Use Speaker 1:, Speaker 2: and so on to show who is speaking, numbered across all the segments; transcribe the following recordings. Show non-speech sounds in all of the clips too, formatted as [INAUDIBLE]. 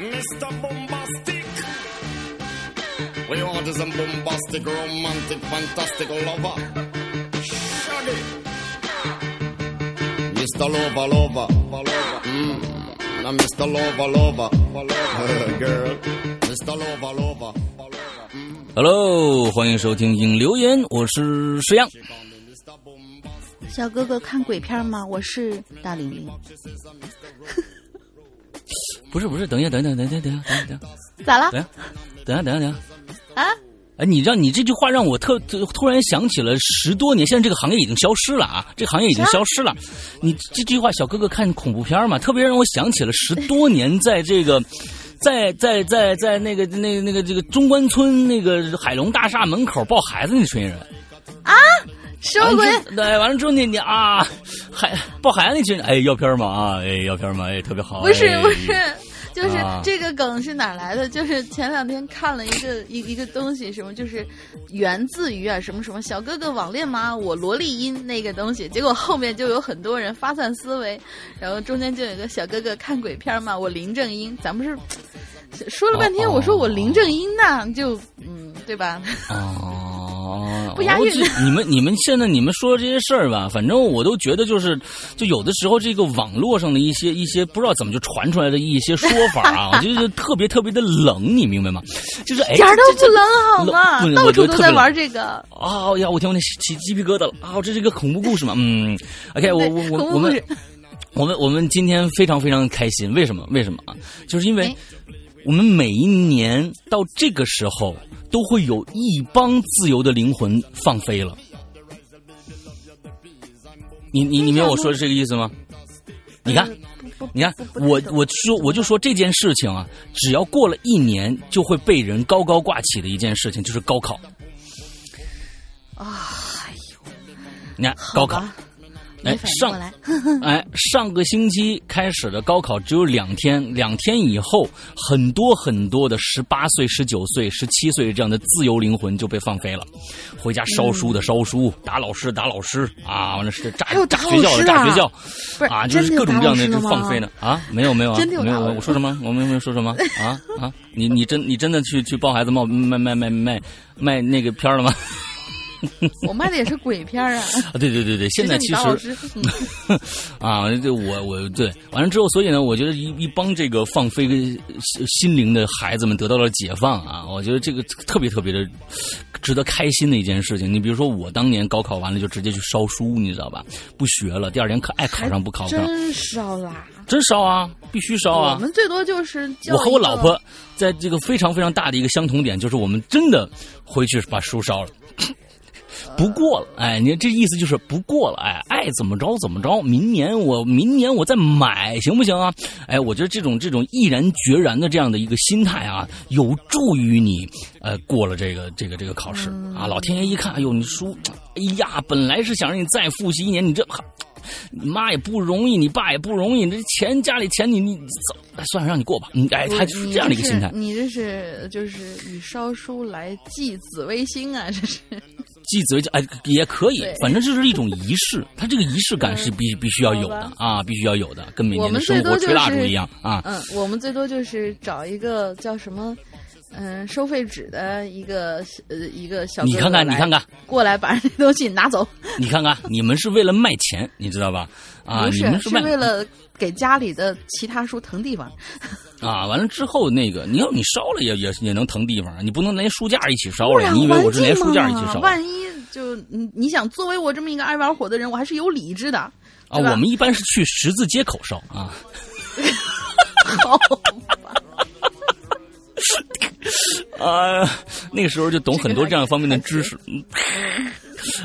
Speaker 1: Mr. Bombastic. We want is some bombastic, romantic, fantastic lover. Shaggy. Mr. Lover, lover, lover. Mm. Now Mr. Lover, lover, lover. Girl. Mr. Lover, lover. Mm.
Speaker 2: Hello，欢迎收听影留言，我是石阳。
Speaker 3: 小哥哥看鬼片吗？我是大玲玲。
Speaker 2: 不是不是，等一下，等一下，等一下，等一下，等一下，等一下，
Speaker 3: 咋了？
Speaker 2: 等一下，等一下，等一下，等一下。
Speaker 3: 啊？
Speaker 2: 哎，你让你这句话让我特特突然想起了十多年，现在这个行业已经消失了啊，这个行业已经消失了。你这句话，小哥哥看恐怖片嘛，特别让我想起了十多年在这个。[LAUGHS] 在在在在那个那个那个这个中关村那个海龙大厦门口抱孩子那群人，
Speaker 3: 啊？什么鬼？
Speaker 2: 对，完了之后你你啊，[LAUGHS] 海抱孩子那群人，哎，要片吗？啊，哎，要片吗？哎，特别好。
Speaker 3: 不是
Speaker 2: 哎
Speaker 3: 不是，就是
Speaker 2: 啊
Speaker 3: 这个梗是哪来的？就是前两天看了一个一一个东西，什么就是源自于啊什么什么小哥哥网恋吗？我萝莉音那个东西，结果后面就有很多人发散思维，然后中间就有一个小哥哥看鬼片嘛，我林正英，咱们是 [LAUGHS] 说了半天，
Speaker 2: 哦
Speaker 3: 我说我林正英呐，就嗯，对吧？
Speaker 2: 哦，[LAUGHS]
Speaker 3: 不押韵
Speaker 2: 我这你们你们现在你们说这些事儿吧，反正我都觉得就是，就有的时候这个网络上的一些一些不知道怎么就传出来的一些说法啊，我觉得特别特别的冷，你明白吗？就是哎，
Speaker 3: 一点儿都不冷好吗
Speaker 2: 我觉
Speaker 3: 处都在
Speaker 2: 得特别冷
Speaker 3: 玩这个。
Speaker 2: 啊呀，我天，我那起鸡皮疙瘩了啊！这是一个恐怖故事嘛？嗯，OK，我我我我们我们我们今天非常非常开心，为什么？为什么啊？就是因为
Speaker 3: 哎
Speaker 2: 我们每一年到这个时候，都会有一帮自由的灵魂放飞了。你你你明白我说的这个意思吗？你看，你看，我我说我就说这件事情啊，只要过了一年，就会被人高高挂起的一件事情，就是高考。
Speaker 3: 啊，
Speaker 2: 你看高考，
Speaker 3: 吧
Speaker 2: 哎上，[LAUGHS] [LAUGHS] 哎，上个星期开始的高考只有两天，两天以后，很多很多的十八岁、十九岁、十七岁这样的自由灵魂就被放飞了，回家烧书的烧书，打老师的打老师啊，完了是炸炸学校的炸学校，
Speaker 3: 不是
Speaker 2: 啊，就是各种各样的就放飞呢啊，没有没有啊，
Speaker 3: 有
Speaker 2: 没有我说什么？我们没有说什么啊啊？你你真你真的去去抱孩子卖卖卖卖卖卖那个片儿了吗？[LAUGHS]
Speaker 3: 我卖的也是鬼片啊。
Speaker 2: 啊，对对对对，现在其实 [LAUGHS] 啊，对我我对完了之后，所以呢，我觉得一一帮这个放飞跟心灵的孩子们得到了解放啊，我觉得这个特别特别的值得开心的一件事情。你比如说，我当年高考完了就直接去烧书，你知道吧？不学了，第二天可爱考上不考上，
Speaker 3: 真烧啦！
Speaker 2: 真烧啊，必须烧啊！
Speaker 3: 我们最多就是
Speaker 2: 我和我老婆在这个非常非常大的一个相同点，就是我们真的回去把书烧了。不过了，哎，你这意思就是不过了，哎，爱怎么着怎么着，明年我明年我再买行不行啊？哎，我觉得这种这种毅然决然的这样的一个心态啊，有助于你呃过了这个这个这个考试啊。老天爷一看，哎呦，你书，哎呀，本来是想让你再复习一年，你这。你妈也不容易，你爸也不容易，你这钱家里钱你你算了，让你过吧。你，哎，他就是这样的一个心态。
Speaker 3: 你这是就是以烧书来祭紫微星啊，这是。
Speaker 2: 祭祖哎也可以，反正就是一种仪式，它这个仪式感是必必须要有的啊，必须要有的，跟每年的生活吹蜡烛一样啊。
Speaker 3: 嗯，我们最多就是找一个叫什么。嗯，收废纸的一个呃一个小
Speaker 2: 你看看，你看看，
Speaker 3: 过来把这东西拿走，
Speaker 2: 你看看，你们是为了卖钱，你知道吧？啊，
Speaker 3: 不
Speaker 2: 你们卖
Speaker 3: 是为了给家里的其他书腾地方。[LAUGHS]
Speaker 2: 啊，完了之后那个，你要你烧了也也也能腾地方，你不能连书架一起烧了，以为我是连书架一起烧？
Speaker 3: 万一就你你想作为我这么一个爱玩火的人，我还是有理智的。
Speaker 2: 啊，我们一般是去十字街口烧啊。[LAUGHS]
Speaker 3: 好吧，[LAUGHS]
Speaker 2: 啊，那个时候就懂很多这样方面的知识。嗯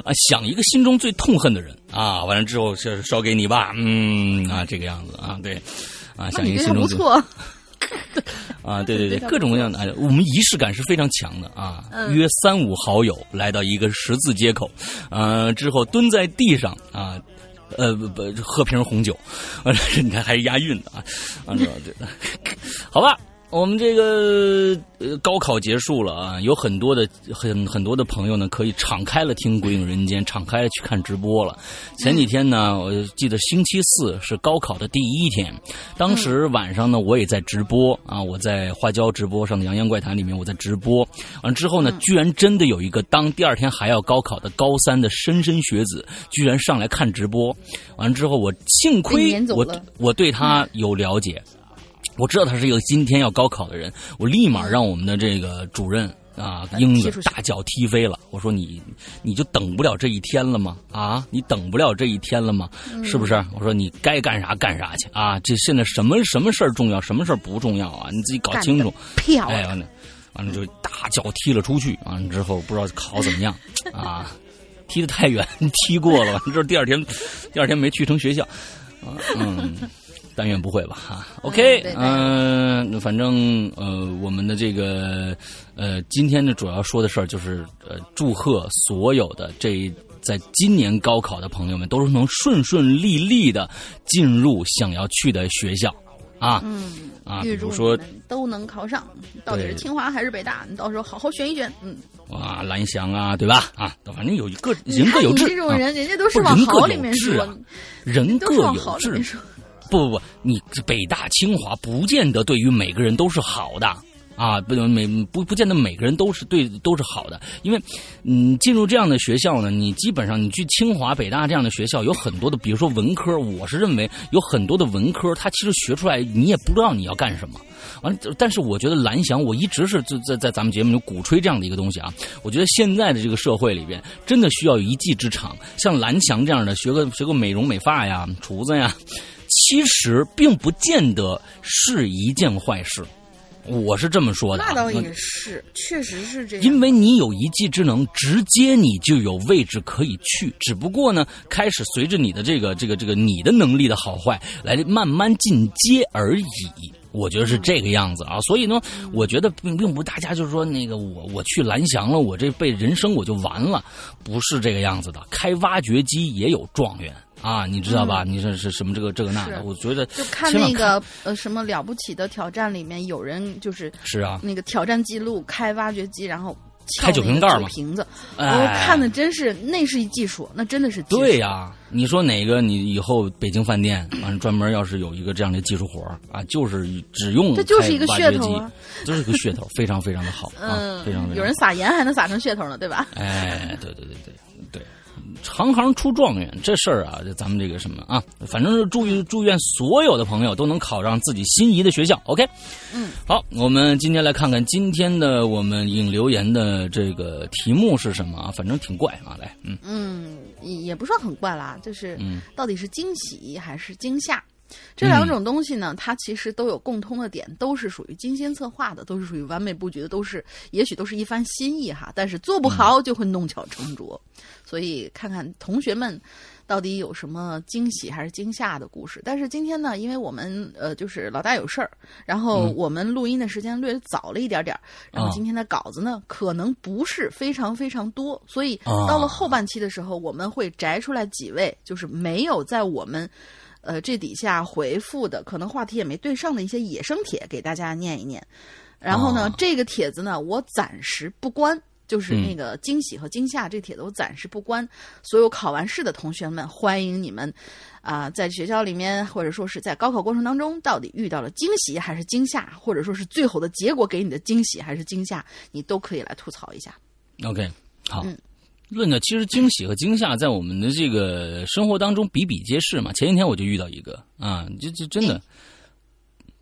Speaker 2: 啊，想一个心中最痛恨的人啊，完了之后是烧给你吧，嗯啊，这个样子啊，对，啊，想一个心中最。啊，对对对 [LAUGHS]
Speaker 3: 这，个
Speaker 2: 各种各样的，哎，我们仪式感是非常强的啊。
Speaker 3: 嗯
Speaker 2: 约三五好友来到一个十字街口，呃，之后蹲在地上啊。呃不不，喝瓶红酒，完了你看还是押韵的啊，啊，这这，[LAUGHS] 好吧，我们这个呃高考结束了啊，有很多的很很多的朋友呢，可以敞开了听《鬼影人间》，敞开了去看直播了。前几天呢，我记得星期四是高考的第一天，当时晚上呢，我也在直播啊，我在花椒直播上的《洋洋怪谈》里面我在直播，完之后呢，居然真的有一个当第二天还要高考的高三的莘莘学子，居然上来看直播，完之后我幸亏我我对他有了解。我知道他是一个今天要高考的人，我立马让我们的这个主任啊英子大脚踢飞了。我说你你就等不了这一天了吗？啊，你等不了这一天了吗？是不是？我说你该干啥干啥去啊！这现在什么什么事儿重要，什么事儿不重要啊？你自己搞清楚。
Speaker 3: 漂
Speaker 2: 亮。哎，完了，完了就大脚踢了出去。完了之后不知道考怎么样啊？踢得太远，踢过了。完之后第二天，第二天没去成学校。啊，嗯。但愿不会吧，哈，OK，嗯，反正呃，我们的这个呃，今天的，主要说的事儿就是呃，祝贺所有的这在今年高考的朋友们，都是能顺顺利利的进入想要去的学校啊，
Speaker 3: 嗯
Speaker 2: 啊，比如说
Speaker 3: 都能考上，到底是清华还是北大？你到时候好好选一选，嗯，
Speaker 2: 哇，蓝翔啊，对吧？啊，反正有一个人各有志，
Speaker 3: 这种人人家都是往好里面说，
Speaker 2: 人各有志。不不不，你北大清华不见得对于每个人都是好的啊，不每不不见得每个人都是对都是好的，因为嗯进入这样的学校呢，你基本上你去清华北大这样的学校有很多的，比如说文科，我是认为有很多的文科，它其实学出来你也不知道你要干什么。完，但是我觉得蓝翔，我一直是在在在咱们节目里鼓吹这样的一个东西啊。我觉得现在的这个社会里边，真的需要一技之长，像蓝翔这样的，学个学个美容美发呀，厨子呀。其实并不见得是一件坏事，我是这么说的。
Speaker 3: 那倒也是，确实是这样。
Speaker 2: 因为你有一技之能，直接你就有位置可以去。只不过呢，开始随着你的这个这个这个你的能力的好坏来慢慢进阶而已。我觉得是这个样子啊。所以呢，我觉得并并不大家就是说那个我我去蓝翔了，我这辈人生我就完了，不是这个样子的。开挖掘机也有状元。啊，你知道吧？你说是什么这个这个那的？我觉得
Speaker 3: 就看那个呃什么了不起的挑战里面有人就是
Speaker 2: 是啊，
Speaker 3: 那个挑战记录开挖掘机，然后
Speaker 2: 开酒瓶盖嘛，
Speaker 3: 瓶子，我看的真是那是一技术，那真的是
Speaker 2: 对呀。你说哪个？你以后北京饭店完了 [CLEARS THROAT] 专门要是有一个这样的技术活啊，就是只用
Speaker 3: 这就是一个噱头，[LAUGHS]
Speaker 2: 就是一个噱头，非常非常的好啊，非常
Speaker 3: 有人撒盐还能撒成噱头呢，对吧？
Speaker 2: 哎，对对对对对。行行出状元，这事儿啊，咱们这个什么啊，反正是祝祝愿所有的朋友都能考上自己心仪的学校。OK，
Speaker 3: 嗯，
Speaker 2: 好，我们今天来看看今天的我们引留言的这个题目是什么啊？反正挺怪啊，来，
Speaker 3: 嗯嗯，也不算很怪啦，就是到底是惊喜还是惊吓？这两种东西呢，它其实都有共通的点，都是属于精心策划的，都是属于完美布局的，都是也许都是一番心意哈。但是做不好就会弄巧成拙，所以看看同学们到底有什么惊喜还是惊吓的故事。但是今天呢，因为我们呃就是老大有事儿，然后我们录音的时间略早了一点点，然后今天的稿子呢可能不是非常非常多，所以到了后半期的时候，我们会摘出来几位，就是没有在我们。呃，这底下回复的可能话题也没对上的一些野生帖，给大家念一念。然后呢，这个帖子呢，我暂时不关，就是那个惊喜和惊吓这帖子，我暂时不关。所有考完试的同学们，欢迎你们啊，在学校里面或者说是在高考过程当中，到底遇到了惊喜还是惊吓，或者说是最后的结果给你的惊喜还是惊吓，你都可以来吐槽一下。
Speaker 2: OK，好。论的其实惊喜和惊吓在我们的这个生活当中比比皆是嘛。前几天我就遇到一个啊，这这真的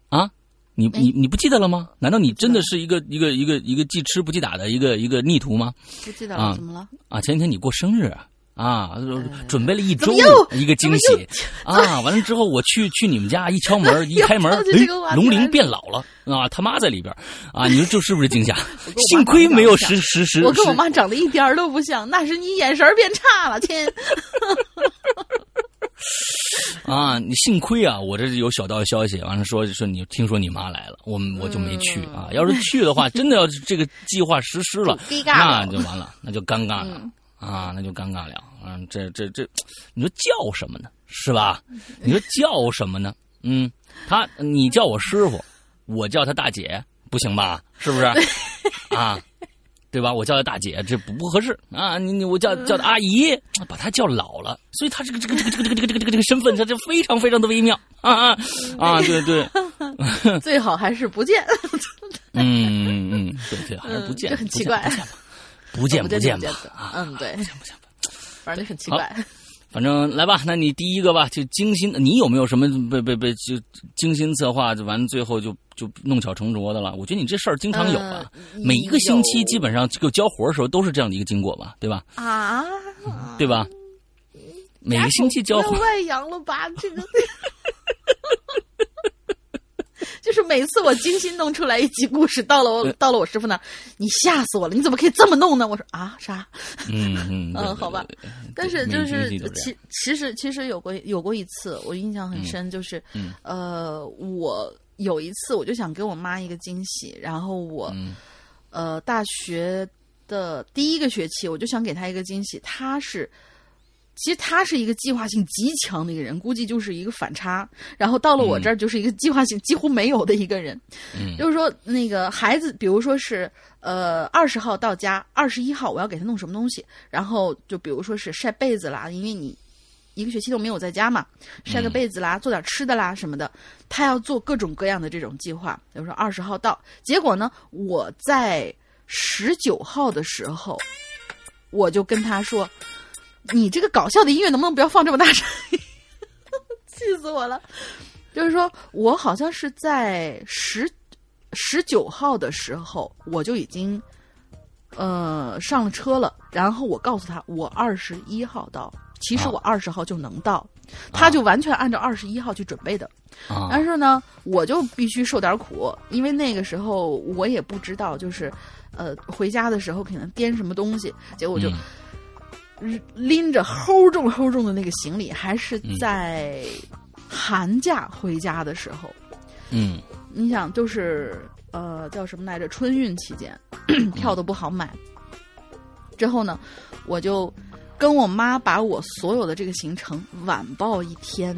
Speaker 2: 啊，你你你不记得了吗？难道你真的是一个一个一个一个记吃不记打的一个一个逆徒吗？
Speaker 3: 不记得了，怎么了？
Speaker 2: 啊，前几天你过生日。啊，准备了一周一个惊喜 [LAUGHS] 啊！完了之后，我去去你们家一敲门，[LAUGHS] 一开门，哎，龙鳞变老了啊！他妈在里边啊！你说这是不是惊吓？[LAUGHS] 幸亏没有实实实。
Speaker 3: 我跟我妈长得一点都不像，那是你眼神变差了，亲。
Speaker 2: 啊，你幸亏啊！我这有小道消息，完了说说你听说你妈来了，我我就没去啊。要是去的话，真的要这个计划实施了，那就完了，那就尴尬了。啊，那就尴尬了。嗯，这这这，你说叫什么呢？是吧？你说叫什么呢？嗯，他，你叫我师傅，我叫他大姐不行吧？是不是？啊，对吧？我叫他大姐这不不合适啊！你你我叫叫他阿姨，把他叫老了，所以他这个这个这个这个这个这个这个这个身份，他就非常非常的微妙啊啊啊！对对，[LAUGHS]
Speaker 3: 最好还是不见。[LAUGHS]
Speaker 2: 嗯嗯嗯，对对，还是不见，
Speaker 3: 这很奇怪，
Speaker 2: 不见不见吧？
Speaker 3: 嗯，对，
Speaker 2: 不见不见吧？
Speaker 3: 反正很奇怪。[LAUGHS]
Speaker 2: 反正来吧，那你第一个吧，就精心，你有没有什么被被被就精心策划，就完最后就就弄巧成拙的了？我觉得你这事儿经常有啊，每一个星期基本上这个交活的时候都是这样的一个经过吧，对吧？
Speaker 3: 啊，[LAUGHS]
Speaker 2: 对吧？每个星期交活
Speaker 3: 外扬了吧？这个。[LAUGHS] 就是每次我精心弄出来一集故事，到了我到了我师傅那，你吓死我了！你怎么可以这么弄呢？我说啊啥？
Speaker 2: 嗯嗯
Speaker 3: 嗯，好吧。但是就是其其实其实有过有过一次，我印象很深，就是呃，我有一次我就想给我妈一个惊喜，然后我呃大学的第一个学期我就想给她一个惊喜，她是。其实他是一个计划性极强的一个人，估计就是一个反差。然后到了我这儿，就是一个计划性几乎没有的一个人。
Speaker 2: 嗯，
Speaker 3: 就是说那个孩子，比如说是呃二十号到家，二十一号我要给他弄什么东西，然后就比如说是晒被子啦，因为你一个学期都没有在家嘛，晒个被子啦，做点吃的啦什么的，他要做各种各样的这种计划。比如说二十号到，结果呢，我在十九号的时候，我就跟他说。你这个搞笑的音乐能不能不要放这么大声？[LAUGHS] 气死我了！就是说我好像是在十十九号的时候，我就已经呃上了车了。然后我告诉他，我二十一号到，其实我二十号就能到，他就完全按照二十一号去准备的。但是呢，我就必须受点苦，因为那个时候我也不知道，就是呃回家的时候可能颠什么东西，结果就。拎着齁重齁重的那个行李，还是在寒假回家的时候。
Speaker 2: 嗯，
Speaker 3: 你想，就是呃，叫什么来着？春运期间，[CLEARS THROAT] 票都不好买。之后呢，我就。跟我妈把我所有的这个行程晚报一天，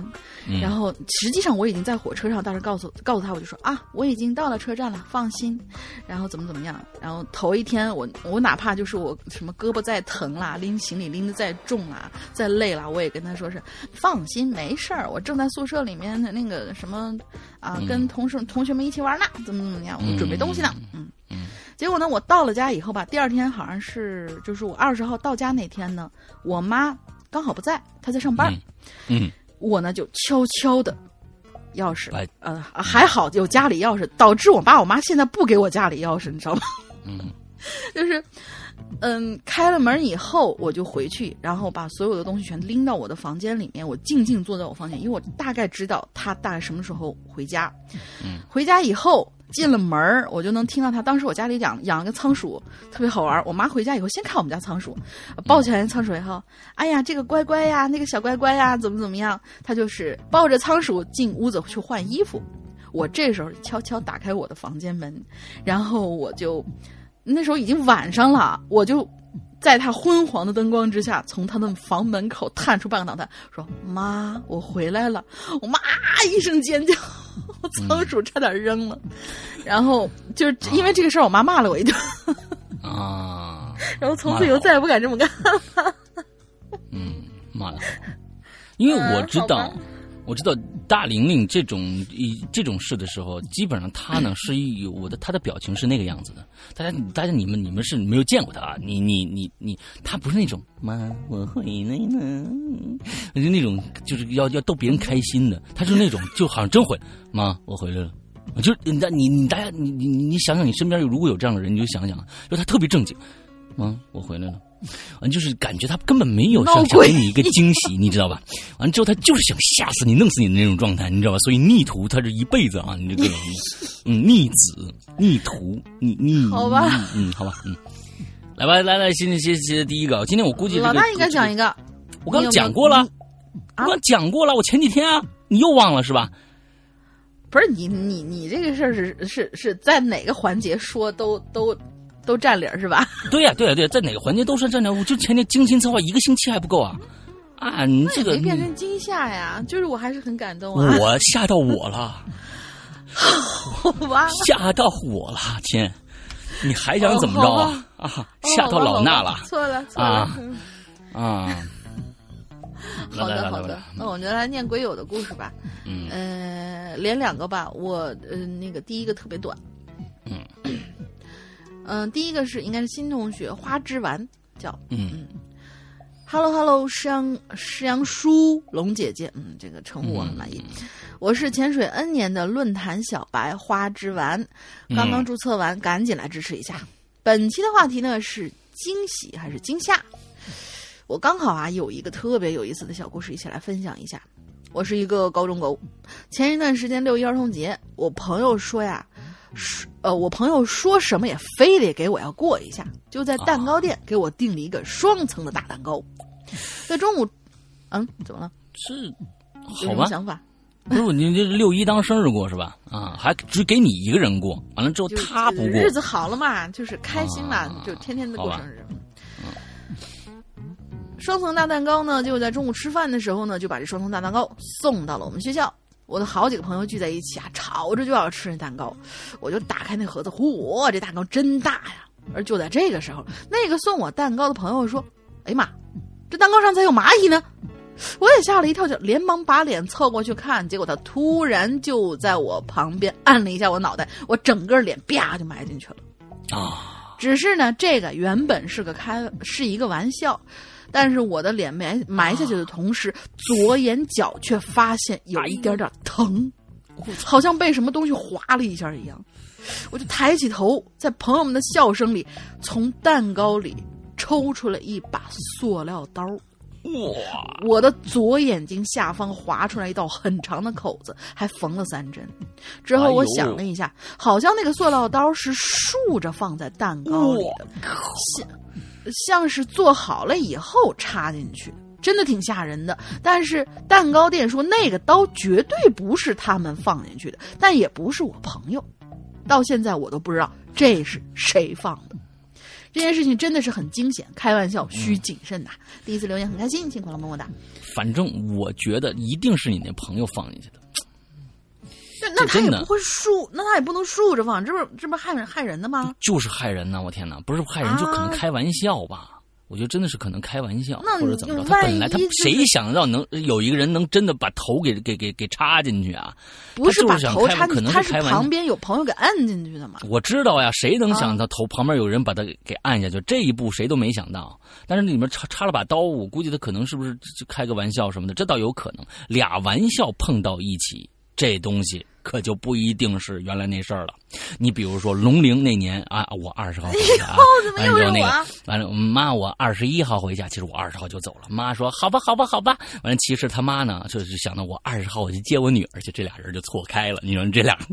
Speaker 3: 然后实际上我已经在火车上，当时告诉告诉他，我就说啊，我已经到了车站了，放心。然后怎么怎么样？然后头一天我我哪怕就是我什么胳膊再疼啦，拎行李拎的再重啦，再累啦，我也跟他说是放心，没事儿，我正在宿舍里面的那个什么啊，跟同事同学们一起玩呢，怎么怎么样，我准备东西呢，嗯。结果呢，我到了家以后吧，第二天好像是就是我二十号到家那天呢，我妈刚好不在，她在上班。
Speaker 2: 嗯，
Speaker 3: 我呢就悄悄的，钥匙，呃，还好有家里钥匙，导致我爸我妈现在不给我家里钥匙，你知道吗？
Speaker 2: 嗯，[LAUGHS]
Speaker 3: 就是，嗯，开了门以后我就回去，然后把所有的东西全拎到我的房间里面，我静静坐在我房间，因为我大概知道他大概什么时候回家。
Speaker 2: 嗯，
Speaker 3: 回家以后。进了门儿，我就能听到他。当时我家里养养了个仓鼠，特别好玩。我妈回家以后，先看我们家仓鼠，抱起来仓鼠以后，哎呀，这个乖乖呀，那个小乖乖呀，怎么怎么样？他就是抱着仓鼠进屋子去换衣服。我这时候悄悄打开我的房间门，然后我就那时候已经晚上了，我就。在他昏黄的灯光之下，从他的房门口探出半个脑袋，说：“妈，我回来了！”我妈一声尖叫，仓鼠差点扔了。然后就是因为这个事儿，我妈骂了我一顿。
Speaker 2: 啊！[LAUGHS]
Speaker 3: 然后从此以后再也不敢这么干。
Speaker 2: 嗯，骂了，因为我知道。我知道大玲玲这种一这种事的时候，基本上她呢是有我的她的表情是那个样子的。大家大家你们你们是没有见过她啊？你你你你，她不是那种妈我回来了，就那种就是要要逗别人开心的。她是那种就好像真回妈我回来了，就你你你大家你你你想想你身边如果有这样的人，你就想想，就她特别正经，妈我回来了。[LAUGHS] 完就是感觉他根本没有想想给你一个惊喜，你知道吧？完之后他就是想吓死你、弄死你的那种状态，你知道吧？所以逆徒他是一辈子啊，你这个 [LAUGHS] 嗯逆子、逆徒、逆逆 [LAUGHS]
Speaker 3: 好吧？
Speaker 2: 嗯，好吧，嗯，来吧，来来，先先先第一个，今天我估计
Speaker 3: 老大应该讲一个，
Speaker 2: 我刚讲过了，我刚讲过了，我前几天啊，你又忘了是吧？
Speaker 3: 不是你你你这个事儿是是是在哪个环节说都都。都占理儿是吧？[LAUGHS]
Speaker 2: 对呀，对呀，对，在哪个环节都算占理儿。我就前天精心策划一个星期还不够啊！啊，你这个
Speaker 3: 没变成惊吓呀，就是我还是很感动啊！
Speaker 2: 我吓到我了，[LAUGHS]
Speaker 3: 好吧，
Speaker 2: 吓到我了，亲！你还想怎么着啊？啊，吓到老衲了
Speaker 3: 错了错了。
Speaker 2: 啊！[LAUGHS]
Speaker 3: 好的好的那我们就来念鬼友的故事吧。
Speaker 2: 嗯
Speaker 3: 呃，连两个吧，我呃那个第一个特别短。
Speaker 2: 嗯
Speaker 3: 嗯、第一个是应该是新同学花枝丸叫
Speaker 2: 嗯
Speaker 3: Hello Hello 师阳师阳叔龙姐姐，嗯，这个称呼我很满意。我是潜水 N 年的论坛小白花枝丸，刚刚注册完，赶紧来支持一下。本期的话题呢是惊喜还是惊吓？我刚好啊有一个特别有意思的小故事，一起来分享一下。我是一个高中狗，前一段时间六一儿童节，我朋友说呀，说呃，我朋友说什么也非得给我要过一下，就在蛋糕店给我订了一个双层的大蛋糕。在中午，嗯，怎么了？
Speaker 2: 这
Speaker 3: 有
Speaker 2: 好吧？
Speaker 3: 什么想法？
Speaker 2: 不是你这六一当生日过是吧？啊，还只给你一个人过，完了之后他不过，
Speaker 3: 日子好了嘛，就是开心嘛，
Speaker 2: 啊
Speaker 3: 就天天的过生日。双层大蛋糕呢，就在中午吃饭的时候呢，就把这双层大蛋糕送到了我们学校。我的好几个朋友聚在一起啊，吵着就要吃那蛋糕，我就打开那盒子，嚯，这蛋糕真大呀！而就在这个时候，那个送我蛋糕的朋友说：“哎呀妈，这蛋糕上咋有蚂蚁呢？”我也吓了一跳，就连忙把脸凑过去看，结果他突然就在我旁边按了一下我脑袋，我整个脸啪就埋进去了。
Speaker 2: 啊，
Speaker 3: 只是呢，这个原本是个开是一个玩笑，但是我的脸埋埋下去的同时，左眼角却发现有一点点疼，好像被什么东西划了一下一样。我就抬起头，在朋友们的笑声里，从蛋糕里抽出了一把塑料刀。
Speaker 2: 哇，
Speaker 3: 我的左眼睛下方划出来一道很长的口子，还缝了三针。之后我想了一下，好像那个塑料刀是竖着放在蛋糕里的，像像是做好了以后插进去，真的挺吓人的。但是蛋糕店说那个刀绝对不是他们放进去的，但也不是我朋友。到现在我都不知道这是谁放的。这件事情真的是很惊险，开玩笑需谨慎呐、第一次留言很开心，辛苦了，么么哒。
Speaker 2: 反正我觉得一定是你那朋友放进去的。
Speaker 3: 那那他也不会竖，那他也不能竖着放，这不是这不害人害人的吗？
Speaker 2: 就是害人呐！我天哪，不是害人，就可能开玩笑吧。我觉得真的是可能开玩笑，或者怎么着。他本来他谁想到能有一个人能真的把头给给给给插进去啊？
Speaker 3: 不是把头插进去，
Speaker 2: 开可能
Speaker 3: 他是
Speaker 2: 是开玩笑
Speaker 3: 旁边有朋友给按进去的嘛？
Speaker 2: 我知道呀，谁能
Speaker 3: 啊
Speaker 2: 想到头旁边有人把他给按下去？这一步谁都没想到。但是里面插插了把刀，我估计他可能是不是就开个玩笑什么的，这倒有可能。俩玩笑碰到一起，这东西可就不一定是原来那事儿了。你比如说龙陵那年啊，我二十号回家啊，
Speaker 3: 怎么
Speaker 2: 完了之后那个完了，妈我二十一号回家，其实我二十号就走了。妈说好吧好吧好吧，完了其实他妈呢就是想到我二十号我去接我女儿去，这俩人就错开了。你说这俩。[LAUGHS]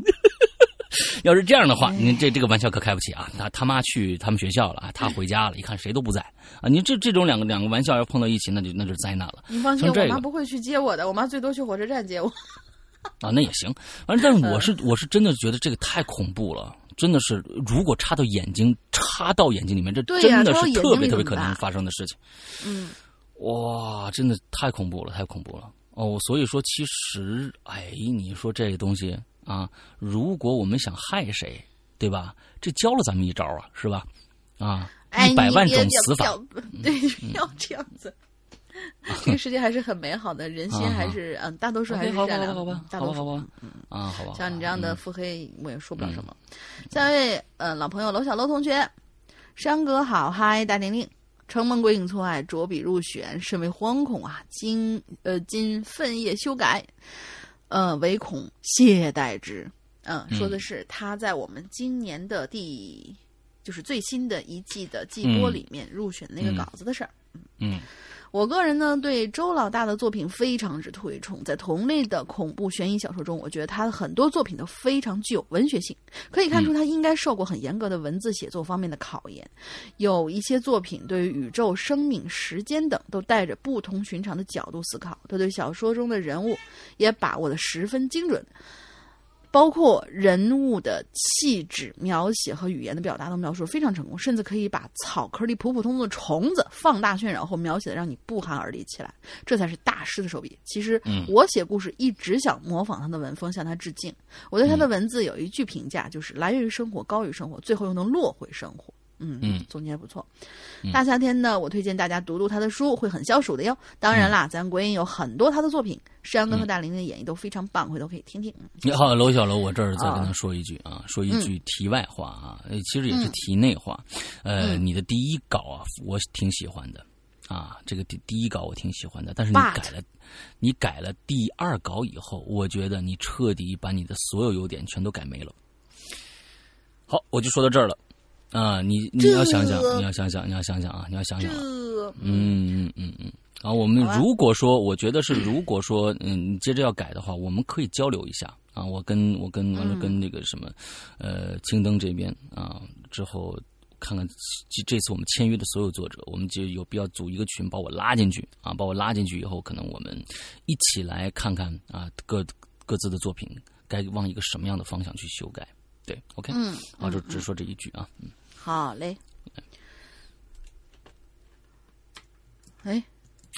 Speaker 2: 要是这样的话，您这这个玩笑可开不起啊！他他妈去他们学校了啊，他回家了，一看谁都不在啊！您这这种两个两个玩笑要碰到一起，那就那就是灾难了
Speaker 3: 你放心，
Speaker 2: 这个
Speaker 3: 我妈不会去接我的，我妈最多去火车站接我。
Speaker 2: 啊！那也行，反正但是我是我是真的觉得这个太恐怖了，真的是如果插到眼睛插到眼睛里面，这真的是特别特别可能发生的事情。
Speaker 3: 嗯，
Speaker 2: 哇，真的太恐怖了，太恐怖了哦！所以说，其实，哎，你说这个东西啊，如果我们想害谁，对吧？这教了咱们一招啊，是吧？啊，
Speaker 3: 哎，
Speaker 2: 一百万种死法，
Speaker 3: 对，不要这样子。[LAUGHS] 这个世界还是很美好的，人心还是嗯，大多数还是善良的，
Speaker 2: 好吧
Speaker 3: 大多数。
Speaker 2: 好吧好吧，啊，好吧。
Speaker 3: 像你这样的
Speaker 2: 嗯
Speaker 3: 腹黑，我也说不了什么。下一位，呃，老朋友楼小楼同学，山哥好，嗨，大玲玲，承蒙鬼影错爱，着笔入选，甚为惶恐啊！今呃今奋夜修改，呃，唯恐懈怠之。嗯，说的是他在我们今年的第，就是最新的一季的季播
Speaker 2: 嗯
Speaker 3: 里面入选那个
Speaker 2: 嗯
Speaker 3: 稿子的事儿。
Speaker 2: 嗯
Speaker 3: 我个人呢对周老大的作品非常之推崇，在同类的恐怖悬疑小说中，我觉得他的很多作品都非常具有文学性，可以看出他应该受过很严格的文字写作方面的考验。有一些作品对于宇宙、生命、时间等都带着不同寻常的角度思考，他对小说中的人物也把握的十分精准。包括人物的气质描写和语言的表达都描述非常成功，甚至可以把草壳里普普通通的虫子放大渲染后描写的让你不寒而栗起来，这才是大师的手笔。其实
Speaker 2: 嗯
Speaker 3: 我写故事一直想模仿他的文风，向他致敬。我对他的文字有一句评价，就是来源于生活，高于生活，最后又能落回生活。嗯
Speaker 2: 嗯
Speaker 3: 总结不错。大夏天呢，我推荐大家读读他的书，会很消暑的哟。当然啦，咱国音有很多他的作品，山哥和大玲玲的演绎都非常棒，回头可以听听。嗯
Speaker 2: 你好，楼小楼，我这儿再跟
Speaker 3: 啊
Speaker 2: 他说一句啊，说一句题外话啊，呃其实也是
Speaker 3: 嗯
Speaker 2: 题内话。呃，
Speaker 3: 嗯
Speaker 2: 你的第一稿啊，我挺喜欢的啊，这个第第一稿我挺喜欢的，但是你改了，你改了第二稿以后，我觉得你彻底把你的所有优点全都改没了。好，我就说到这儿了。啊，你你要想想，你要想想，你要想想啊，你要想想啊。嗯嗯嗯嗯。啊，我们如果说，我觉得是，如果说，嗯，你接着要改的话，我们可以交流一下啊。我跟我跟完了
Speaker 3: 嗯
Speaker 2: 跟那个什么，呃，青灯这边啊，之后看看这这次我们签约的所有作者，我们就有必要组一个群，把我拉进去啊，把我拉进去以后，可能我们一起来看看啊，各各自的作品该往一个什么样的方向去修改。对，OK，
Speaker 3: 嗯，
Speaker 2: 啊，就只说这一句啊，嗯，
Speaker 3: 好嘞。哎，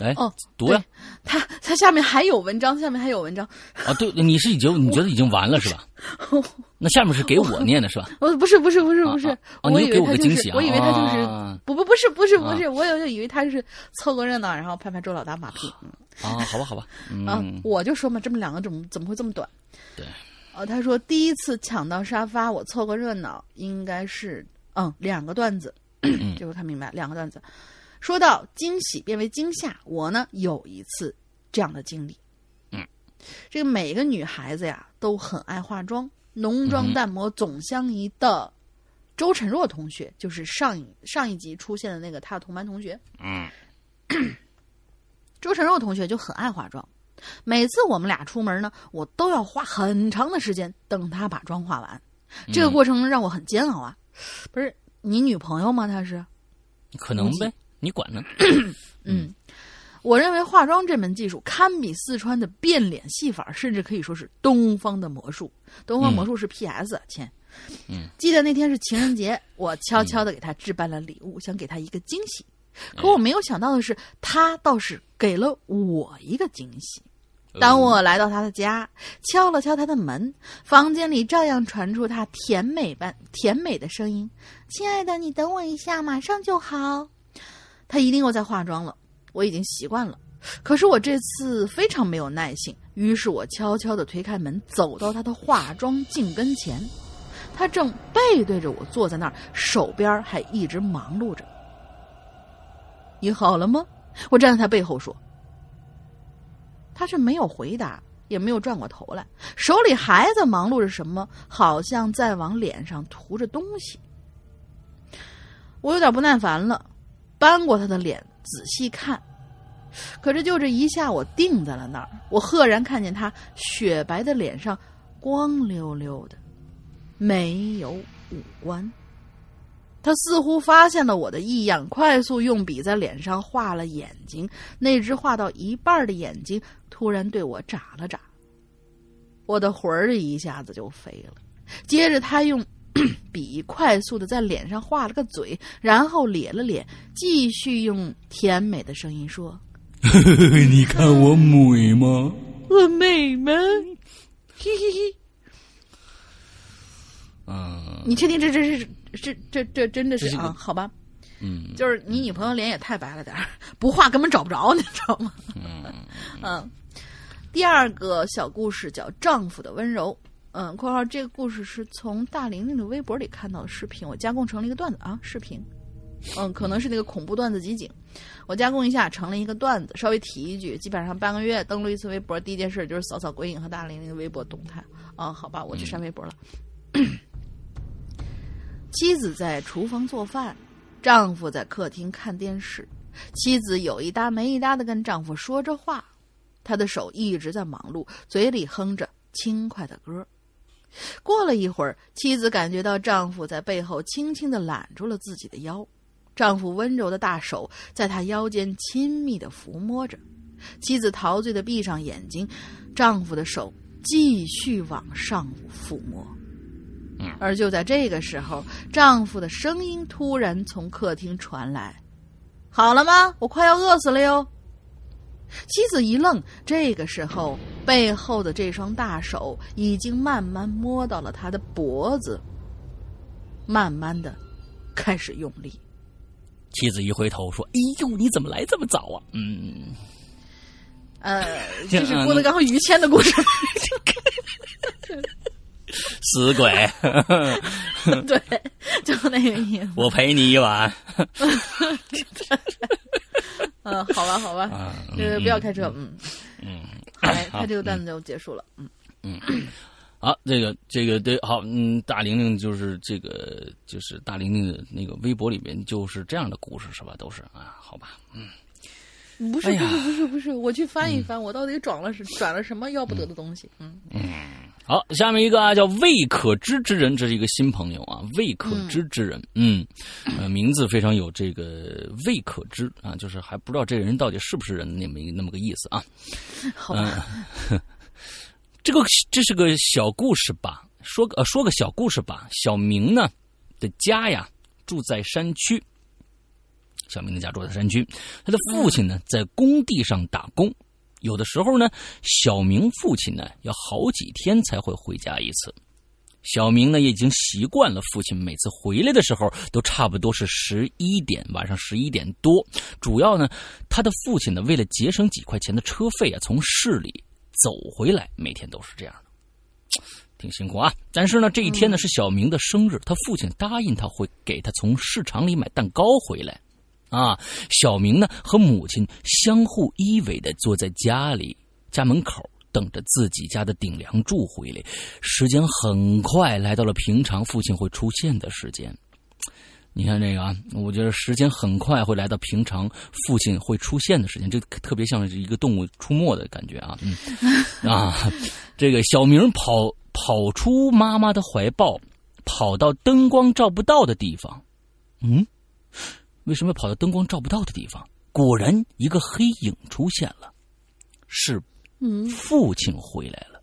Speaker 2: 哎，
Speaker 3: 哦，
Speaker 2: 读呀，
Speaker 3: 他他下面还有文章，下面还有文章。
Speaker 2: 啊，对，你是已经你觉得已经完了是吧？[LAUGHS] 那下面是给我念的是吧？
Speaker 3: 哦，不是不是不是不是，
Speaker 2: 啊啊
Speaker 3: 我
Speaker 2: 你给我
Speaker 3: 以为他就是，
Speaker 2: 个惊喜啊
Speaker 3: 我以为他就是，
Speaker 2: 啊
Speaker 3: 不不不是不是不是，我有就以为他是凑个热闹，然后拍拍周老大马屁。嗯
Speaker 2: 啊，好吧，好吧，
Speaker 3: 啊
Speaker 2: 嗯，，
Speaker 3: 我就说嘛，这么两个怎么怎么会这么短？
Speaker 2: 对，
Speaker 3: 哦，他说第一次抢到沙发，我凑个热闹，应该是嗯两个段子，
Speaker 2: 嗯 [CLEARS THROAT]
Speaker 3: 这回看明白两个段子。说到惊喜变为惊吓，我呢有一次这样的经历。
Speaker 2: 嗯，
Speaker 3: 这个每个女孩子呀都很爱化妆，浓妆淡抹总相宜的周晨若同学，就是上一上一集出现的那个他的同班同学。
Speaker 2: 嗯，[CLEARS THROAT]
Speaker 3: 周晨若同学就很爱化妆，每次我们俩出门呢，我都要花很长的时间等他把妆化完。这个过程让我很煎熬啊！不是你女朋友吗？她是？
Speaker 2: 可能呗，你管呢？[CLEARS THROAT]
Speaker 3: 嗯，我认为化妆这门技术堪比四川的变脸戏法，甚至可以说是东方的魔术。东方魔术是 PS 啊，亲。
Speaker 2: 嗯，
Speaker 3: 记得那天是情人节，我悄悄的给他置办了礼物，想给他一个惊喜。可我没有想到的是，他倒是给了我一个惊喜。当我来到他的家，敲了敲他的门，房间里照样传出他甜美般甜美的声音：“亲爱的，你等我一下，马上就好。”他一定又在化妆了，我已经习惯了。可是我这次非常没有耐性，于是我悄悄地推开门，走到他的化妆镜跟前。他正背对着我坐在那儿，手边还一直忙碌着。你好了吗？我站在他背后说。他却没有回答，也没有转过头来，手里还在忙碌着什么，好像在往脸上涂着东西。我有点不耐烦了，扳过他的脸仔细看，可是就这一下，我定在了那儿。我赫然看见他雪白的脸上光溜溜的，没有五官。他似乎发现了我的异样，快速用笔在脸上画了眼睛。那只画到一半的眼睛突然对我眨了眨，我的魂儿一下子就飞了。接着他用 [COUGHS] 笔快速的在脸上画了个嘴，然后咧了咧，继续用甜美的声音说 [LAUGHS]
Speaker 2: 你看我美吗？：“
Speaker 3: 我美吗？”嘿嘿嘿。
Speaker 2: 嗯
Speaker 3: 你确定这这是这这这真的是
Speaker 2: 是
Speaker 3: 啊？好吧，
Speaker 2: 嗯
Speaker 3: 就是你女朋友脸也太白了点儿，不画根本找不着，你知道吗？
Speaker 2: 嗯
Speaker 3: 嗯。第二个小故事叫《丈夫的温柔》。嗯，括号这个故事是从大玲玲的微博里看到的视频，我加工成了一个段子啊，视频。嗯，可能是那个恐怖段子集锦，我加工一下成了一个段子，稍微提一句，基本上半个月登录一次微博，第一件事就是扫扫鬼影和大玲玲的微博动态。啊，好吧，我去删微博了。妻子在厨房做饭，丈夫在客厅看电视。妻子有一搭没一搭的跟丈夫说着话，她的手一直在忙碌，嘴里哼着轻快的歌。过了一会儿，妻子感觉到丈夫在背后轻轻的揽住了自己的腰，丈夫温柔的大手在她腰间亲密的抚摸着。妻子陶醉的闭上眼睛，丈夫的手继续往上抚摸。
Speaker 2: 嗯
Speaker 3: 而就在这个时候，丈夫的声音突然从客厅传来：“好了吗？我快要饿死了哟。”妻子一愣，这个时候背后的这双大手已经慢慢摸到了他的脖子，慢慢的开始用力。
Speaker 2: 妻子一回头说：“哎呦，你怎么来这么早啊？”嗯，
Speaker 3: 呃，[LAUGHS] 这是郭德纲和于谦的故事。[LAUGHS]
Speaker 2: 死鬼，[LAUGHS]
Speaker 3: 对，就那个意思。
Speaker 2: 我陪你一晚。[LAUGHS]
Speaker 3: 嗯，好吧，好吧，
Speaker 2: 啊
Speaker 3: 呃，不要开车，嗯，
Speaker 2: 嗯，
Speaker 3: 好嘞，[COUGHS] 他这个段子就结束了，嗯。
Speaker 2: 嗯，好，这个这个对，好，嗯，大玲玲就是这个就是大玲玲的那个微博里面就是这样的故事是吧？都是啊，好吧，嗯，
Speaker 3: 不是，
Speaker 2: 哎
Speaker 3: 不是，不是，不是，我去翻一翻，我到底转了是转了什么要不得的东西？嗯，
Speaker 2: 好，下面一个啊，叫未可知之人，这是一个新朋友啊，未可知之人，嗯，呃，名字非常有这个未可知啊，就是还不知道这个人到底是不是人那么一那么个意思啊。
Speaker 3: 好吧，[LAUGHS]
Speaker 2: 这个这是个小故事吧？说个呃说个小故事吧。小明呢的家呀住在山区，小明的家住在山区，他的父亲呢在工地上打工。有的时候呢，小明父亲呢要好几天才会回家一次。小明呢也已经习惯了父亲每次回来的时候都差不多是十一点，晚上十一点多。主要呢，他的父亲呢为了节省几块钱的车费啊，从市里走回来，每天都是这样的，挺辛苦啊。但是呢，这一天呢是小明的生日，他父亲答应他会给他从市场里买蛋糕回来。啊，小明呢和母亲相互依偎的坐在家里家门口，等着自己家的顶梁柱回来。时间很快来到了平常父亲会出现的时间。你看这个啊，我觉得时间很快会来到平常父亲会出现的时间，这特别像是一个动物出没的感觉啊。嗯啊，这个小明跑跑出妈妈的怀抱，跑到灯光照不到的地方。嗯，为什么要跑到灯光照不到的地方？果然，一个黑影出现了，是
Speaker 3: 嗯，
Speaker 2: 父亲回来了。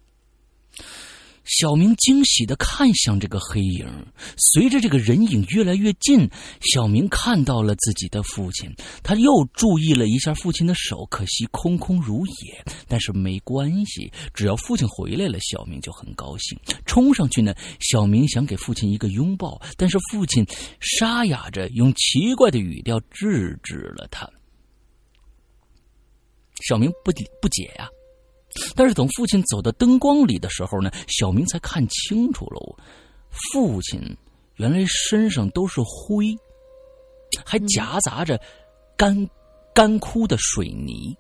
Speaker 2: 小明惊喜的看向这个黑影，随着这个人影越来越近，小明看到了自己的父亲。他又注意了一下父亲的手，可惜空空如也。但是没关系，只要父亲回来了，小明就很高兴。冲上去呢，小明想给父亲一个拥抱，但是父亲沙哑着用奇怪的语调制止了他。小明不不解呀、但是等父亲走到灯光里的时候呢，小明才看清楚了，父亲原来身上都是灰，还夹杂着干干枯的水泥。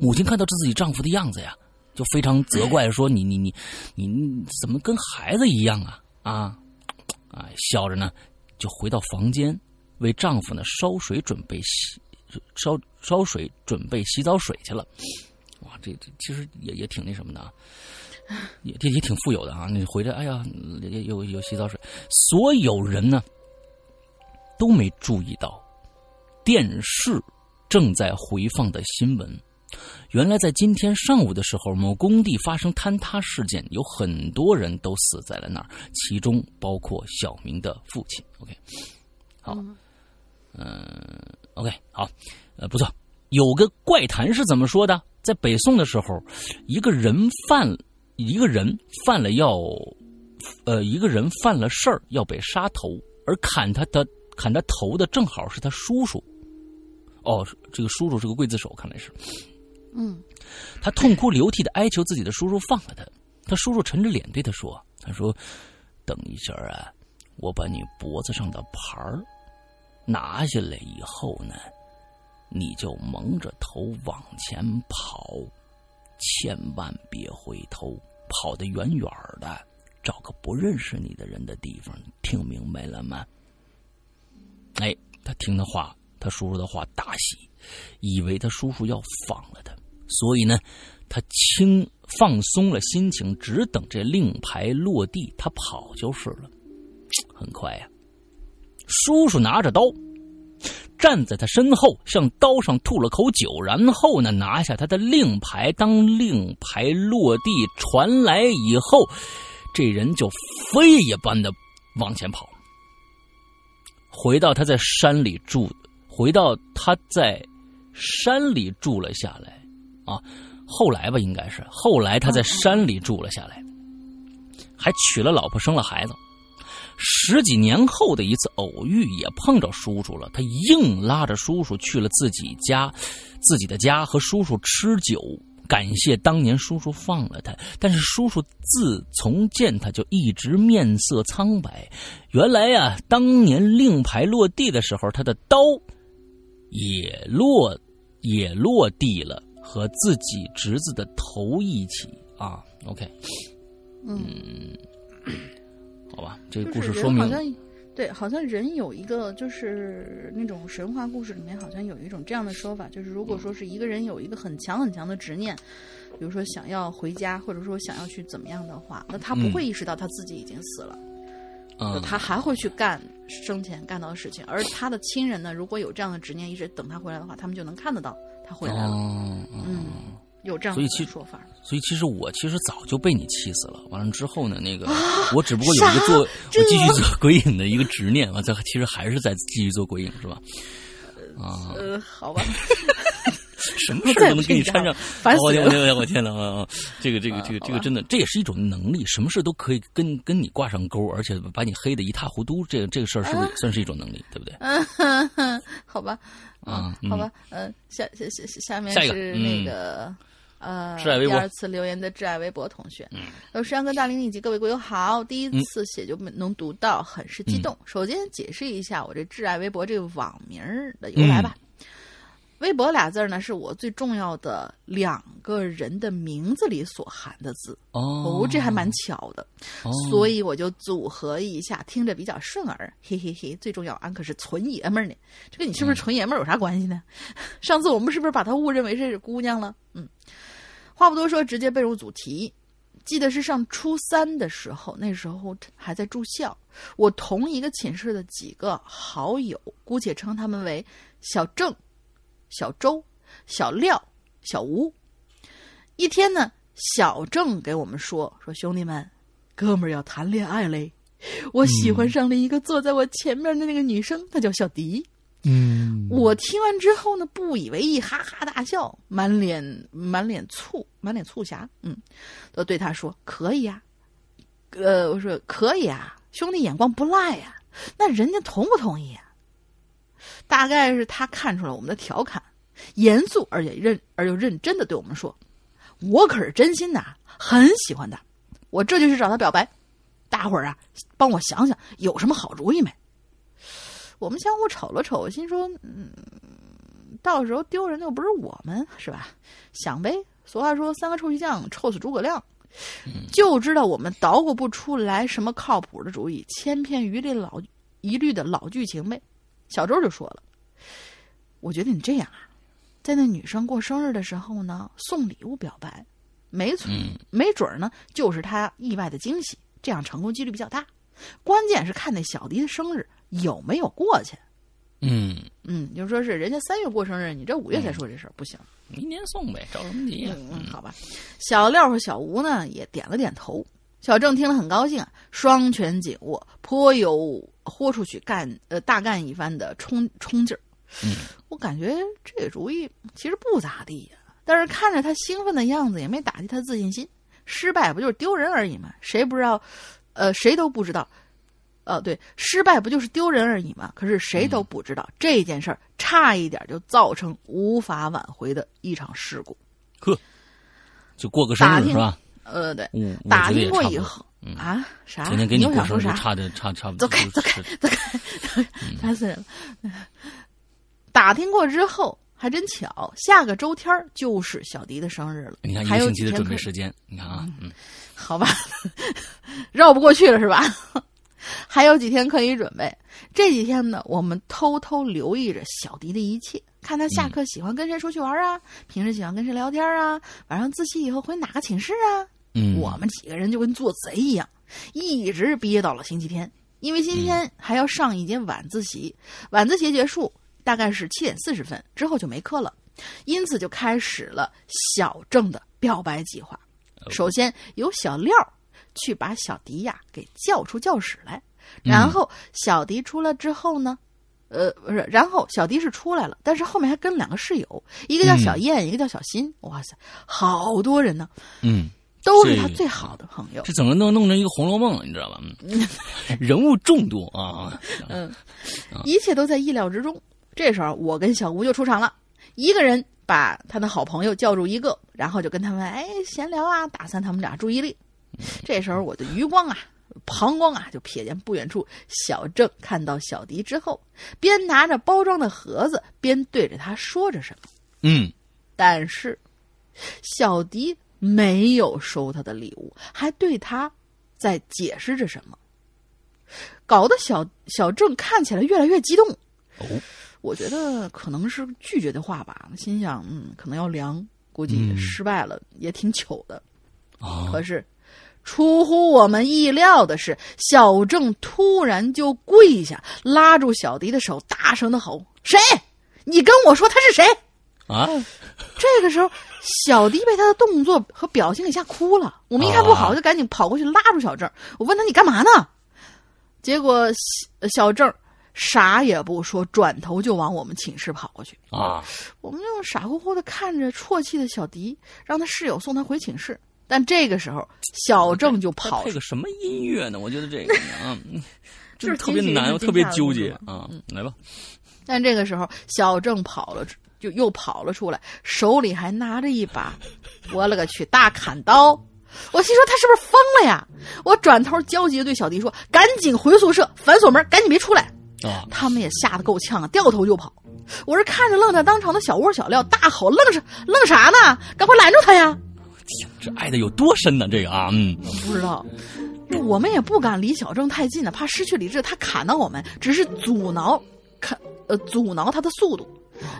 Speaker 2: 母亲看到自己丈夫的样子呀，就非常责 [LAUGHS] 怪说：“你你你你你怎么跟孩子一样啊？啊啊！”笑着呢，就回到房间，为丈夫呢烧水准备洗烧烧水准备洗澡水去了。哇，这这其实也也挺那什么的啊，也也也挺富有的啊！你回来，哎呀，有有洗澡水，所有人呢都没注意到电视正在回放的新闻。原来，在今天上午的时候，某工地发生坍塌事件，有很多人都死在了那儿，其中包括小明的父亲。OK，好，嗯，OK，好，呃，不错。有个怪谈是怎么说的？在北宋的时候，一个人犯一个人犯了要，呃，一个人犯了事儿要被杀头，而砍他的砍他头的正好是他叔叔。哦，这个叔叔是个刽子手，看来是。
Speaker 3: 嗯，
Speaker 2: 他痛哭流涕的哀求自己的叔叔放了他。他叔叔沉着脸对他说：“他说，等一下啊，我把你脖子上的牌儿拿下来以后呢。”你就蒙着头往前跑，千万别回头，跑得远远的，找个不认识你的人的地方。听明白了吗？哎，他听的话，他叔叔的话大喜，以为他叔叔要放了他，所以呢，他轻放松了心情，只等这令牌落地，他跑就是了。很快呀、叔叔拿着刀。站在他身后，向刀上吐了口酒，然后呢，拿下他的令牌。当令牌落地传来以后，这人就飞一般的往前跑，回到他在山里住，回到他在山里住了下来。啊，后来吧，应该是后来他在山里住了下来，还娶了老婆，生了孩子。十几年后的一次偶遇，也碰着叔叔了。他硬拉着叔叔去了自己家，自己的家和叔叔吃酒，感谢当年叔叔放了他。但是叔叔自从见他就一直面色苍白。原来呀，当年令牌落地的时候，他的刀也落也落地了，和自己侄子的头一起啊。OK，嗯。好吧，这个故事说明，
Speaker 3: 好像对，好像人有一个就是那种神话故事里面好像有一种这样的说法，就是如果说是一个人有一个很强很强的执念，比如说想要回家，或者说想要去怎么样的话，那他不会意识到他自己已经死了，
Speaker 2: 嗯，
Speaker 3: 他还会去干生前干到的事情，而他的亲人呢，如果有这样的执念，一直等他回来的话，他们就能看得到他回来了，嗯。有这样
Speaker 2: 所以其
Speaker 3: 说法，
Speaker 2: 所以其实我其实早就被你气死了。完了之后呢，那个我只不过有一个做我继续做鬼影的一个执念，完这其实还是在继续做鬼影，是吧？啊，
Speaker 3: 呃，好吧，[LAUGHS]
Speaker 2: 什么事都能给你掺上，
Speaker 3: 烦死
Speaker 2: 了！我我天哪啊！这个这个这个这个真的，这也是一种能力，什么事都可以跟跟你挂上钩，而且把你黑的一塌糊涂。这个这个事儿是不是也算是一种能力？对不对？
Speaker 3: 嗯，[LAUGHS] 好吧，
Speaker 2: 啊，
Speaker 3: 好吧，嗯，下下下下面是那个。呃，第二次留言的挚爱微博同学，嗯有山哥大林以及各位国友好，第一次写就能读到，很是激动。首先解释一下我这挚爱微博这个网名的由来吧。微博俩字儿呢，是我最重要的两个人的名字里所含的字
Speaker 2: 哦，
Speaker 3: 这还蛮巧的，所以我就组合一下，听着比较顺耳，嘿嘿嘿。最重要，俺可是纯爷们儿呢，这跟你是不是纯爷们儿有啥关系呢？[LAUGHS] 上次我们是不是把他误认为是姑娘了？嗯。话不多说，直接背入主题。记得是上初三的时候，那时候还在住校。我同一个寝室的几个好友，姑且称他们为小郑、小周、小廖、小吴。一天呢，小郑给我们说：“说兄弟们，哥们儿要谈恋爱嘞！我喜欢上了一个坐在我前面的那个女生，她叫小迪。”
Speaker 2: 嗯，
Speaker 3: 我听完之后呢，不以为意，哈哈大笑，满脸满脸醋，满脸醋霞。嗯，都对他说：“可以啊。”呃，我说：“可以啊，兄弟眼光不赖呀。”那人家同不同意？啊？大概是他看出了我们的调侃，严肃而且认而又认真的对我们说：“我可是真心的，很喜欢他。我这就去找他表白。大伙儿啊，帮我想想有什么好主意没？”我们相互瞅了瞅，心说：“嗯，到时候丢人的又不是我们，是吧？想呗。俗话说，三个臭皮匠臭死诸葛亮。就知道我们捣鼓不出来什么靠谱的主意，千篇一律老一律的老剧情呗。”小周就说了：“我觉得你这样啊，在那女生过生日的时候呢，送礼物表白，没错，没准呢就是她意外的惊喜，这样成功几率比较大。关键是看那小迪的生日。”有没有过去？
Speaker 2: 嗯
Speaker 3: 嗯，就说是人家三月过生日，你这五月才说这事儿，不行。
Speaker 2: 明年送呗，着什么急？
Speaker 3: 嗯，好吧。小廖和小吴呢也点了点头。小郑听了很高兴，双拳紧握，颇有豁出去干呃大干一番的冲冲劲儿。
Speaker 2: 嗯，
Speaker 3: 我感觉这主意其实不咋地呀，但是看着他兴奋的样子，也没打击他自信心。失败不就是丢人而已吗？谁不知道？呃，谁都不知道。呃，对，失败不就是丢人而已吗？可是谁都不知道这件事儿差一点就造成无法挽回的一场事故。
Speaker 2: 呵，就过个生日是吧？
Speaker 3: 呃，对，打听过以后啊，啥？
Speaker 2: 今天给你
Speaker 3: 过
Speaker 2: 生日，差的差差不
Speaker 3: 多。走开，走开，走开，烦死人了！打听过之后，还真巧，下个周天就是小迪的生日了。
Speaker 2: 你看，
Speaker 3: 还有
Speaker 2: 星期的准备时间，你看啊，嗯，
Speaker 3: 好吧，[LAUGHS] 绕不过去了是吧？还有几天可以准备，这几天呢，我们偷偷留意着小迪的一切，看他下课喜欢跟谁出去玩啊，平时喜欢跟谁聊天啊，晚上自习以后回哪个寝室啊？
Speaker 2: 嗯，
Speaker 3: 我们几个人就跟做贼一样，一直憋到了星期天，因为星期天还要上一节晚自习，晚自习结束，大概是七点四十分之后就没课了，因此就开始了小郑的表白计划。首先由小廖去把小迪呀给叫出教室来，然后小迪出来之后呢，呃，不是，然后小迪是出来了，但是后面还跟两个室友，一个叫小燕，一个叫小新，哇塞，好多人呢，
Speaker 2: 嗯，
Speaker 3: 都是他最好的朋友。
Speaker 2: 这。怎么弄弄成一个《红楼梦》了，你知道吧？嗯，[LAUGHS] 人物众多啊，
Speaker 3: 嗯，一切都在意料之中。这时候，我跟小吴就出场了，一个人把他的好朋友叫住一个，然后就跟他们哎闲聊啊，打散他们俩注意力。这时候，我的余光啊、膀胱啊，就瞥见不远处小郑看到小迪之后，边拿着包装的盒子，边对着他说着什么。
Speaker 2: 嗯，
Speaker 3: 但是小迪没有收他的礼物，还对他在解释着什么，搞得小小郑看起来越来越激动。
Speaker 2: 哦，
Speaker 3: 我觉得可能是拒绝的话吧，心想，嗯，可能要凉，估计
Speaker 2: 嗯
Speaker 3: 失败了，也挺糗的。
Speaker 2: 哦，
Speaker 3: 可是，出乎我们意料的是，小郑突然就跪下，拉住小迪的手，大声的吼：“谁？你跟我说他是谁？”
Speaker 2: 啊，
Speaker 3: 这个时候，小迪被他的动作和表情给吓哭了。我们一看不好，
Speaker 2: 啊
Speaker 3: 就赶紧跑过去拉住小郑。我问他：“你干嘛呢？”结果小小郑啥也不说，转头就往我们寝室跑过去。
Speaker 2: 啊，
Speaker 3: 我们就傻乎乎的看着啜泣的小迪，让他室友送他回寝室。但这个时候，小郑就
Speaker 2: 他
Speaker 3: 跑
Speaker 2: 配个什么音乐呢？我觉得这个 [LAUGHS] 啊，嗯
Speaker 3: 就 [LAUGHS]
Speaker 2: 就是特别难，特别纠结啊。来吧，
Speaker 3: 但这个时候，小郑跑了，就又跑了出来，手里还拿着一把，我勒个去，大砍刀！我心说他是不是疯了呀？我转头焦急的对小迪说：“赶紧回宿舍，反锁门，赶紧别出来！”
Speaker 2: 啊，
Speaker 3: 他们也吓得够呛啊，掉头就跑。我是看着愣在当场的小窝小料大吼：“愣是愣啥呢？赶快拦住他呀
Speaker 2: 这爱的有多深呢？这个啊，嗯，！”
Speaker 3: 不知道，我们也不敢离小郑太近了，怕失去理智。他砍到我们，只是阻挠，看呃阻挠他的速度。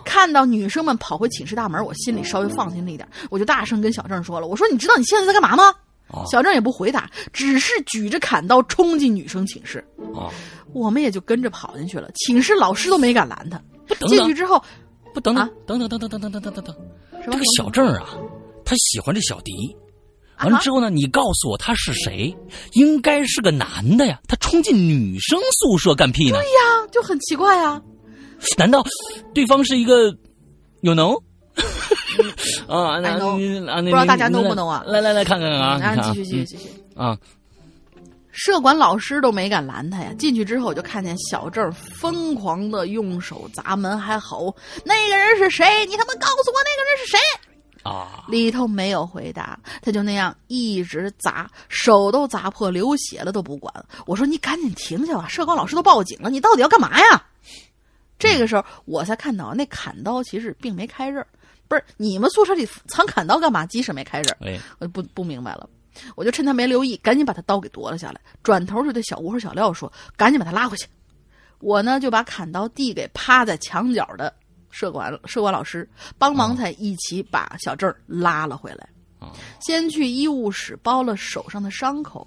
Speaker 3: 看到女生们跑回寝室大门，我心里稍微放心了一点，我就大声跟小郑说了：“我说你知道你现在在干嘛吗？”
Speaker 2: 哦
Speaker 3: 小郑也不回答，只是举着砍刀冲进女生寝室，
Speaker 2: 哦，
Speaker 3: 我们也就跟着跑进去了。寝室老师都没敢拦他。
Speaker 2: 不等等，
Speaker 3: 进去之后，
Speaker 2: 不等等
Speaker 3: 啊，
Speaker 2: 等等等等等等等等这个小郑啊，他喜欢这小迪。
Speaker 3: 啊
Speaker 2: 完了之后呢，你告诉我他是谁？应该是个男的呀，他冲进女生宿舍干屁呢？
Speaker 3: 对呀，就很奇怪啊。
Speaker 2: 难道对方是一个有能？[LAUGHS] 啊，那啊，不
Speaker 3: 不知道大家 know 不 know 啊
Speaker 2: 来来来看看啊，
Speaker 3: 继续继续继续。
Speaker 2: 嗯啊，
Speaker 3: 社管老师都没敢拦他呀。进去之后，我就看见小郑疯狂的用手砸门，还吼：“那个人是谁？你他妈告诉我那个人是谁
Speaker 2: 啊！”
Speaker 3: 里头没有回答，他就那样一直砸，手都砸破，流血了都不管。我说：“你赶紧停下吧，社管老师都报警了，你到底要干嘛呀？”这个时候我才看到，那砍刀其实并没开刃，不是你们宿舍里藏砍刀干嘛？即使没开刃，
Speaker 2: 哎，
Speaker 3: 我就不不明白了。我就趁他没留意，赶紧把他刀给夺了下来，转头就对小吴和小廖说：“赶紧把他拉回去。”我呢就把砍刀递给趴在墙角的社管社管老师，帮忙才一起把小郑拉了回来。
Speaker 2: 啊
Speaker 3: 先去医务室包了手上的伤口，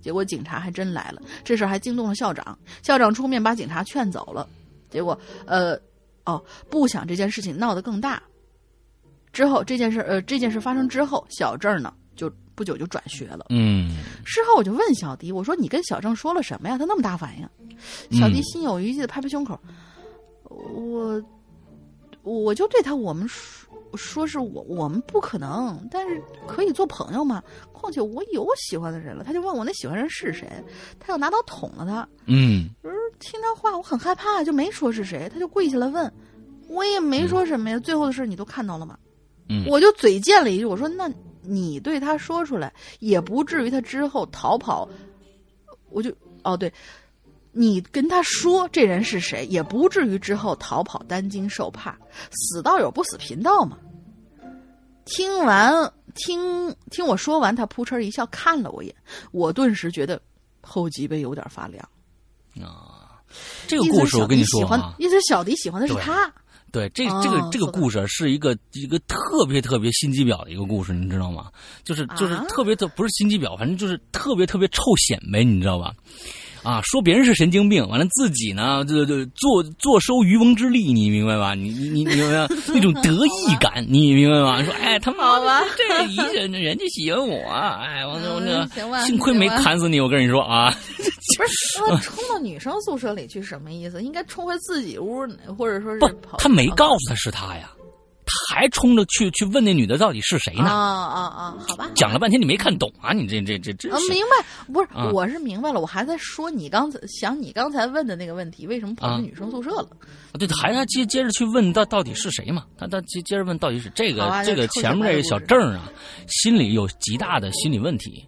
Speaker 3: 结果警察还真来了，这事儿还惊动了校长，校长出面把警察劝走了。结果，呃，哦，不想这件事情闹得更大。之后这件事，呃，这件事发生之后，小郑呢就不久就转学了。
Speaker 2: 嗯
Speaker 3: 事后我就问小迪，我说你跟小郑说了什么呀？他那么大反应。小迪
Speaker 2: 嗯
Speaker 3: 心有余悸的拍拍胸口，我我就对他我们说说是我我们不可能，但是可以做朋友嘛。况且我有喜欢的人了。他就问我那喜欢人是谁，他要拿刀捅了他。
Speaker 2: 嗯
Speaker 3: 听他话，我很害怕，就没说是谁，他就跪下来问，我也没说什么呀。最后的事你都看到了吗？
Speaker 2: 嗯
Speaker 3: 我就嘴贱了一句，我说那你对他说出来，也不至于他之后逃跑。我就哦对，你跟他说这人是谁，也不至于之后逃跑担惊受怕，死道友不死贫道嘛。听完听听我说完，他扑哧一笑，看了我一眼，我顿时觉得后脊背有点发凉。
Speaker 2: 啊，这个故事我跟你说
Speaker 3: 意思是小迪喜欢
Speaker 2: 啊，
Speaker 3: 意思小迪喜欢的是他。
Speaker 2: 对，这
Speaker 3: 哦
Speaker 2: 这个这个故事是一个一个特别特别心机婊的一个故事，你知道吗？就是就是
Speaker 3: 啊
Speaker 2: 特别特不是心机婊，反正就是特别特别臭显摆，你知道吧？啊，说别人是神经病，完了自己呢，就就坐坐收渔翁之利，你明白吧？你你你你明白 [LAUGHS] 那种得意感，你明白吗？说哎，他妈
Speaker 3: 好吧
Speaker 2: 这一人人家喜欢我，哎，我我
Speaker 3: 嗯行吧
Speaker 2: 这幸亏没砍死你，我跟你说啊，
Speaker 3: 不是说 [LAUGHS] 冲到女生宿舍里去什么意思？应该冲回自己屋，或者说是
Speaker 2: 不，他没告诉他是他呀，他还冲着去去问那女的到底是谁
Speaker 3: 啊
Speaker 2: 呢？
Speaker 3: 啊啊啊！好吧，
Speaker 2: 讲了半天你没看懂啊？你这这这真
Speaker 3: 啊，明白，不是，
Speaker 2: 啊
Speaker 3: 我是明白了，我还在说你刚才想你刚才问的那个问题，为什么跑女生宿舍了？
Speaker 2: 对，还要接接着去问到到底是谁嘛？他他接接着问到底是这个、
Speaker 3: 啊
Speaker 2: 这个前面这个小郑啊，心里有极大的心理问题。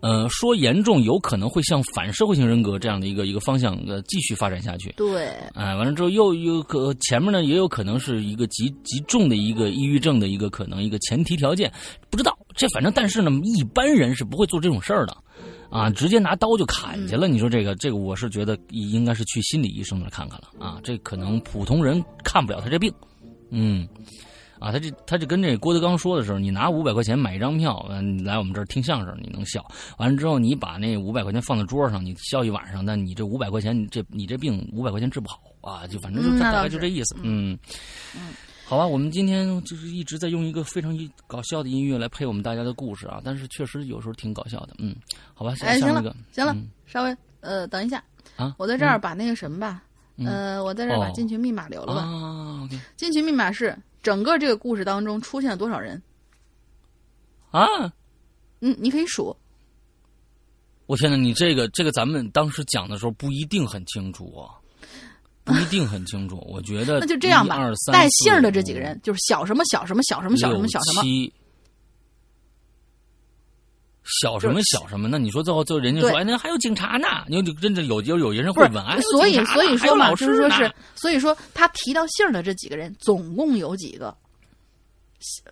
Speaker 2: 呃，说严重有可能会向反社会性人格这样的一个一个方向呃继续发展下去。
Speaker 3: 对，
Speaker 2: 哎，完了之后又又可前面呢也有可能是一个极极重的一个抑郁症的一个可能一个前提条件，不知道这反正但是呢，一般人是不会做这种事儿的，啊，直接拿刀就砍去了。你说这个这个，我是觉得应该是去心理医生那看看了啊，这可能普通人看不了他这病，嗯。啊，他这他就跟这郭德纲说的时候，你拿五百块钱买一张票，嗯，来我们这儿听相声，你能笑。完了之后，你把那五百块钱放在桌上，你笑一晚上，那你这五百块钱，你这你这病五百块钱治不好啊，就反正就大概就这意思。嗯，好吧，我们今天就是一直在用一个非常搞笑的音乐来配我们大家的故事啊，但是确实有时候挺搞笑的。嗯，好吧，下
Speaker 3: 哎，行了行了
Speaker 2: 嗯，
Speaker 3: 稍微呃，等一下，
Speaker 2: 啊，
Speaker 3: 我在这儿把那个什么吧，
Speaker 2: 嗯
Speaker 3: 呃，我在这儿把
Speaker 2: 哦
Speaker 3: 进群密码留了吧。
Speaker 2: 啊，OK
Speaker 3: 进群密码是整个这个故事当中出现了多少人？
Speaker 2: 啊，
Speaker 3: 嗯，你可以数。
Speaker 2: 我天呐，你这个这个咱们当时讲的时候不一定很清楚啊，不一定很清楚。我觉得 [LAUGHS]
Speaker 3: 那就这样吧
Speaker 2: 1 2 3
Speaker 3: 带姓儿的这几个人，就是小什么小什么小什么小什么小什么，
Speaker 2: 七小什么小什么？那你说最后最后人家说，哎，那还有警察呢？你就真的有有有人会问，哎，
Speaker 3: 所以所以说嘛，
Speaker 2: 老
Speaker 3: 就是说是，所以说他提到姓的这几个人总共有几个？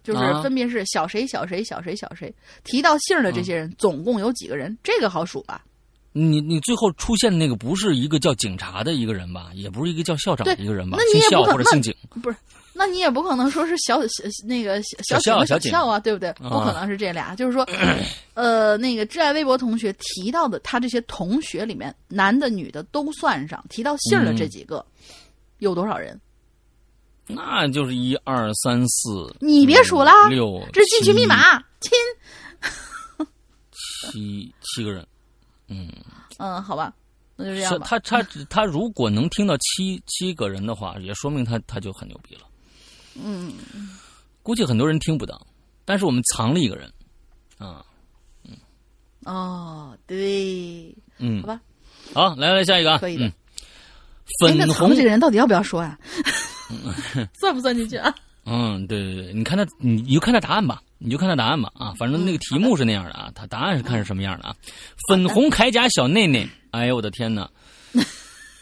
Speaker 3: 就是
Speaker 2: 啊
Speaker 3: 分别是小谁小谁小谁小谁，提到姓的这些人总共有几个人？这个好数吧？
Speaker 2: 你你最后出现的那个不是一个叫警察的一个人吧？也不是一个叫校长的一个人吧姓校或者姓警
Speaker 3: 不是，那你也不可能说是小小那个小
Speaker 2: 小校小景
Speaker 3: 小校啊，对不对？不可能是这俩，就是说，[CLEARS THROAT] 呃，那个挚爱微博同学提到的，他这些同学里面，男的女的都算上，提到姓儿的
Speaker 2: 嗯
Speaker 3: 这几个，有多少人？
Speaker 2: 那就是一二三四，
Speaker 3: 你别数啦
Speaker 2: 五六，
Speaker 3: 这是进群密码，亲。
Speaker 2: 七七个人。嗯，
Speaker 3: 嗯，好吧，那就这样吧。
Speaker 2: 他他他如果能听到七七个人的话，也说明他他就很牛逼了。
Speaker 3: 嗯，
Speaker 2: 估计很多人听不到，但是我们藏了一个人，啊，
Speaker 3: 哦，对，
Speaker 2: 嗯，
Speaker 3: 好吧，
Speaker 2: 好，来来下一个啊，
Speaker 3: 可以的。
Speaker 2: 嗯，粉红
Speaker 3: 这个人到底要不要说呀？[LAUGHS] 算不算进去啊？
Speaker 2: 嗯，对对对，你看他，你你就看他答案吧，你就看他答案吧啊，反正那个题目是那样的啊，他答案是看是什么样的啊。粉红铠甲小内内，哎呦我的天哪，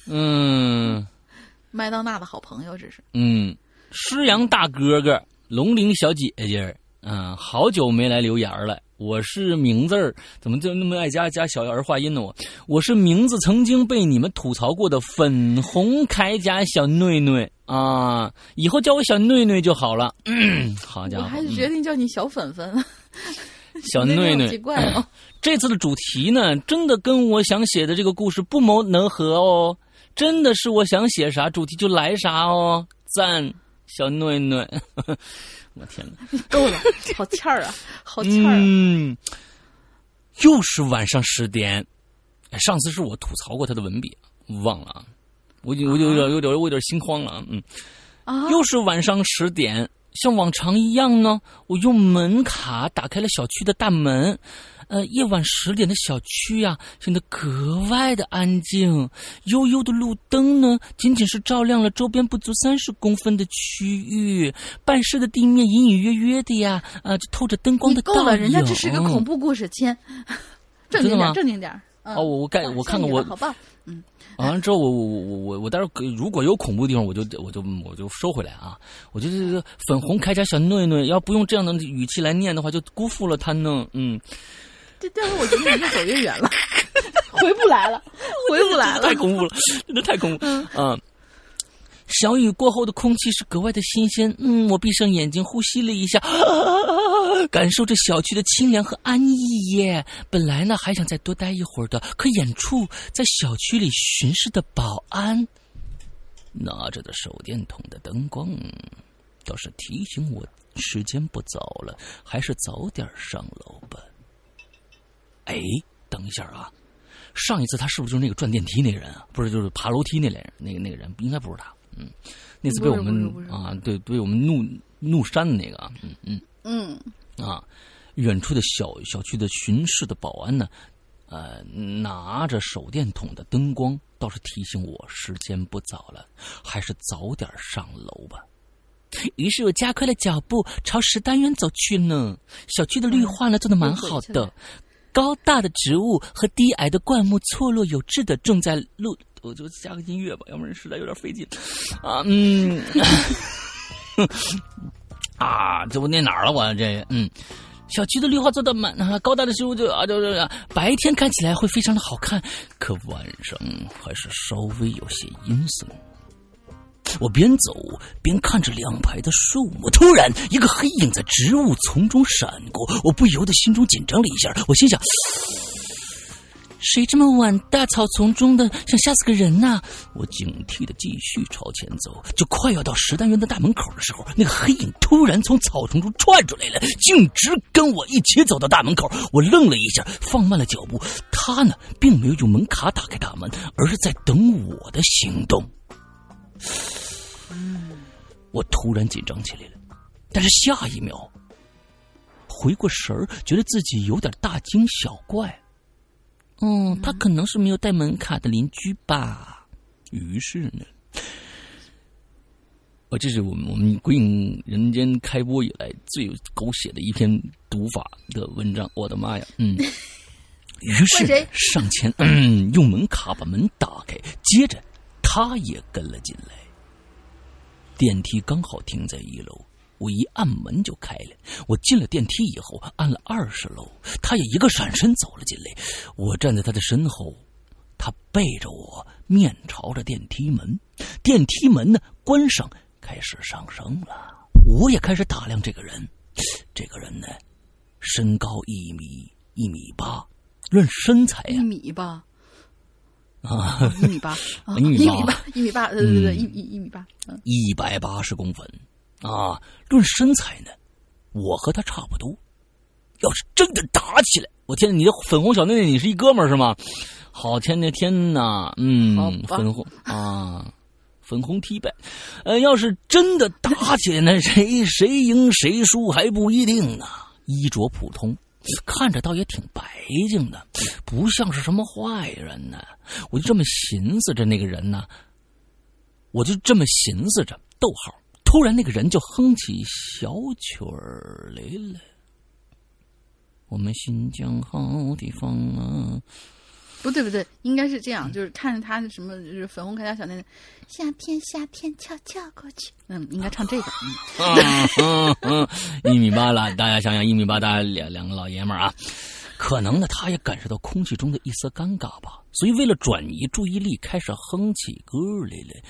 Speaker 2: 嗯。
Speaker 3: 麦当娜的好朋友，这是。
Speaker 2: 嗯，诗阳大哥哥，龙玲小姐姐，嗯，好久没来留言了。我是名字儿，怎么就那么爱加加小儿化音呢？我我是名字曾经被你们吐槽过的粉红铠甲小内内啊，以后叫我小内内就好了。嗯、[CLEARS THROAT] 好家伙，
Speaker 3: 我还是
Speaker 2: 嗯
Speaker 3: 决定叫你小粉粉。
Speaker 2: 小内
Speaker 3: 好
Speaker 2: 内
Speaker 3: 奇怪哦。[CLEARS THROAT]
Speaker 2: 这次的主题呢，真的跟我想写的这个故事不谋而合哦，真的是我想写啥主题就来啥哦，赞，小暖暖，[LAUGHS] 我天哪，
Speaker 3: 够了，好欠儿啊，[LAUGHS] 好欠儿啊！
Speaker 2: 嗯，又是晚上十点，哎，上次是我吐槽过他的文笔，忘了啊，我就我就有点有点我有点心慌了啊，嗯，
Speaker 3: 啊，
Speaker 2: 又是晚上十点，像往常一样呢，我用门卡打开了小区的大门。呃，夜晚十点的小区呀、显得格外的安静。悠悠的路灯呢，仅仅是照亮了周边不足三十公分的区域。办事的地面隐隐约约的呀，啊、就透着灯光的倒影。
Speaker 3: 够了，人家这是个恐怖故事，亲，[LAUGHS] 正经点，正经点。嗯
Speaker 2: 哦，我我盖
Speaker 3: 啊
Speaker 2: 我看看我
Speaker 3: 好吧？
Speaker 2: 完了之后，我我我我我待会儿可如果有恐怖的地方，我就我就我就收回来啊！我觉得这个粉红铠甲小内内，要不用这样的语气来念的话，就辜负了他呢。嗯，
Speaker 3: 这但是我觉得你越走越远了，[LAUGHS] 回不来了，回不来了
Speaker 2: 太。恐怖了，真的太恐怖。嗯，小雨过后的空气是格外的新鲜。嗯，我闭上眼睛呼吸了一下，啊感受着小区的清凉和安逸耶。本来呢还想再多待一会儿的，可远处在小区里巡视的保安拿着的手电筒的灯光，倒是提醒我时间不早了，还是早点上楼吧。哎，等一下啊！上一次他是不是就是那个转电梯那人啊？不是，就是爬楼梯那人，那个那个人应该不是他。嗯，那次被我们啊，对，被我们怒怒扇的那个啊，嗯嗯
Speaker 3: 嗯
Speaker 2: 啊，远处的小小区的巡视的保安呢，呃，拿着手电筒的灯光，倒是提醒我时间不早了，还是早点上楼吧。于是我加快了脚步，朝十单元走去呢。小区的绿化呢做的蛮好的，高大的植物和低矮的灌木错落有致的种在路。我就加个音乐吧，要不然实在有点费劲。啊，嗯，[LAUGHS] 啊，这我念哪儿了？我这嗯，小区的绿化做的蛮高大的植物就啊，就是白天看起来会非常的好看，可晚上还是稍微有些阴森。我边走边看着两排的树木，突然一个黑影在植物丛中闪过，我不由得心中紧张了一下。我心想。谁这么晚大草丛中的想吓死个人呐？我警惕的继续朝前走，就快要到十单元的大门口的时候，那个黑影突然从草丛中窜出来了，径直跟我一起走到大门口。我愣了一下，放慢了脚步。他呢，并没有用门卡打开大门，而是在等我的行动。我突然紧张起来了，但是下一秒回过神儿，觉得自己有点大惊小怪。嗯，他可能是没有带门卡的邻居吧。于是呢，哦，这是我们我们《鬼影人间》开播以来最狗血的一篇读法的文章。我的妈呀，嗯。[LAUGHS] 于是上前，嗯，用门卡把门打开，接着他也跟了进来。电梯刚好停在一楼。我一按门就开了，我进了电梯以后按了二十楼，他也一个闪身走了进来。我站在他的身后，他背着我，面朝着电梯门。电梯门呢关上，开始上升了。我也开始打量这个人，这个人呢，身高一米一米八，论身材呀，
Speaker 3: 一米八。
Speaker 2: 啊，
Speaker 3: 一米八，
Speaker 2: 一米
Speaker 3: 八，一米八，对对对，一一一米八，
Speaker 2: 一百八十公分。啊，论身材呢，我和他差不多。要是真的打起来，我天，你的粉红小内内，你是一哥们儿是吗？好天的天呐，嗯，粉红啊，粉红踢呗。呃，要是真的打起来，那谁谁赢谁输还不一定呢。衣着普通，看着倒也挺白净的，不像是什么坏人呢。我就这么寻思着那个人呢，我就这么寻思着，逗号。突然，那个人就哼起小曲儿来了。我们新疆好地方啊！
Speaker 3: 不对，不对，应该是这样，就是看着他的什么，就是粉红铠甲小内内，夏天夏天悄悄过去。嗯，应该唱这个。
Speaker 2: 嗯 [LAUGHS] 嗯，一米八了，大家想想，一米八大两两个老爷们儿啊，可能呢，他也感受到空气中的一丝尴尬吧，所以为了转移注意力，开始哼起歌来了。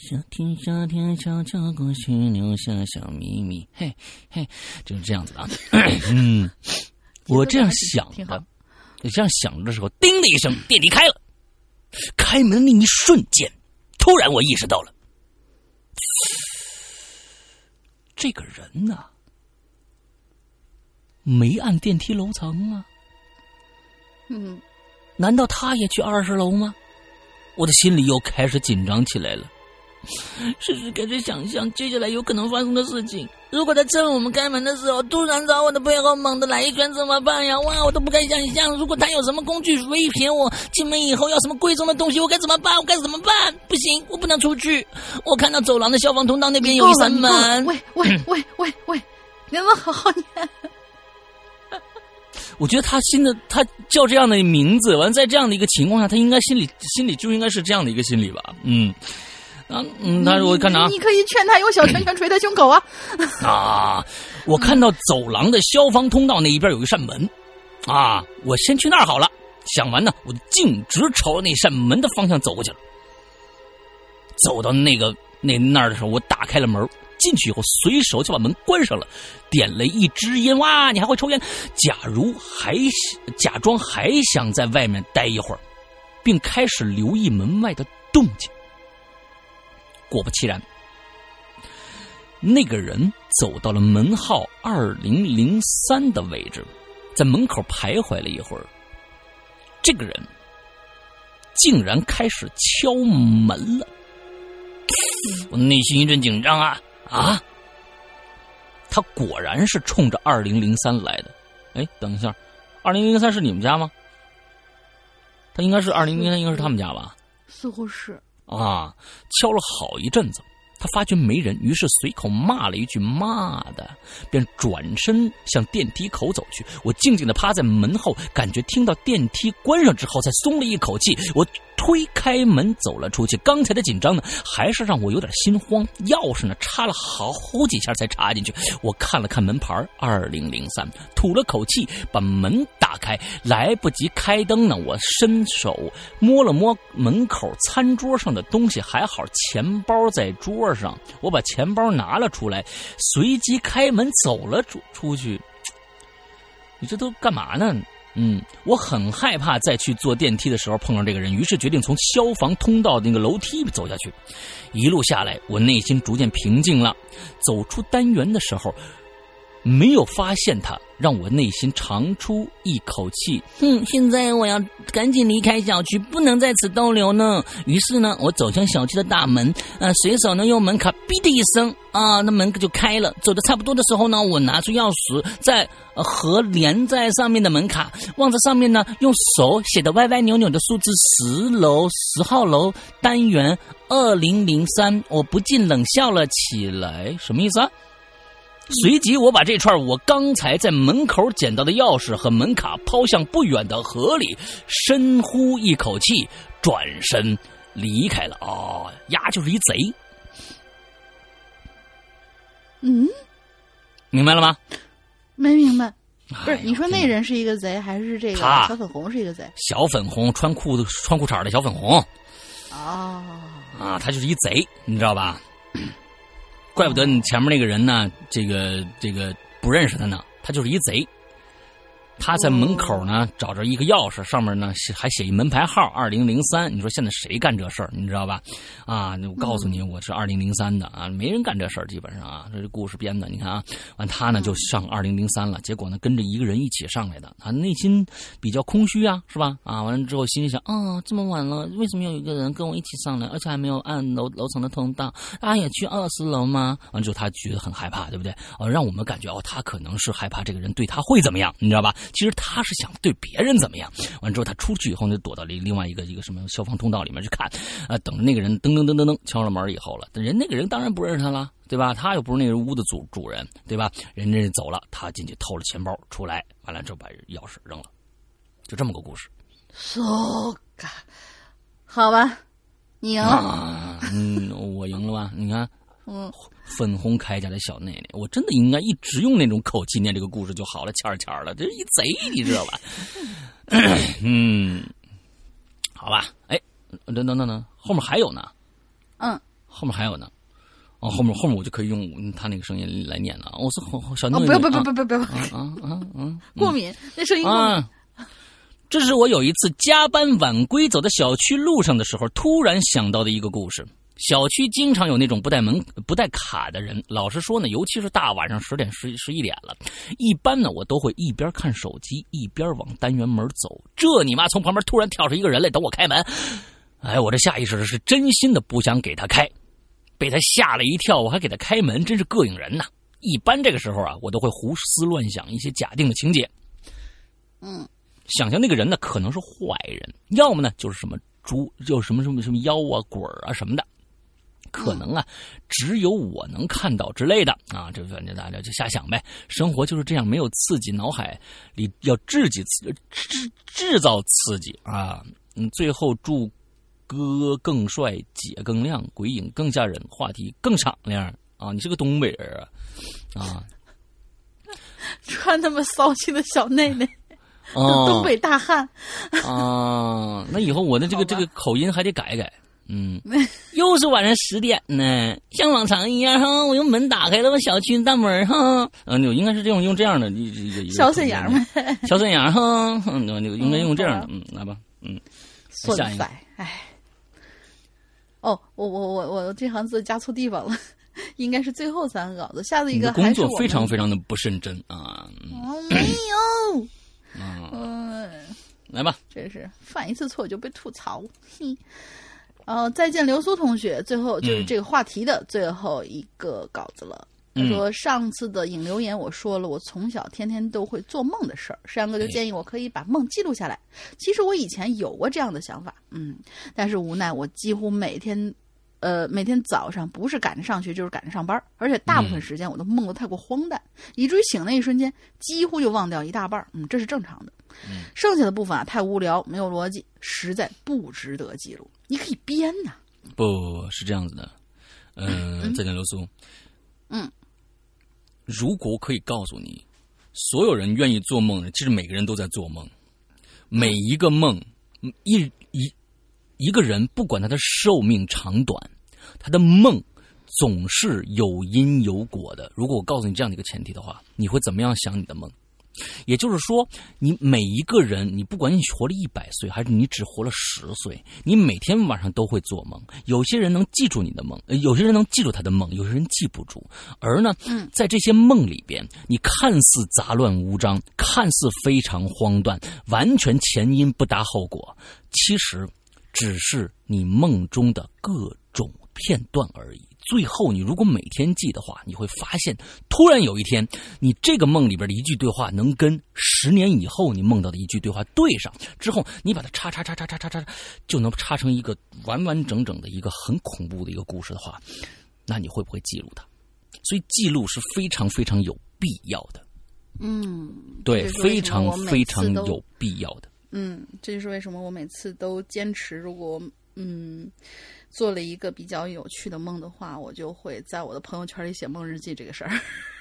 Speaker 2: 夏天，夏天悄悄过去，留下小秘密。嘿，嘿，就是这样子啊。嗯，我这样想的，你这样想着的时候，叮的一声，电梯开了。开门那一瞬间，突然我意识到了，这个人呐，没按电梯楼层啊。
Speaker 3: 嗯，
Speaker 2: 难道他也去二十楼吗？我的心里又开始紧张起来了。[LAUGHS] 试试开始想象接下来有可能发生的事情。如果他趁我们开门的时候突然朝我的背后猛地来一拳，怎么办呀？哇，我都不敢想象。如果他有什么工具威胁我，进门以后要什么贵重的东西，我该怎么办？我该怎么办？不行，我不能出去。我看到走廊的消防通道那边有一扇门。
Speaker 3: 喂喂 [LAUGHS] 喂喂喂，你能不能好好念？[LAUGHS]
Speaker 2: 我觉得他新的他叫这样的名字，完在这样的一个情况下，他应该心里心里就应该是这样的一个心理吧？嗯。啊，嗯，他我看着啊，
Speaker 3: 你可以劝他用小拳拳捶他胸口啊。[LAUGHS]
Speaker 2: 啊，我看到走廊的消防通道那一边有一扇门，啊，我先去那儿好了。想完呢，我径直朝那扇门的方向走过去了。走到那个那那儿的时候，我打开了门，进去以后，随手就把门关上了，点了一支烟。哇，你还会抽烟？假如还假装还想在外面待一会儿，并开始留意门外的动静。果不其然，那个人走到了门号二零零三的位置，在门口徘徊了一会儿。这个人竟然开始敲门了。我内心一阵紧张啊啊！他果然是冲着二零零三来的。哎，等一下，二零零三是你们家吗？他应该是二零零三，应该是他们家吧？
Speaker 3: 似乎是
Speaker 2: 啊，敲了好一阵子。他发觉没人，于是随口骂了一句“骂的”，便转身向电梯口走去。我静静的趴在门后，感觉听到电梯关上之后，才松了一口气。我推开门走了出去。刚才的紧张呢，还是让我有点心慌。钥匙呢，插了好几下才插进去。我看了看门牌二零零三，吐了口气，把门打开。来不及开灯呢，我伸手摸了摸门口餐桌上的东西，还好钱包在桌。上，我把钱包拿了出来，随即开门走了出出去。你这都干嘛呢？嗯，我很害怕再去坐电梯的时候碰上这个人，于是决定从消防通道那个楼梯走下去。一路下来，我内心逐渐平静了。走出单元的时候。没有发现他，让我内心长出一口气。哼，现在我要赶紧离开小区，不能在此逗留呢。于是呢，我走向小区的大门，呃，随手呢用门卡“哔”的一声，啊，那门就开了。走的差不多的时候呢，我拿出钥匙，在和连在上面的门卡，望着上面呢，用手写的歪歪扭扭的数字十楼十号楼单元二零零三，我不禁冷笑了起来。什么意思啊？随即，我把这串我刚才在门口捡到的钥匙和门卡抛向不远的河里，深呼一口气，转身离开了。哦，丫就是一贼。
Speaker 3: 嗯，
Speaker 2: 明白了吗？
Speaker 3: 没明白。不是，你说那人是一个贼，还是这个小粉红是一个贼？
Speaker 2: 小粉红穿裤子、穿裤衩的小粉红。
Speaker 3: 哦。
Speaker 2: 啊，他就是一贼，你知道吧？怪不得你前面那个人呢，这个这个不认识他呢，他就是一贼。他在门口呢，找着一个钥匙，上面呢还写一门牌号二零零三。你说现在谁干这事儿？你知道吧？啊，我告诉你，我是二零零三的啊，没人干这事儿，基本上啊，这是故事编的。你看啊，完他呢就上二零零三了，结果呢跟着一个人一起上来的，他内心比较空虚啊，是吧？啊，完了之后心里想，啊，这么晚了，为什么有一个人跟我一起上来，而且还没有按楼楼层的通道？他也去二十楼吗？完之后他觉得很害怕，对不对？啊，让我们感觉哦，他可能是害怕这个人对他会怎么样，你知道吧？其实他是想对别人怎么样？完之后他出去以后呢，躲到了另外一个一个什么消防通道里面去看，啊，等着那个人噔噔噔噔噔敲了门以后了，人那个人当然不认识他了，对吧？他又不是那个屋的主主人，对吧？人家走了，他进去偷了钱包出来，完了之后把钥匙扔了，就这么个故事。
Speaker 3: So，好吧，你赢
Speaker 2: 了。嗯，我赢了吧？你看。
Speaker 3: 嗯，
Speaker 2: 粉红铠甲的小内内，我真的应该一直用那种口气念这个故事就好了，欠儿欠儿了，这是一贼，你知道吧？[LAUGHS] 嗯，好吧，哎，等等等等，后面还有呢，
Speaker 3: 嗯，
Speaker 2: 后面还有呢，哦，后面后面我就可以用他那个声音来念了，我是小内
Speaker 3: 内，不要不要不要不要不要，
Speaker 2: 啊啊啊啊，
Speaker 3: 过敏，那声音过敏。
Speaker 2: 这是我有一次加班晚归走在小区路上的时候，突然想到的一个故事。小区经常有那种不带门、不带卡的人。老实说呢，尤其是大晚上十点、十十一点了，一般呢，我都会一边看手机一边往单元门走。这你妈从旁边突然跳出一个人来等我开门，哎，我这下意识的是真心的不想给他开，被他吓了一跳，我还给他开门，真是膈应人呐。一般这个时候啊，我都会胡思乱想一些假定的情节，
Speaker 3: 嗯，
Speaker 2: 想象那个人呢可能是坏人，要么呢就是什么猪，就什么什么什么妖啊、鬼啊什么的。可能啊，只有我能看到之类的啊，这反正大家就瞎想呗。生活就是这样，没有刺激，脑海里要制己制制制造刺激啊。嗯，最后祝哥更帅，姐更亮，鬼影更吓人，话题更敞亮啊！你是个东北人啊啊，[LAUGHS]
Speaker 3: 穿那么骚气的小内内，[LAUGHS] 东北大汉
Speaker 2: 啊！那以后我的这个这个口音还得改改。嗯，[LAUGHS] 又是晚上十点呢，像往常一样哈，我用门打开了，我小区大门哈，嗯，应该是这种用这样的，
Speaker 3: 小沈阳
Speaker 2: 呗，小沈阳哈，嗯，[LAUGHS] 应该用这样的，嗯，来吧，嗯，下一个，
Speaker 3: 哎，哦，我我我我这行字加错地方了，应该是最后三个稿子，下次一个
Speaker 2: 工作非常非常的不认真啊，
Speaker 3: 没有，
Speaker 2: 嗯，来吧，
Speaker 3: 真是犯一次错就被吐槽，嘿。呃，再见，流苏同学。最后就是这个话题的最后一个稿子了。他说：“上次的引留言，我说了我从小天天都会做梦的事儿。山哥就建议我可以把梦记录下来。其实我以前有过这样的想法，嗯，但是无奈我几乎每天，呃，每天早上不是赶着上学就是赶着上班，而且大部分时间我都梦得太过荒诞，以至于醒那一瞬间几乎就忘掉一大半。嗯，这是正常的。剩下的部分啊，太无聊，没有逻辑，实在不值得记录。”你可以编呐，
Speaker 2: 不不不是这样子的，嗯，再见，刘苏，
Speaker 3: 嗯，
Speaker 2: 如果可以告诉你，所有人愿意做梦的，其实每个人都在做梦，每一个梦，一一一个人，不管他的寿命长短，他的梦总是有因有果的。如果我告诉你这样的一个前提的话，你会怎么样想你的梦？也就是说，你每一个人，你不管你活了一百岁，还是你只活了十岁，你每天晚上都会做梦。有些人能记住你的梦，有些人能记住他的梦，有些人记不住。而呢，在这些梦里边，你看似杂乱无章，看似非常荒诞，完全前因不搭后果，其实只是你梦中的各种片段而已。最后，你如果每天记的话，你会发现，突然有一天，你这个梦里边的一句对话能跟十年以后你梦到的一句对话对上，之后你把它叉叉叉叉叉叉叉，就能插成一个完完整整的一个很恐怖的一个故事的话，那你会不会记录它？所以记录是非常非常有必要的。
Speaker 3: 嗯，
Speaker 2: 对，非常非常有必要的。
Speaker 3: 嗯，这就是为什么我每次都坚持，如果嗯。做了一个比较有趣的梦的话，我就会在我的朋友圈里写梦日记这个事儿。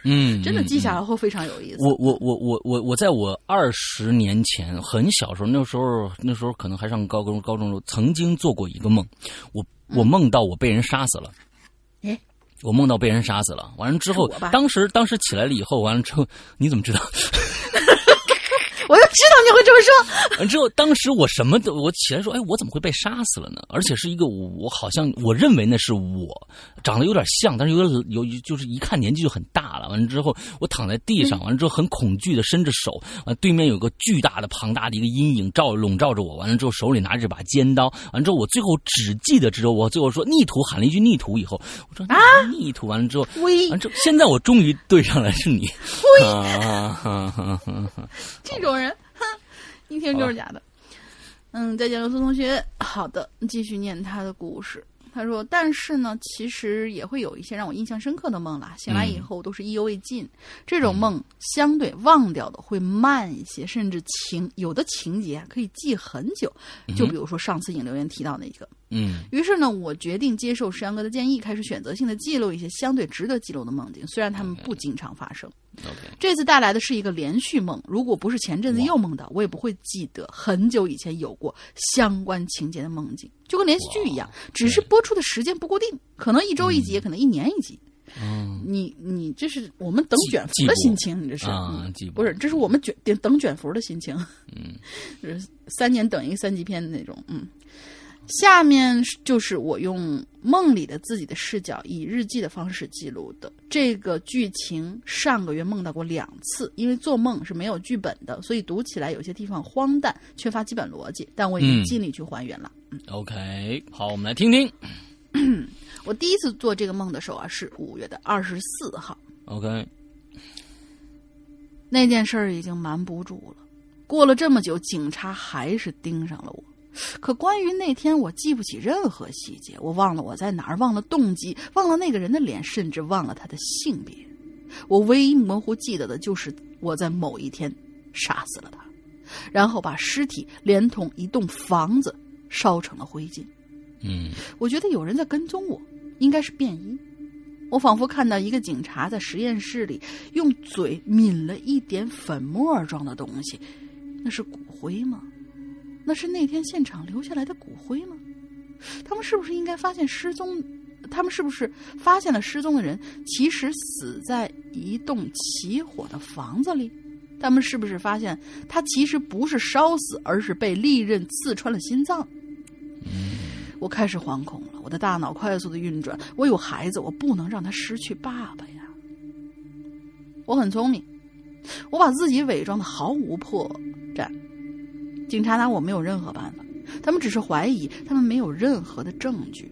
Speaker 2: 嗯，[LAUGHS]
Speaker 3: 真的记下来会非常有意思。
Speaker 2: 我我我我我我在我二十年前很小时候，那时候那时候可能还上高中高中时候，曾经做过一个梦，我我梦到我被人杀死了。
Speaker 3: 哎，
Speaker 2: 我梦到被人杀死了，完了之后，当时当时起来了以后，完了之后，你怎么知道？
Speaker 3: 知道你会这么说。
Speaker 2: 完之后，当时我什么都，我起来说，哎，我怎么会被杀死了呢？而且是一个我好像我认为那是我长得有点像，但是有点有就是一看年纪就很大了。完了之后，我躺在地上，完了之后很恐惧的伸着手，啊对面有个巨大的庞大的一个阴影罩笼罩着我。完了之后手里拿着把尖刀。完了之后我最后只记得只有我最后说逆徒喊了一句逆徒以后，我说啊逆徒。完了之后，完之后现在我终于对上来是你。[LAUGHS]
Speaker 3: 这种。哼，一听就是假的。嗯，再见，罗苏同学。好的，继续念他的故事。他说：“但是呢，其实也会有一些让我印象深刻的梦啦。醒来以后都是意犹未尽。这种梦相对忘掉的会慢一些，甚至情有的情节可以记很久。就比如说上次引留言提到那一个。”
Speaker 2: 嗯，
Speaker 3: 于是呢，我决定接受石阳哥的建议，开始选择性的记录一些相对值得记录的梦境，虽然他们不经常发生。这次带来的是一个连续梦，如果不是前阵子又梦到，我也不会记得很久以前有过相关情节的梦境，就跟连续剧一样，只是播出的时间不固定，可能一周一集，也可能一年一集。
Speaker 2: 嗯，
Speaker 3: 你你这是我们等卷福的心情，你这是
Speaker 2: 啊，
Speaker 3: 不是？这是我们卷等卷福的心情。嗯，[LAUGHS] 就是三年等一个三级片的那种。嗯。下面就是我用梦里的自己的视角，以日记的方式记录的这个剧情。上个月梦到过两次，因为做梦是没有剧本的，所以读起来有些地方荒诞，缺乏基本逻辑。但我已经尽力去还原了。
Speaker 2: 嗯，OK，好，我们来听听。
Speaker 3: 我第一次做这个梦的时候啊，是五月的二十四号。
Speaker 2: OK，
Speaker 3: 那件事儿已经瞒不住了。过了这么久，警察还是盯上了我。可关于那天，我记不起任何细节。我忘了我在哪儿，忘了动机，忘了那个人的脸，甚至忘了他的性别。我唯一模糊记得的就是我在某一天杀死了他，然后把尸体连同一栋房子烧成了灰烬。
Speaker 2: 嗯，
Speaker 3: 我觉得有人在跟踪我，应该是便衣。我仿佛看到一个警察在实验室里用嘴抿了一点粉末状的东西，那是骨灰吗？那是那天现场留下来的骨灰吗？他们是不是应该发现失踪？他们是不是发现了失踪的人其实死在一栋起火的房子里？他们是不是发现他其实不是烧死，而是被利刃刺穿了心脏？我开始惶恐了，我的大脑快速的运转。我有孩子，我不能让他失去爸爸呀。我很聪明，我把自己伪装的毫无破绽。警察拿我没有任何办法，他们只是怀疑，他们没有任何的证据，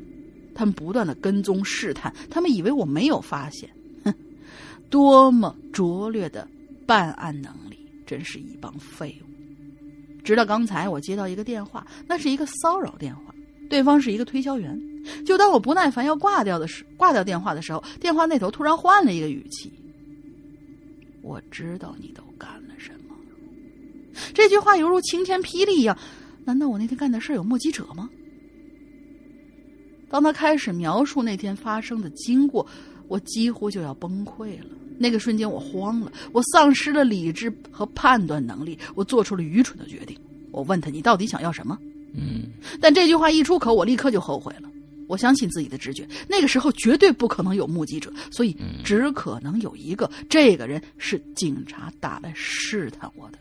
Speaker 3: 他们不断的跟踪试探，他们以为我没有发现。哼，[LAUGHS] 多么拙劣的办案能力，真是一帮废物。直到刚才，我接到一个电话，那是一个骚扰电话。对方是一个推销员，就当我不耐烦要挂掉的时，挂掉电话的时候，电话那头突然换了一个语气：“我知道你都干了什么。”这句话犹如晴天霹雳一样。难道我那天干的事有目击者吗？当他开始描述那天发生的经过，我几乎就要崩溃了。那个瞬间，我慌了，我丧失了理智和判断能力，我做出了愚蠢的决定。我问他：“你到底想要什么？”
Speaker 2: 嗯，
Speaker 3: 但这句话一出口，我立刻就后悔了。我相信自己的直觉，那个时候绝对不可能有目击者，所以只可能有一个。这个人是警察打来试探我的。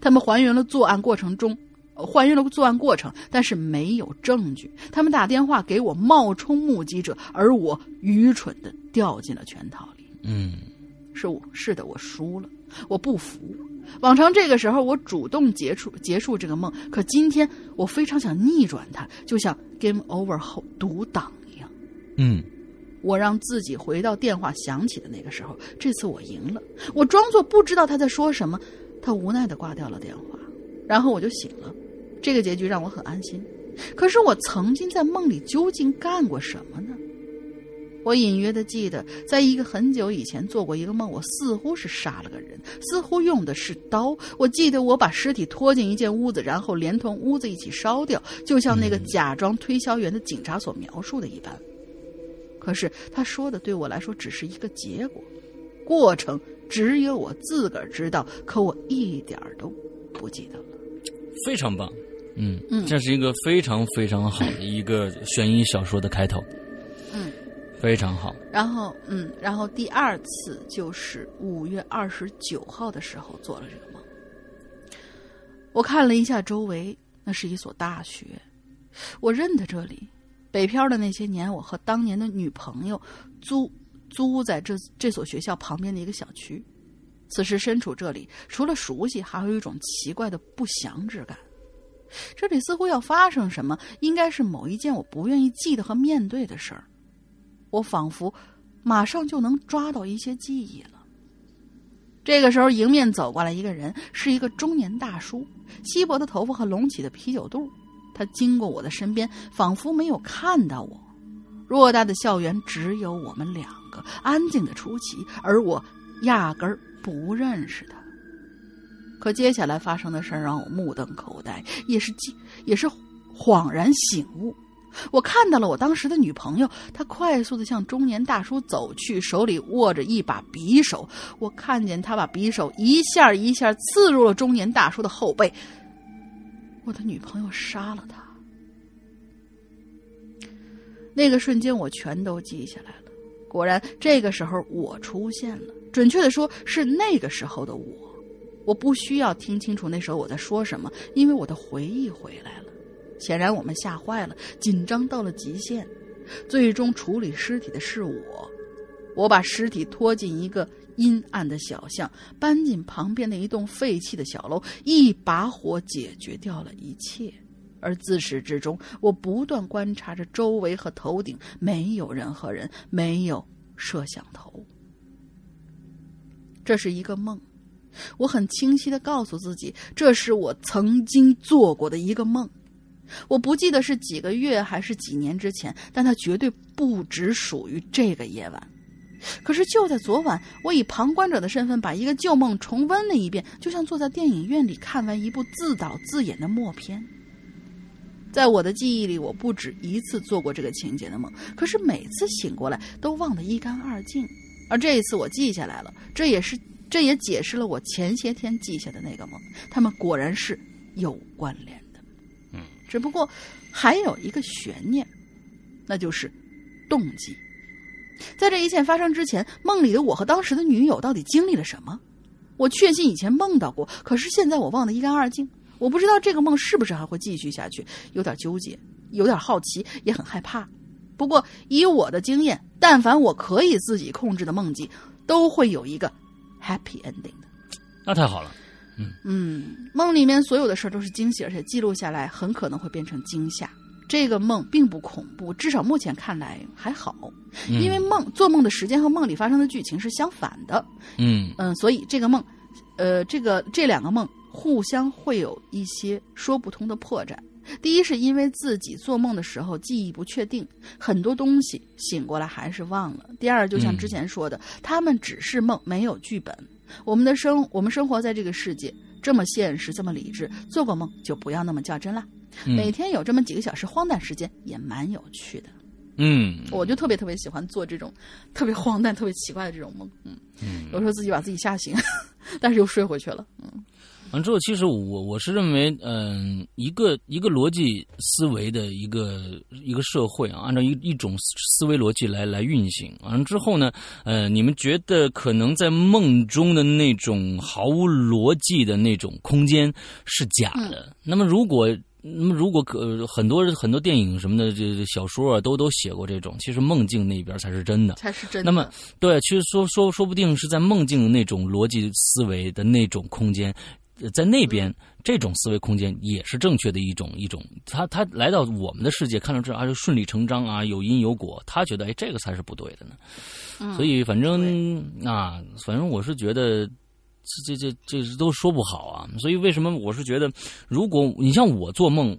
Speaker 3: 他们还原了作案过程中，还原了作案过程，但是没有证据。他们打电话给我冒充目击者，而我愚蠢的掉进了圈套里。
Speaker 2: 嗯，
Speaker 3: 是我是的，我输了，我不服。往常这个时候，我主动结束结束这个梦，可今天我非常想逆转它，就像 Game Over 后独挡一样。
Speaker 2: 嗯，
Speaker 3: 我让自己回到电话响起的那个时候，这次我赢了。我装作不知道他在说什么，他无奈的挂掉了电话，然后我就醒了。这个结局让我很安心。可是我曾经在梦里究竟干过什么呢？我隐约的记得，在一个很久以前做过一个梦，我似乎是杀了个人，似乎用的是刀。我记得我把尸体拖进一间屋子，然后连同屋子一起烧掉，就像那个假装推销员的警察所描述的一般。可是他说的对我来说只是一个结果，过程只有我自个儿知道，可我一点儿都不记得了。
Speaker 2: 非常棒，嗯嗯，这是一个非常非常好的一个悬疑小说的开头。嗯非常好。
Speaker 3: 然后，嗯，然后第二次就是五月二十九号的时候做了这个梦。我看了一下周围，那是一所大学，我认得这里。北漂的那些年，我和当年的女朋友租租在这这所学校旁边的一个小区。此时身处这里，除了熟悉，还有一种奇怪的不祥之感。这里似乎要发生什么，应该是某一件我不愿意记得和面对的事儿。我仿佛马上就能抓到一些记忆了。这个时候，迎面走过来一个人，是一个中年大叔，稀薄的头发和隆起的啤酒肚。他经过我的身边，仿佛没有看到我。偌大的校园只有我们两个，安静的出奇，而我压根儿不认识他。可接下来发生的事让我目瞪口呆，也是，也是恍然醒悟。我看到了我当时的女朋友，她快速的向中年大叔走去，手里握着一把匕首。我看见她把匕首一下一下刺入了中年大叔的后背。我的女朋友杀了他。那个瞬间，我全都记下来了。果然，这个时候我出现了，准确的说，是那个时候的我。我不需要听清楚那时候我在说什么，因为我的回忆回来了。显然我们吓坏了，紧张到了极限。最终处理尸体的是我，我把尸体拖进一个阴暗的小巷，搬进旁边的一栋废弃的小楼，一把火解决掉了一切。而自始至终，我不断观察着周围和头顶，没有任何人，没有摄像头。这是一个梦，我很清晰的告诉自己，这是我曾经做过的一个梦。我不记得是几个月还是几年之前，但它绝对不只属于这个夜晚。可是就在昨晚，我以旁观者的身份把一个旧梦重温了一遍，就像坐在电影院里看完一部自导自演的默片。在我的记忆里，我不止一次做过这个情节的梦，可是每次醒过来都忘得一干二净。而这一次我记下来了，这也是这也解释了我前些天记下的那个梦，他们果然是有关联的，嗯。只不过，还有一个悬念，那就是动机。在这一切发生之前，梦里的我和当时的女友到底经历了什么？我确信以前梦到过，可是现在我忘得一干二净。我不知道这个梦是不是还会继续下去，有点纠结，有点好奇，也很害怕。不过以我的经验，但凡我可以自己控制的梦境，都会有一个 happy ending 的。
Speaker 2: 那太好了。
Speaker 3: 嗯嗯，梦里面所有的事儿都是惊喜，而且记录下来很可能会变成惊吓。这个梦并不恐怖，至少目前看来还好，因为梦做梦的时间和梦里发生的剧情是相反的。
Speaker 2: 嗯
Speaker 3: 嗯，所以这个梦，呃，这个这两个梦互相会有一些说不通的破绽。第一是因为自己做梦的时候记忆不确定，很多东西醒过来还是忘了。第二，就像之前说的，他们只是梦，没有剧本。我们的生，我们生活在这个世界，这么现实，这么理智，做过梦就不要那么较真了。
Speaker 2: 嗯
Speaker 3: 每天有这么几个小时荒诞时间，也蛮有趣的。
Speaker 2: 嗯，
Speaker 3: 我就特别特别喜欢做这种特别荒诞、特别奇怪的这种梦。嗯，有时候自己把自己吓醒，[LAUGHS] 但是又睡回去了。嗯
Speaker 2: 完之后，其实我我是认为，嗯、一个一个逻辑思维的一个一个社会啊，按照一一种思维逻辑来来运行。完了之后呢，呃，你们觉得可能在梦中的那种毫无逻辑的那种空间是假的。那么如果那么如果可很多很多电影什么的，这这小说啊，都都写过这种，其实梦境那边才是真的。
Speaker 3: 才是真的。
Speaker 2: 那么，对，其实说说说不定是在梦境的那种逻辑思维的那种空间，呃在那边这种思维空间也是正确的一种一种。他他来到我们的世界，看到这啊就顺理成章啊，有因有果，他觉得哎这个才是不对的呢。
Speaker 3: 嗯
Speaker 2: 所以反正啊，反正我是觉得。这这这这都说不好啊，所以为什么我是觉得，如果你像我做梦，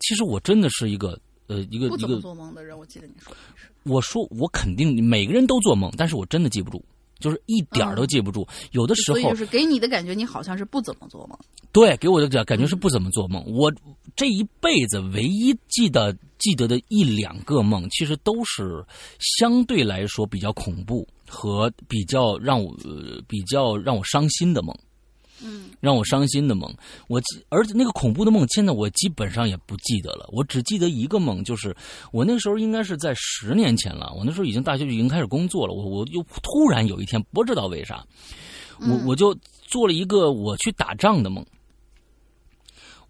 Speaker 2: 其实我真的是一个呃一个一个
Speaker 3: 做梦的人，我记得你说。
Speaker 2: 我说我肯定每个人都做梦，但是我真的记不住，就是一点儿都记不住。有的时候
Speaker 3: 所以就是给你的感觉，你好像是不怎么做梦。
Speaker 2: 对给我的感感觉是不怎么做梦。我这一辈子唯一记得记得的一两个梦，其实都是相对来说比较恐怖和比较让我、呃、比较让我伤心的梦。
Speaker 3: 嗯，
Speaker 2: 让我伤心的梦，我记而且那个恐怖的梦，现在我基本上也不记得了。我只记得一个梦，就是我那时候应该是在十年前了。我那时候已经大学已经开始工作了。我我又突然有一天不知道为啥，我我就做了一个我去打仗的梦。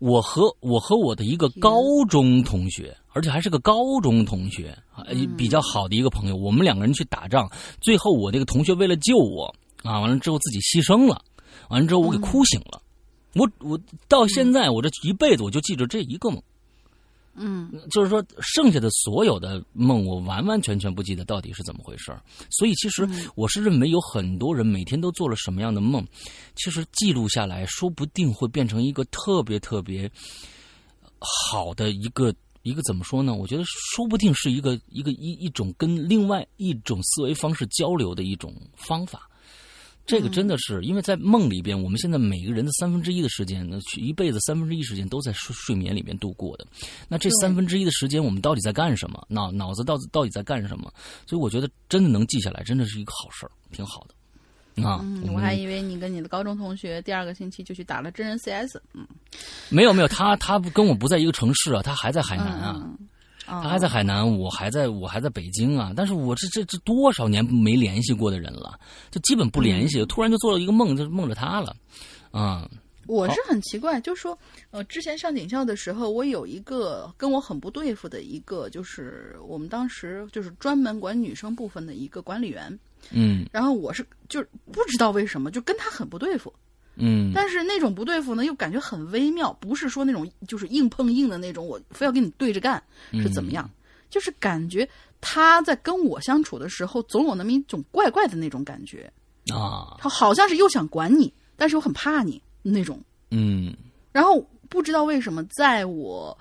Speaker 2: 我和我和我的一个高中同学，而且还是个高中同学，啊比较好的一个朋友，我们两个人去打仗，最后我那个同学为了救我啊，完了之后自己牺牲了。完了之后，我给哭醒了。我我到现在，我这一辈子我就记着这一个梦。
Speaker 3: 嗯，
Speaker 2: 就是说，剩下的所有的梦，我完完全全不记得到底是怎么回事儿。所以，其实我是认为有很多人每天都做了什么样的梦，其实记录下来，说不定会变成一个特别特别好的一个一个怎么说呢？我觉得说不定是一个一个一一种跟另外一种思维方式交流的一种方法。这个真的是，因为在梦里边，我们现在每个人的三分之一的时间，呢，一辈子三分之一时间都在睡睡眠里面度过的。那这三分之一的时间，我们到底在干什么？脑脑子到底到底在干什么？所以我觉得真的能记下来，真的是一个好事儿，挺好的。啊，
Speaker 3: 嗯，我还以为你跟你的高中同学第二个星期就去打了真人 CS。嗯，
Speaker 2: 没有没有，他他跟我不在一个城市啊，他还在海南啊。
Speaker 3: 嗯
Speaker 2: 他还在海南，我还在我还在北京啊！但是我这这这多少年没联系过的人了，就基本不联系。突然就做了一个梦，就梦着他了，啊、
Speaker 3: 我是很奇怪，就是说，呃，之前上警校的时候，我有一个跟我很不对付的一个，就是我们当时就是专门管女生部分的一个管理员，
Speaker 2: 嗯
Speaker 3: 然后我是就是不知道为什么就跟他很不对付，
Speaker 2: 嗯。
Speaker 3: 但是那种不对付呢，又感觉很微妙，不是说那种就是硬碰硬的那种，我非要跟你对着干是怎么样？就是感觉他在跟我相处的时候，总有那么一种怪怪的那种感觉，
Speaker 2: 啊。
Speaker 3: 他好像是又想管你，但是又很怕你那种。
Speaker 2: 嗯。
Speaker 3: 然后不知道为什么，在我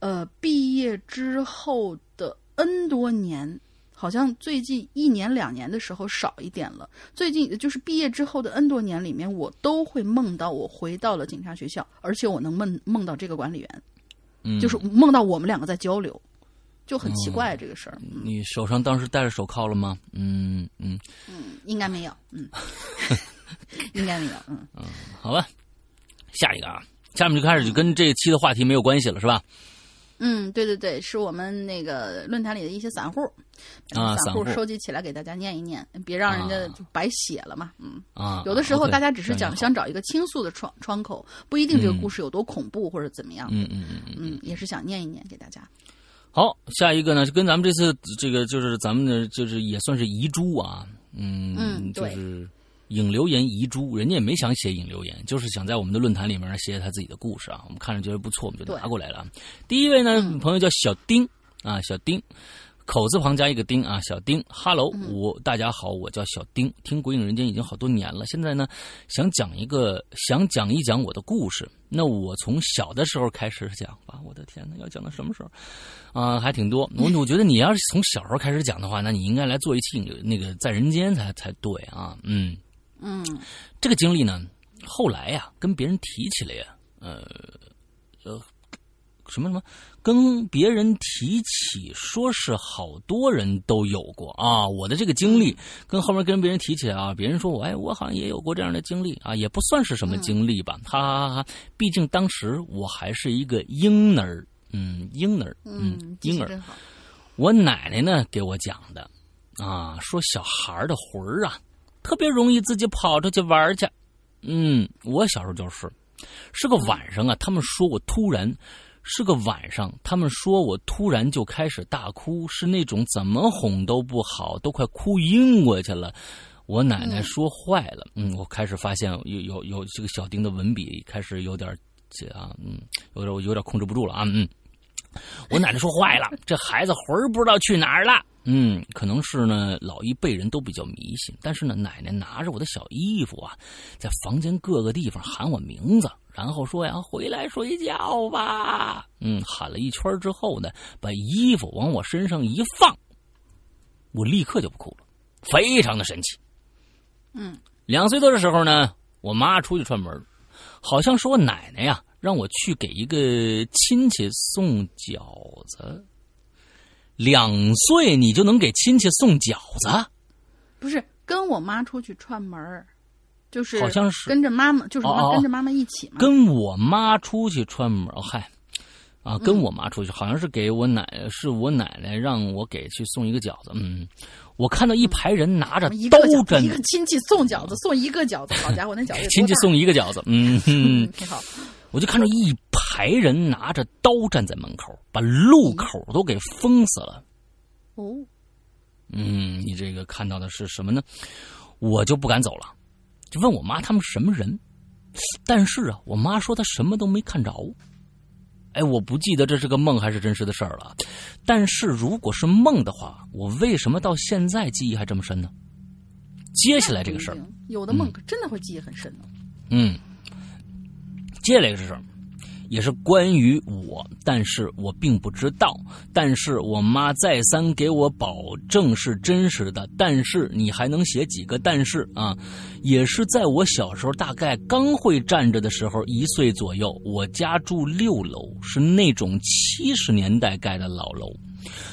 Speaker 3: 呃毕业之后的 N 多年，好像最近一年两年的时候少一点了。最近就是毕业之后的 N 多年里面，我都会梦到我回到了警察学校，而且我能梦梦到这个管理员，
Speaker 2: 嗯，
Speaker 3: 就是梦到我们两个在交流，就很奇怪这个事儿。嗯
Speaker 2: 你手上当时戴着手铐了吗？嗯嗯，
Speaker 3: 嗯，应该没有，嗯，[LAUGHS] 应该没有，嗯。
Speaker 2: 好吧，下一个啊，下面就开始就跟这期的话题没有关系了，是吧？
Speaker 4: 嗯，对对对，是我们那个论坛里的一些散户
Speaker 2: 啊散户
Speaker 4: 收集起来给大家念一念，别让人家
Speaker 2: 啊
Speaker 4: 就白写了嘛。嗯，
Speaker 2: 啊。
Speaker 4: 有的时候大家只是讲想找一个倾诉的窗窗口，不一定这个
Speaker 2: 嗯
Speaker 4: 故事有多恐怖或者怎么样。
Speaker 2: 嗯嗯嗯嗯。
Speaker 4: 嗯，也是想念一念给大家。
Speaker 2: 好，下一个呢，就跟咱们这次这个就是咱们的就是也算是遗珠啊，嗯，
Speaker 4: 嗯对
Speaker 2: 就是引流言遗珠，人家也没想写引流言，就是想在我们的论坛里面写写他自己的故事啊，我们看着觉得不错，我们就拿过来了啊。第一位呢，
Speaker 4: 嗯
Speaker 2: 朋友叫小丁啊，小丁。口字旁加一个丁啊，小丁哈喽，我大家好，我叫小丁，听《鬼影人间》已经好多年了，现在呢，想讲一个，想讲一讲我的故事。那我从小的时候开始讲吧，我的天呐，要讲到什么时候？啊、还挺多。我我觉得你要是从小时候开始讲的话，那你应该来做一期那个在人间才才对啊。嗯，
Speaker 4: 嗯
Speaker 2: 这个经历呢，后来呀、跟别人提起来呀，呃呃，什么什么，跟别人提起，说是好多人都有过啊。我的这个经历跟后面跟别人提起啊，别人说我哎，我好像也有过这样的经历啊，也不算是什么经历吧，哈哈哈哈。毕竟当时我还是一个婴儿，嗯，婴儿，嗯，婴儿。我奶奶呢给我讲的，啊，说小孩儿的魂儿啊，特别容易自己跑出去玩儿去。嗯，我小时候就是，是个晚上啊，他们说我突然，是个晚上，他们说我突然就开始大哭，是那种怎么哄都不好，都快哭晕过去了。我奶奶说坏了，嗯，我开始发现有有有这个小丁的文笔开始有点这啊，嗯，有点有点控制不住了啊，嗯。我奶奶说坏了，这孩子魂儿不知道去哪儿了。嗯，可能是呢，老一辈人都比较迷信，但是呢，奶奶拿着我的小衣服啊，在房间各个地方喊我名字，然后说呀：“回来睡觉吧。”嗯，喊了一圈之后呢，把衣服往我身上一放，我立刻就不哭了，非常的神奇。
Speaker 4: 嗯，
Speaker 2: 两岁多的时候呢，我妈出去串门，好像是我奶奶呀，让我去给一个亲戚送饺子。两岁你就能给亲戚送饺子？
Speaker 4: 不是跟我妈出去串门儿，就是
Speaker 2: 好像是
Speaker 4: 跟着妈妈，就是跟着妈妈一起嘛。
Speaker 2: 跟我妈出去串门，哦嗨，啊，跟我妈出去，好像是给我奶，是我奶奶让我给去送一个饺子。嗯，我看到一排人拿着刀
Speaker 4: 一个亲戚送饺子，送一个饺子，好家伙，那饺子 [LAUGHS]
Speaker 2: 亲戚送一个饺子。[LAUGHS] 嗯，
Speaker 4: 挺好。
Speaker 2: 我就看到一排人拿着刀站在门口，把路口都给封死了。
Speaker 4: 哦，
Speaker 2: 嗯，你这个看到的是什么呢？我就不敢走了，就问我妈他们什么人。但是啊，我妈说她什么都没看着。哎，我不记得这是个梦还是真实的事儿了。但是如果是梦的话，我为什么到现在记忆还这么深呢？接下来这个事儿
Speaker 4: 有的梦可真的会记忆很深呢。
Speaker 2: 嗯，接下来这事儿也是关于我，但是我并不知道。但是我妈再三给我保证是真实的。但是你还能写几个但是啊？也是在我小时候，大概刚会站着的时候，一岁左右。我家住六楼，是那种七十年代盖的老楼。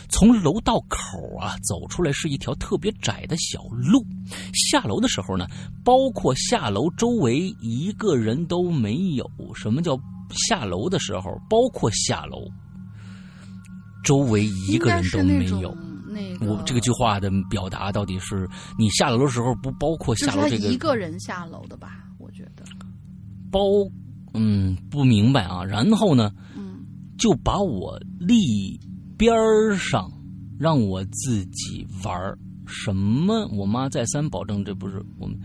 Speaker 2: 从楼道口啊走出来是一条特别窄的小路，下楼的时候呢，包括下楼周围一个人都没有。什么叫下楼的时候？包括下楼，周围一个人都没有。
Speaker 4: 那个
Speaker 2: 我这个句话的表达到底是你下楼的时候不包括下楼这个
Speaker 4: 一个人下楼的吧？我觉得，
Speaker 2: 包，嗯，不明白啊。然后呢，
Speaker 4: 嗯，
Speaker 2: 就把我立边上，让我自己玩儿。什么？我妈再三保证，这不是我们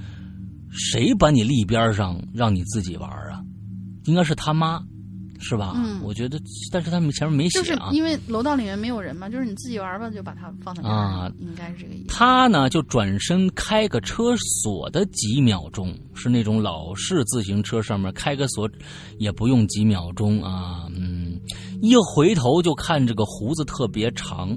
Speaker 2: 谁把你立边上，让你自己玩儿啊？应该是他妈，是吧？
Speaker 4: 嗯
Speaker 2: 我觉得，但是他们前面没写
Speaker 4: 就是
Speaker 2: 啊。
Speaker 4: 因为楼道里面没有人嘛，就是你自己玩吧，就把它放在那儿
Speaker 2: 啊
Speaker 4: 应该是这个意思。
Speaker 2: 他呢就转身开个车锁的几秒钟，是那种老式自行车上面开个锁，也不用几秒钟啊。嗯，一回头就看这个胡子特别长，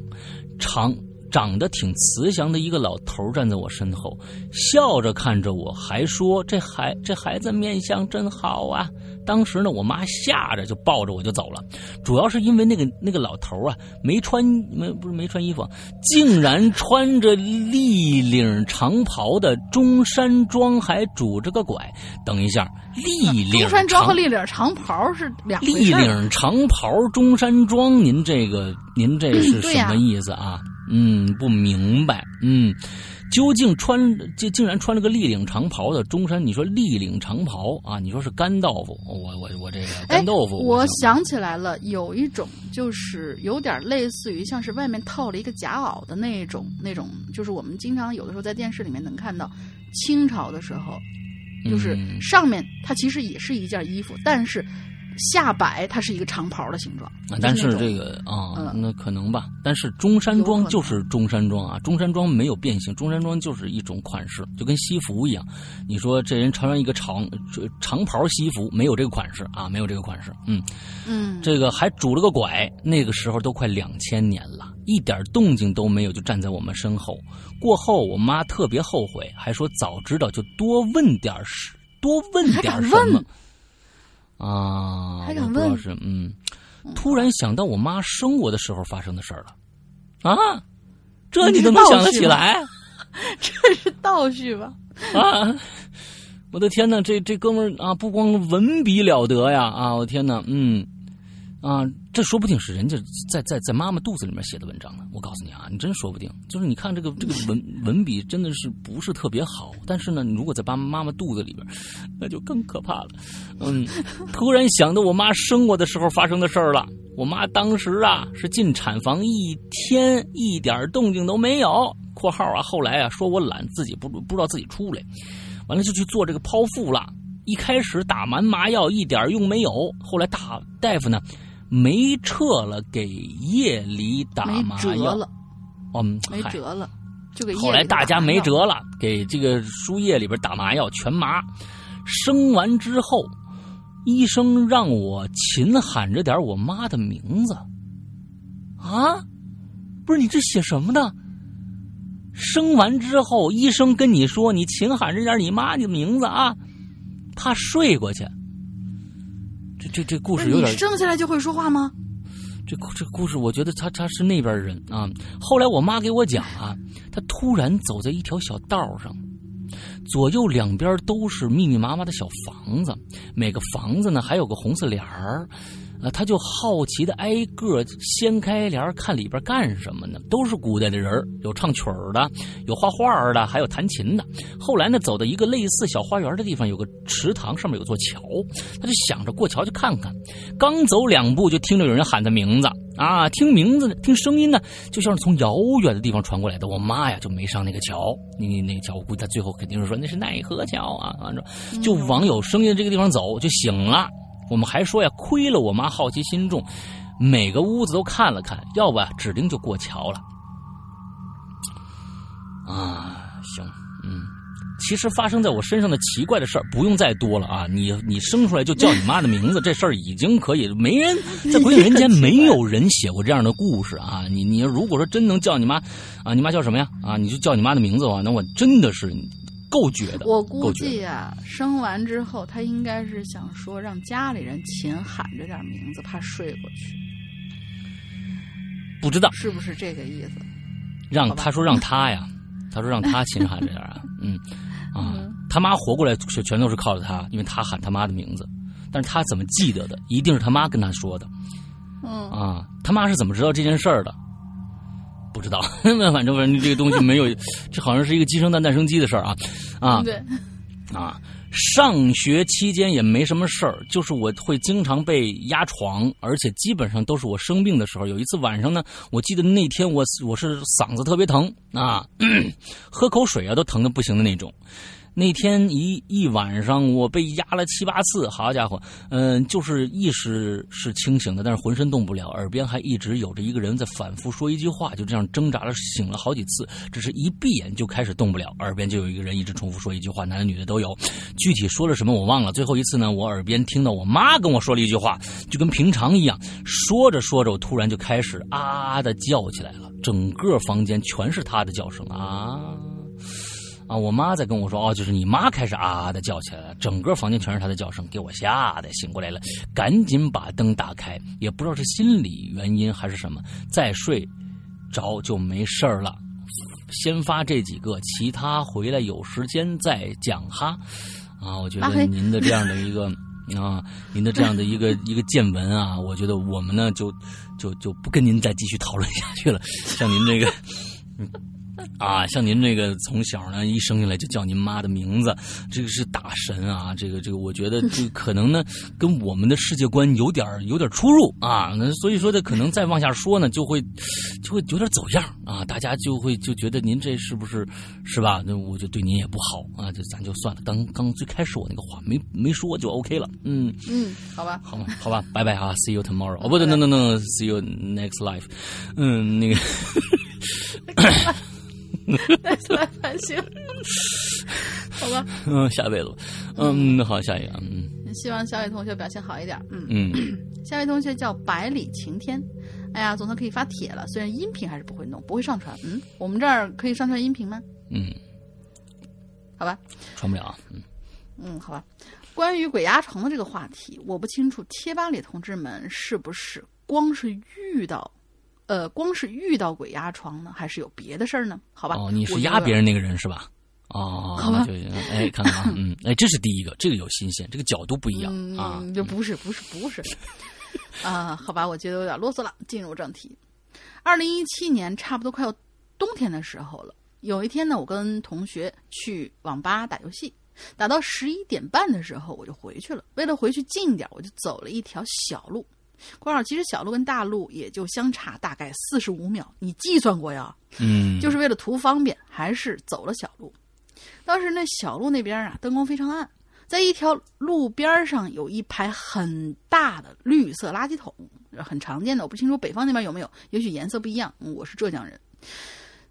Speaker 2: 长长得挺慈祥的一个老头站在我身后，笑着看着我，还说：“这孩这孩子面相真好啊。”当时呢，我妈吓着就抱着我就走了，主要是因为那个 [LAUGHS] 那个老头啊，没穿没不是没穿衣服，竟然穿着立领长袍的中山装，还拄着个拐。等一下，立领
Speaker 4: 中山装和立领长袍是两
Speaker 2: 立领长袍中山装，您这个您这是 [CLEARS THROAT] 什么意思啊？嗯，不明白。嗯。究竟穿竟竟然穿了个立领长袍的中山？你说立领长袍啊？你说是干豆腐？我我我这个干豆腐。
Speaker 4: 我想起来了，有一种就是有点类似于像是外面套了一个夹袄的那种那种，就是我们经常有的时候在电视里面能看到，清朝的时候，就是上面它其实也是一件衣服，但是。下摆它是一个长袍的形状，
Speaker 2: 但是这个啊，那可能吧。但是中山装就是中山装啊，中山装没有变形，中山装就是一种款式，就跟西服一样。你说这人穿上一个长长袍西服，没有这个款式啊，没有这个款式。嗯
Speaker 4: 嗯，
Speaker 2: 这个还拄了个拐，那个时候都快两千年了，一点动静都没有，就站在我们身后。过后我妈特别后悔，还说早知道就多问点事，多问点什么。啊，
Speaker 4: 还敢问？
Speaker 2: 是嗯，突然想到我妈生我的时候发生的事儿了，啊，这你都能想得起来？
Speaker 4: 这是倒叙吧？
Speaker 2: 啊，我的天哪，这这哥们儿啊，不光文笔了得呀，啊，我天哪，嗯。啊，这说不定是人家在在在妈妈肚子里面写的文章呢。我告诉你啊，你真说不定。就是你看这个这个文文笔真的是不是特别好，但是呢，你如果在爸妈妈肚子里边，那就更可怕了。嗯，突然想到我妈生我的时候发生的事儿了。我妈当时啊是进产房一天一点动静都没有。括号啊，后来啊说我懒，自己不不知道自己出来，完了就去做这个剖腹了。一开始打完麻药一点用没有，后来大大夫呢。没撤了，给夜里打麻药
Speaker 4: 了。
Speaker 2: 嗯，
Speaker 4: 没辙了，就给。
Speaker 2: 后来大家没辙了，给这个输液里边打麻药，全麻。生完之后，医生让我勤喊着点我妈的名字。啊，不是你这写什么呢？生完之后，医生跟你说你勤喊着点你妈的名字啊，怕睡过去。这这这故事有点。
Speaker 4: 生下来就会说话吗？
Speaker 2: 这这故事，我觉得他他是那边人啊。后来我妈给我讲啊，他突然走在一条小道上，左右两边都是密密麻麻的小房子，每个房子呢还有个红色帘儿。啊，他就好奇的挨个掀开帘看里边干什么呢？都是古代的人有唱曲儿的，有画画的，还有弹琴的。后来呢，走到一个类似小花园的地方，有个池塘，上面有座桥，他就想着过桥去看看。刚走两步，就听着有人喊他名字啊！听名字，听声音呢，就像是从遥远的地方传过来的。我妈呀，就没上那个桥，那那个桥，我估计他最后肯定是说那是奈何桥啊，反正就往有声音的这个地方走，就醒了。我们还说呀，亏了我妈好奇心重，每个屋子都看了看，要不指定就过桥了。啊，行，嗯，其实发生在我身上的奇怪的事儿不用再多了啊！你你生出来就叫你妈的名字，这事儿已经可以，没人在鬼影人间没有人写过这样的故事啊！你你如果说真能叫你妈啊，你妈叫什么呀？啊，你就叫你妈的名字的话，那我真的是。够绝的，
Speaker 4: 我估计啊，生完之后他应该是想说让家里人勤喊着点名字，怕睡过去。
Speaker 2: 不知道
Speaker 4: 是不是这个意思？
Speaker 2: 让他说让他呀，他说让他 [LAUGHS] 勤喊着点啊，嗯啊，他妈活过来全全都是靠着他，因为他喊他妈的名字，但是他怎么记得的？一定是他妈跟他说的。
Speaker 4: 嗯
Speaker 2: 啊，他妈是怎么知道这件事儿的？不知道，[LAUGHS] 那反正反正这个东西没有，这好像是一个鸡生蛋蛋生鸡的事儿啊，啊，
Speaker 4: 对，
Speaker 2: 啊，上学期间也没什么事儿，就是我会经常被压床，而且基本上都是我生病的时候。有一次晚上呢，我记得那天我我是嗓子特别疼啊，[CLEARS THROAT] 喝口水啊都疼的不行的那种。那天一一晚上，我被压了七八次，好家伙，嗯，就是意识是清醒的，但是浑身动不了，耳边还一直有着一个人在反复说一句话，就这样挣扎了醒了好几次，只是一闭眼就开始动不了，耳边就有一个人一直重复说一句话，男的女的都有，具体说了什么我忘了。最后一次呢，我耳边听到我妈跟我说了一句话，就跟平常一样，说着说着，我突然就开始啊的叫起来了，整个房间全是她的叫声啊。啊！我妈在跟我说，哦，就是你妈开始啊啊的叫起来了，整个房间全是她的叫声，给我吓得醒过来了，赶紧把灯打开，也不知道是心理原因还是什么，再睡着就没事儿了。先发这几个，其他回来有时间再讲哈。啊，我觉得您的这样的一个啊，您的这样的一个一个见闻啊，我觉得我们呢就就就不跟您再继续讨论下去了。像您这个，嗯。啊，像您这个从小呢一生下来就叫您妈的名字，这个是大神啊！这个这个，我觉得 [LAUGHS] 这可能呢跟我们的世界观有点有点出入啊。那所以说这可能再往下说呢，就会就会有点走样啊。大家就会就觉得您这是不是是吧？那我就对您也不好啊，就咱就算了。刚刚最开始我那个话没没说就 OK 了。
Speaker 3: 嗯嗯，好吧，
Speaker 2: 好吧，好吧，拜拜啊，See you tomorrow。哦，不对，no no no，See you next life。嗯，那个。[LAUGHS] [LAUGHS]
Speaker 3: 再次来反省，好吧。
Speaker 2: 嗯，下辈子吧。嗯，好，下一个。嗯，
Speaker 3: 希望小伟同学表现好一点。嗯嗯，[CLEARS THROAT] 下位同学叫百里晴天。哎呀，总算可以发帖了，虽然音频还是不会弄，不会上传。嗯，我们这儿可以上传音频吗？
Speaker 2: 嗯，
Speaker 3: 好吧。
Speaker 2: 传不了。嗯
Speaker 3: 嗯，好吧。关于鬼压床的这个话题，我不清楚贴吧里同志们是不是光是遇到。呃，光是遇到鬼压床呢，还是有别的事儿呢？好吧，
Speaker 2: 哦，你是压别人那个人是吧？哦，
Speaker 3: 好吧，就
Speaker 2: 哎，看看啊，嗯，哎，这是第一个，这个有新鲜，这个角度不一样啊，
Speaker 3: 就不是，不是，不是，啊，好吧，我觉得有点啰嗦了，进入正题。二零一七年差不多快要冬天的时候了，有一天呢，我跟同学去网吧打游戏，打到十一点半的时候我就回去了。为了回去近一点，我就走了一条小路。关号，其实小路跟大路也就相差大概四十五秒，你计算过呀？
Speaker 2: 嗯，
Speaker 3: 就是为了图方便，还是走了小路。当时那小路那边啊，灯光非常暗，在一条路边上有一排很大的绿色垃圾桶，很常见的。我不清楚北方那边有没有，也许颜色不一样。我是浙江人，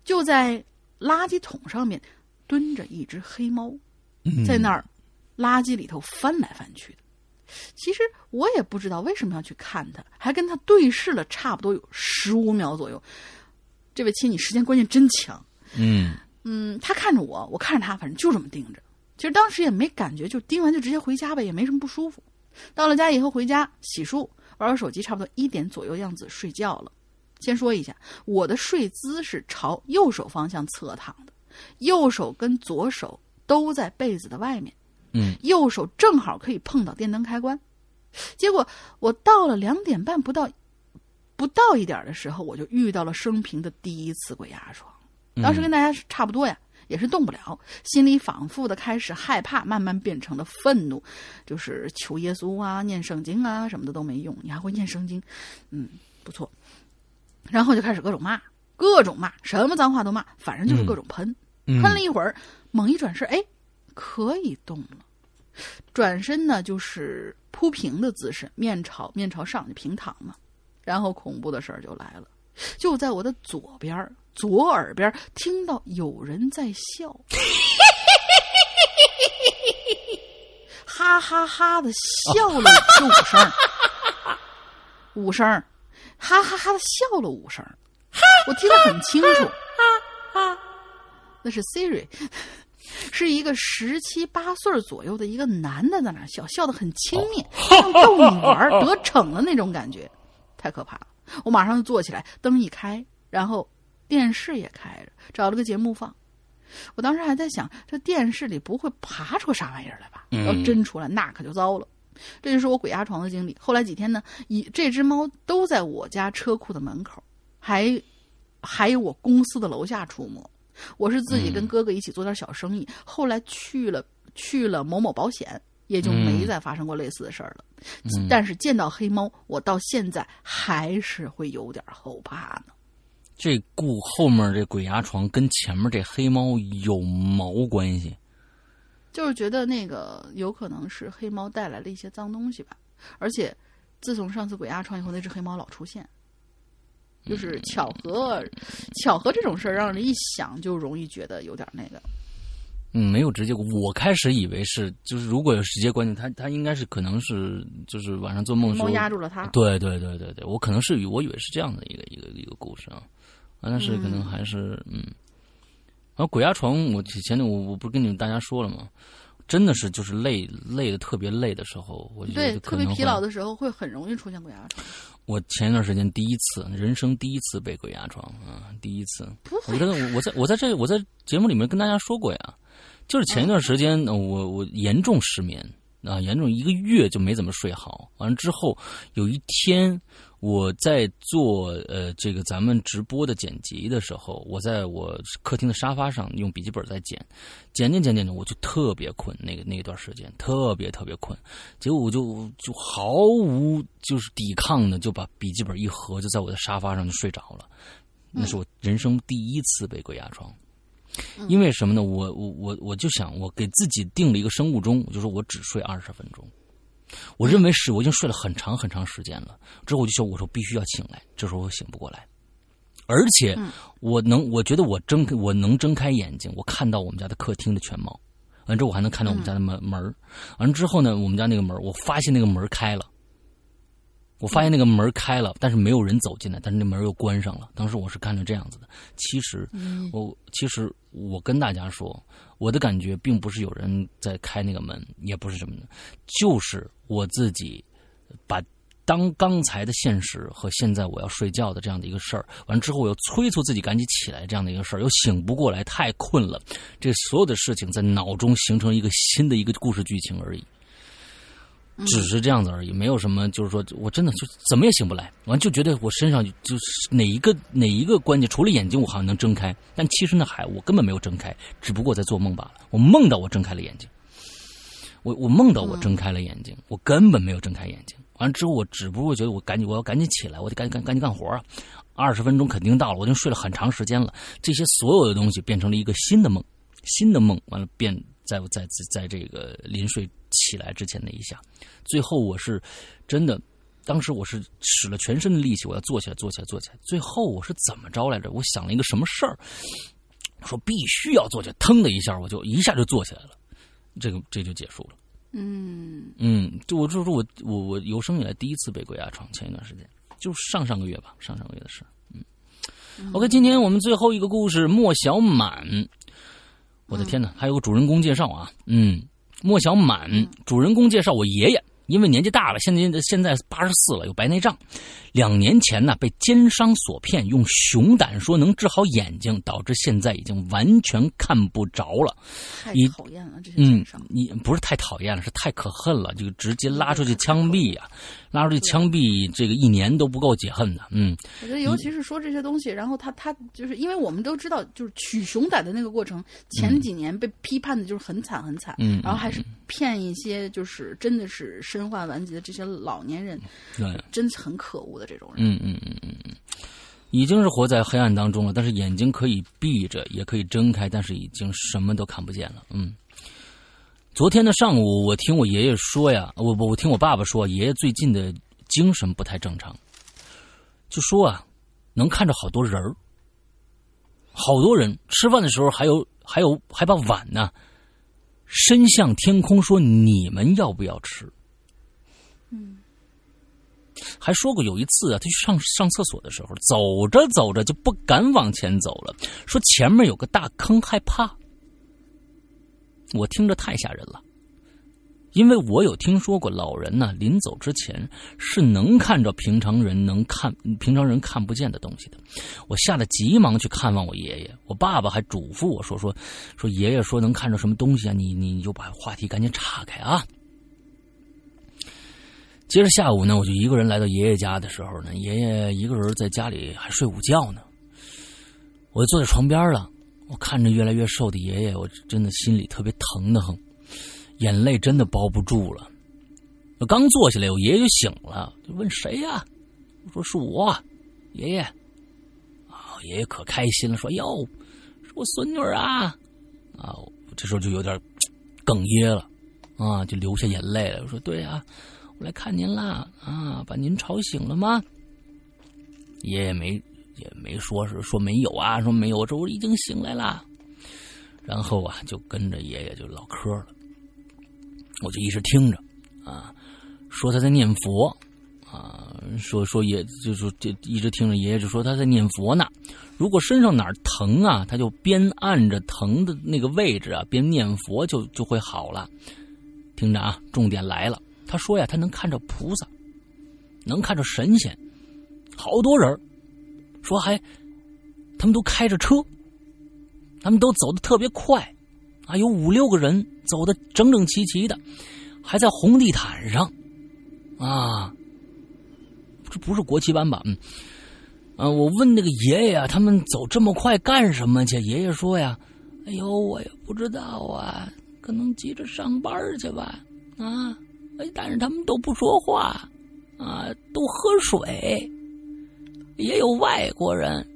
Speaker 3: 就在垃圾桶上面蹲着一只黑猫，在那儿垃圾里头翻来翻去的。其实我也不知道为什么要去看他，还跟他对视了差不多有十五秒左右。这位亲，你时间观念真强。
Speaker 2: 嗯
Speaker 3: 嗯，他看着我，我看着他，反正就这么盯着。其实当时也没感觉，就盯完就直接回家呗，也没什么不舒服。到了家以后回家洗漱，玩玩手机，差不多一点左右样子睡觉了。先说一下，我的睡姿是朝右手方向侧躺的，右手跟左手都在被子的外面。
Speaker 2: 嗯，
Speaker 3: 右手正好可以碰到电灯开关，结果我到了两点半不到，不到一点的时候，我就遇到了生平的第一次鬼压床。当时跟大家差不多呀，也是动不了，心里反复的开始害怕，慢慢变成了愤怒，就是求耶稣啊、念圣经啊什么的都没用。你还会念圣经，嗯，不错。然后就开始各种骂，各种骂，什么脏话都骂，反正就是各种喷。喷了一会儿，猛一转身，哎。可以动了，转身呢就是铺平的姿势，面朝面朝上就平躺嘛。然后恐怖的事儿就来了，就在我的左边左耳边听到有人在笑，哈哈哈的笑了五声，五声，哈哈哈的笑了五声，我听得很清楚，那是 Siri。是一个十七八岁左右的一个男的在那笑，笑得很轻蔑，像逗你玩得逞的那种感觉，太可怕了。我马上就坐起来，灯一开，然后电视也开着，找了个节目放。我当时还在想，这电视里不会爬出啥玩意儿来吧？要真出来，那可就糟了。这就是我鬼压床的经历。后来几天呢，一这只猫都在我家车库的门口，还还有我公司的楼下出没。我是自己跟哥哥一起做点小生意，后来去了去了某某保险，也就没再发生过类似的事儿了。但是见到黑猫，我到现在还是会有点后怕呢。
Speaker 2: 这故后面这鬼压床跟前面这黑猫有毛关系？
Speaker 4: 就是觉得那个有可能是黑猫带来了一些脏东西吧，而且自从上次鬼压床以后，那只黑猫老出现，就是巧合，巧合这种事儿让人一想就容易觉得有点那个。
Speaker 2: 嗯，没有直接，我开始以为是，就是如果有直接关系，他他应该是可能是就是晚上做梦时候
Speaker 4: 猫压住了他。
Speaker 2: 对对对对对，我可能是我以为是这样的一个一个一个故事啊，啊，但是可能还是嗯，然后鬼压床，我前天我我不是跟你们大家说了吗？真的是就是累累的特别累的时候，我觉得
Speaker 4: 对特别疲劳的时候会很容易出现鬼压床。
Speaker 2: 我前一段时间第一次，人生第一次被鬼压床啊，第一次。我觉得我我在我在这我在节目里面跟大家说过呀。就是前一段时间，我我严重失眠啊，严重一个月就没怎么睡好。完了之后，有一天我在做呃这个咱们直播的剪辑的时候，我在我客厅的沙发上用笔记本在剪，剪剪剪剪剪，我就特别困。那个那一段时间特别特别困，结果我就就毫无就是抵抗的就把笔记本一合，就在我的沙发上就睡着了。那是我人生第一次被鬼压床。因为什么呢？我我我我就想，我给自己定了一个生物钟，我就说我只睡二十分钟。我认为是我已经睡了很长很长时间了。之后我就说，我说必须要醒来。这时候我醒不过来，而且我能，我觉得我睁我能睁开眼睛，我看到我们家的客厅的全貌。完之后我还能看到我们家的门门完之后呢，我们家那个门我发现那个门开了。我发现那个门开了，但是没有人走进来，但是那门又关上了。当时我是看着这样子的。其实，我其实我跟大家说，我的感觉并不是有人在开那个门，也不是什么的，就是我自己把当刚才的现实和现在我要睡觉的这样的一个事儿，完之后我又催促自己赶紧起来这样的一个事儿，又醒不过来，太困了。这所有的事情在脑中形成一个新的一个故事剧情而已。只是这样子而已，没有什么，就是说我真的就怎么也醒不来，完就觉得我身上就是哪一个哪一个关节，除了眼睛我好像能睁开，但其实那还我根本没有睁开，只不过在做梦罢了。我梦到我睁开了眼睛，我我梦到我睁开了眼睛，我根本没有睁开眼睛。完了之后，我只不过觉得我赶紧我要赶紧起来，我得赶紧赶赶紧干活啊！二十分钟肯定到了，我已经睡了很长时间了。这些所有的东西变成了一个新的梦，新的梦完了变在在在在这个临睡。起来之前那一下，最后我是真的，当时我是使了全身的力气，我要坐起来，坐起来，坐起来。最后我是怎么着来着？我想了一个什么事儿，说必须要坐起来，腾的一下，我就一下就坐起来了。这个这就结束了。
Speaker 4: 嗯
Speaker 2: 嗯，就我就是我我我有生以来第一次被鬼压床，前一段时间就上上个月吧，上上个月的事。嗯，OK，今天我们最后一个故事，莫小满。我的天哪，还有个主人公介绍啊，嗯。莫小满，主人公介绍我爷爷，因为年纪大了，现在现在八十四了，有白内障。两年前呢，被奸商所骗，用熊胆说能治好眼睛，导致现在已经完全看不着了。
Speaker 4: 太讨厌了，这些
Speaker 2: 奸商！你不是太讨厌了，是太可恨了，就直接拉出去枪毙呀！拉出去枪毙，这个一年都不够解恨的。嗯，
Speaker 4: 我觉得尤其是说这些东西，然后他他就是因为我们都知道，就是取熊胆的那个过程，前几年被批判的就是很惨很惨，
Speaker 2: 嗯，
Speaker 4: 然后还是骗一些就是真的是身患顽疾的这些老年人，
Speaker 2: 对，
Speaker 4: 真的很可恶的这种人。
Speaker 2: 嗯嗯嗯嗯嗯，已经是活在黑暗当中了，但是眼睛可以闭着，也可以睁开，但是已经什么都看不见了。嗯。昨天的上午，我听我爷爷说呀，我我我听我爸爸说，爷爷最近的精神不太正常，就说啊，能看着好多人儿，好多人吃饭的时候还有还有还把碗呢伸向天空，说你们要不要吃？还说过有一次啊，他去上上厕所的时候，走着走着就不敢往前走了，说前面有个大坑，害怕。我听着太吓人了，因为我有听说过老人呢，临走之前是能看着平常人能看平常人看不见的东西的。我吓得急忙去看望我爷爷，我爸爸还嘱咐我说说说爷爷说能看着什么东西啊？你你你就把话题赶紧岔开啊！接着下午呢，我就一个人来到爷爷家的时候呢，爷爷一个人在家里还睡午觉呢，我就坐在床边了。我看着越来越瘦的爷爷，我真的心里特别疼的很，眼泪真的包不住了。我刚坐下来，我爷爷就醒了，就问谁呀？我说是我，爷爷。啊，爷爷可开心了，说哟，是我孙女啊。啊，这时候就有点哽咽了，啊，就流下眼泪了。我说：“对啊，来看您啦，啊，把您吵醒了吗？”爷爷没也没说是说没有啊，说没有，这我已经醒来了。然后啊，就跟着爷爷就唠嗑了。我就一直听着，啊，说他在念佛，啊，说说也就说这一直听着爷爷就说他在念佛呢。如果身上哪疼啊，他就边按着疼的那个位置啊，边念佛就就会好了。听着啊，重点来了，他说呀，他能看着菩萨，能看着神仙，好多人说还他们都开着车，他们都走的特别快，啊，有五六个人走的整整齐齐的，还在红地毯上，啊，这不是国旗班吧？嗯。啊，我问那个爷爷啊，他们走这么快干什么去？爷爷说呀：“哎呦，我也不知道啊，可能急着上班去吧。”啊，但是他们都不说话，啊，都喝水。也有外国人，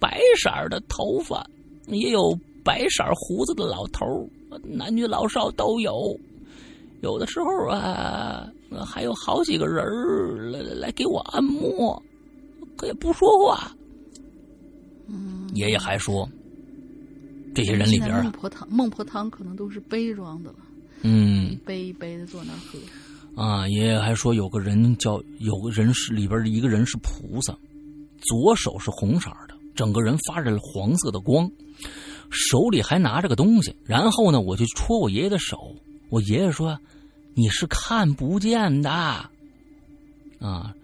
Speaker 2: 白色的头发，也有白色胡子的老头男女老少都有。有的时候啊，还有好几个人来来给我按摩。可也不说话。爷爷还说，这些人里边
Speaker 4: 孟婆汤，孟婆汤可能都是杯装的了。
Speaker 2: 嗯，
Speaker 4: 一杯一杯的坐那喝。
Speaker 2: 啊，爷爷还说有个人叫有个人是里边的一个人是菩萨，左手是红色的，整个人发着黄色的光，手里还拿着个东西。然后呢，我就戳我爷爷的手，我爷爷说：“你是看不见的。”啊。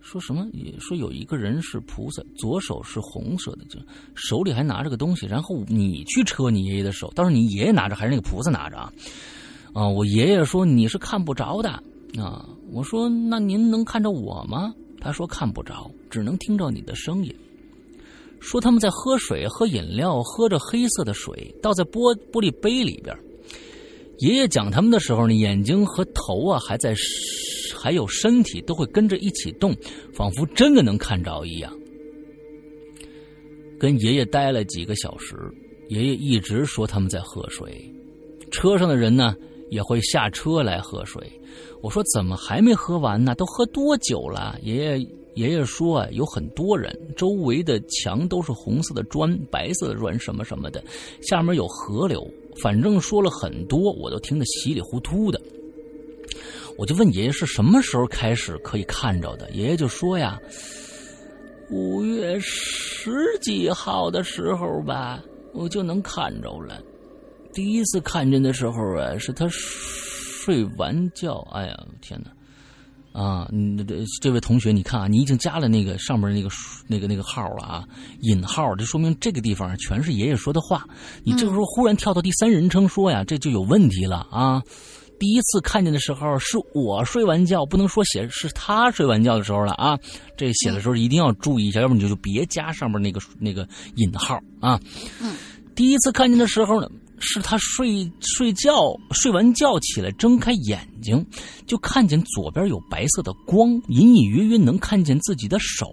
Speaker 2: 说什么？也说有一个人是菩萨，左手是红色的，就手里还拿着个东西。然后你去扯你爷爷的手，倒是你爷爷拿着还是那个菩萨拿着啊？啊！我爷爷说你是看不着的啊。我说那您能看着我吗？他说看不着，只能听着你的声音。说他们在喝水，喝饮料，喝着黑色的水倒在玻玻璃杯里边。爷爷讲他们的时候呢，眼睛和头啊还在。还有身体都会跟着一起动，仿佛真的能看着一样。跟爷爷待了几个小时，爷爷一直说他们在喝水，车上的人呢也会下车来喝水。我说怎么还没喝完呢？都喝多久了？爷爷爷爷说啊，有很多人，周围的墙都是红色的砖、白色的砖什么什么的，下面有河流，反正说了很多，我都听得稀里糊涂的。我就问爷爷是什么时候开始可以看着的？爷爷就说呀，五月十几号的时候吧，我就能看着了。第一次看见的时候啊，是他睡完觉。哎呀，天哪！啊，这这位同学，你看啊，你已经加了那个上面那个那个那个号了啊，引号，这说明这个地方全是爷爷说的话。你这个时候忽然跳到第三人称说呀，这就有问题了啊。第一次看见的时候是我睡完觉，不能说写是他睡完觉的时候了啊！这写的时候一定要注意一下，要不你就就别加上面那个那个引号啊。
Speaker 4: 嗯，
Speaker 2: 第一次看见的时候呢，是他睡睡觉睡完觉起来睁开眼睛，就看见左边有白色的光，隐隐约约能看见自己的手，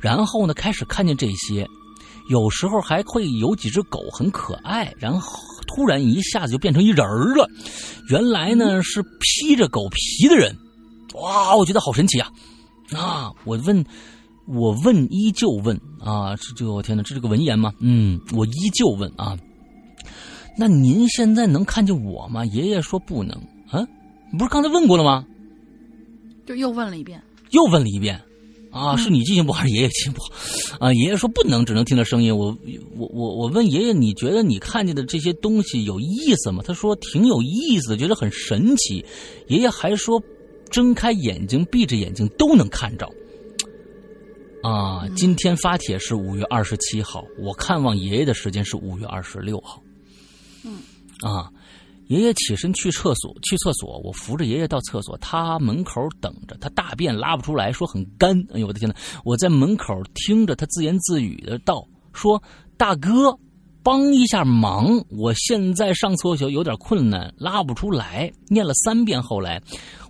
Speaker 2: 然后呢开始看见这些。有时候还会有几只狗很可爱，然后突然一下子就变成一人了。原来呢是披着狗皮的人，哇！我觉得好神奇啊！啊，我问，我问，依旧问啊！这这我天哪，这是个文言吗？嗯，我依旧问啊。那您现在能看见我吗？爷爷说不能啊，不是刚才问过了吗？
Speaker 4: 就又问了一遍，
Speaker 2: 又问了一遍。啊，是你记性不好，还是爷爷记性不好？啊，爷爷说不能，只能听到声音。我我我我问爷爷，你觉得你看见的这些东西有意思吗？他说挺有意思的，觉得很神奇。爷爷还说，睁开眼睛、闭着眼睛都能看着。啊，今天发帖是五月二十七号，我看望爷爷的时间是五月二十六号。啊。爷爷起身去厕所，去厕所，我扶着爷爷到厕所，他门口等着，他大便拉不出来，说很干。哎呦我的天呐，我在门口听着他自言自语的道：“说大哥，帮一下忙，我现在上厕所有点困难，拉不出来。”念了三遍，后来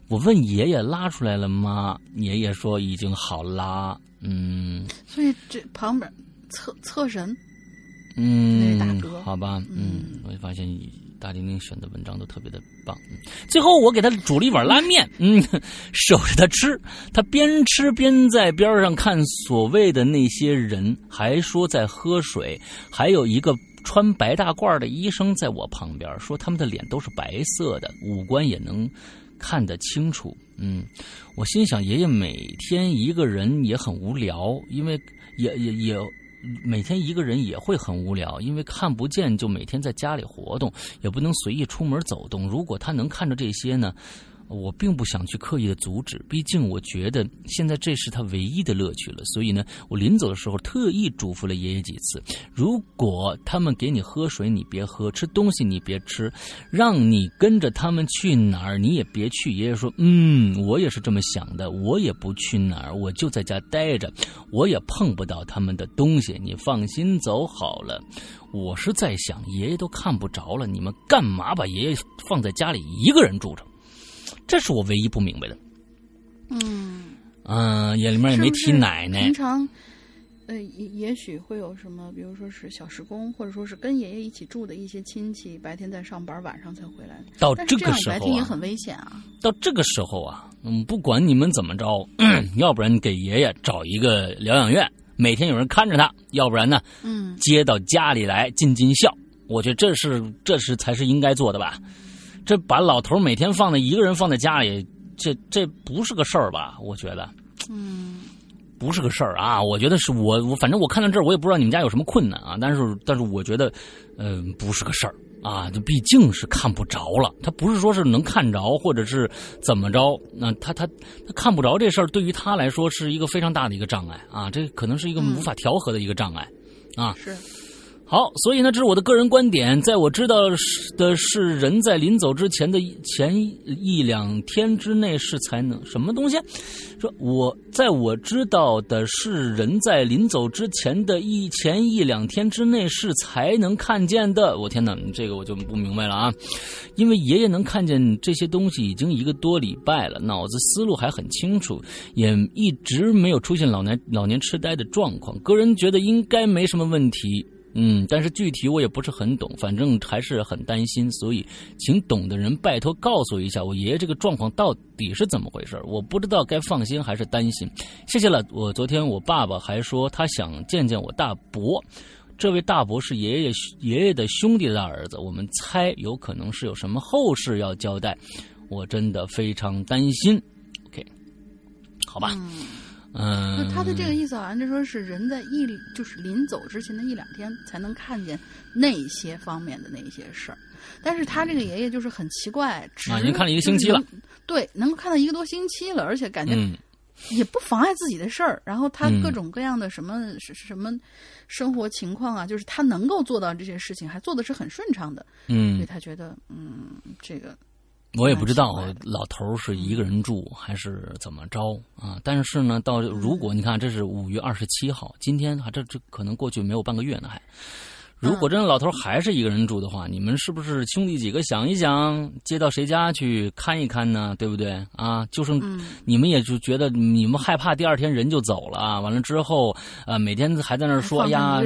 Speaker 2: 我问爷爷拉出来了吗？爷爷说已经好拉。嗯，
Speaker 4: 所以这旁边厕厕神，
Speaker 2: 嗯，
Speaker 4: 大哥，
Speaker 2: 好吧，嗯，我就发现。大玲玲选的文章都特别的棒。嗯最后我给他煮了一碗拉面，嗯，[LAUGHS] 守着他吃，他边吃边在边上看所谓的那些人，还说在喝水，还有一个。穿白大褂的医生在我旁边说，他们的脸都是白色的，五官也能看得清楚。嗯，我心想，爷爷每天一个人也很无聊，因为也也也每天一个人也会很无聊，因为看不见，就每天在家里活动，也不能随意出门走动。如果他能看着这些呢？我并不想去刻意的阻止，毕竟我觉得现在这是他唯一的乐趣了。所以呢，我临走的时候特意嘱咐了爷爷几次：如果他们给你喝水，你别喝；吃东西你别吃；让你跟着他们去哪儿，你也别去。爷爷说：“嗯，我也是这么想的，我也不去哪儿，我就在家待着，我也碰不到他们的东西。你放心走好了。”我是在想，爷爷都看不着了，你们干嘛把爷爷放在家里一个人住着？这是我唯一不明白的。
Speaker 4: 嗯，
Speaker 2: 嗯，也里面也没提奶奶。
Speaker 4: 平常，呃，也也许会有什么，比如说是小时工，或者说是跟爷爷一起住的一些亲戚，白天在上班，晚上才回来。
Speaker 2: 到
Speaker 4: 这
Speaker 2: 个时候啊，
Speaker 4: 白天也很危险啊。
Speaker 2: 到这个时候啊，嗯，不管你们怎么着，[CLEARS THROAT] 要不然给爷爷找一个疗养院，每天有人看着他；要不然呢，
Speaker 4: 嗯，
Speaker 2: 接到家里来尽尽孝。我觉得这是这是才是应该做的吧。这把老头每天放在一个人放在家里，这这不是个事儿吧？我觉得，
Speaker 4: 嗯，
Speaker 2: 不是个事儿啊！我觉得是我我反正我看到这儿，我也不知道你们家有什么困难啊，但是但是我觉得，嗯、不是个事儿啊，这毕竟是看不着了，他不是说是能看着或者是怎么着，那他他他看不着这事儿，对于他来说是一个非常大的一个障碍啊，这可能是一个无法调和的一个障碍。啊，
Speaker 4: 是，
Speaker 2: 好，所以呢，这是我的个人观点。在我知道的是，人在临走之前的前一两天之内是才能什么东西？说我在我知道的是，人在临走之前的一前一两天之内是才能看见的。我天哪，这个我就不明白了啊！因为爷爷能看见这些东西已经一个多礼拜了，脑子思路还很清楚，也一直没有出现老年老年痴呆的状况。个人觉得应该没什么问题。嗯，但是具体我也不是很懂，反正还是很担心，所以请懂的人拜托告诉一下我爷爷这个状况到底是怎么回事，我不知道该放心还是担心。谢谢了，我昨天我爸爸还说他想见见我大伯，这位大伯是爷爷爷爷的兄弟的儿子，我们猜有可能是有什么后事要交代，我真的非常担心。OK，好吧。
Speaker 4: 那他的这个意思好像就说是人在一就是临走之前的一两天才能看见那些方面的那些事儿，但是他这个爷爷就是很奇怪，只
Speaker 2: 啊已经看了一个星期了，
Speaker 4: 对，能够看到一个多星期了，而且感觉
Speaker 2: 嗯。
Speaker 4: 也不妨碍自己的事儿。然后他
Speaker 2: 嗯
Speaker 4: 各种各样的什么、什么生活情况啊，就是他能够做到这些事情，还做的是很顺畅的，嗯。所以
Speaker 2: 嗯，
Speaker 4: 他觉得嗯，这个
Speaker 2: 我也不知道老头是一个人住还是怎么着啊？但是呢，到如果你看这是五月二十七号，今天还这这可能过去没有半个月呢还。如果真的老头还是一个人住的话，你们是不是兄弟几个想一想，接到谁家去看一看呢？对不对啊？就剩
Speaker 4: 嗯
Speaker 2: 你们也就觉得你们害怕第二天人就走了啊，完了之后，呃，每天还在那儿说，哎呀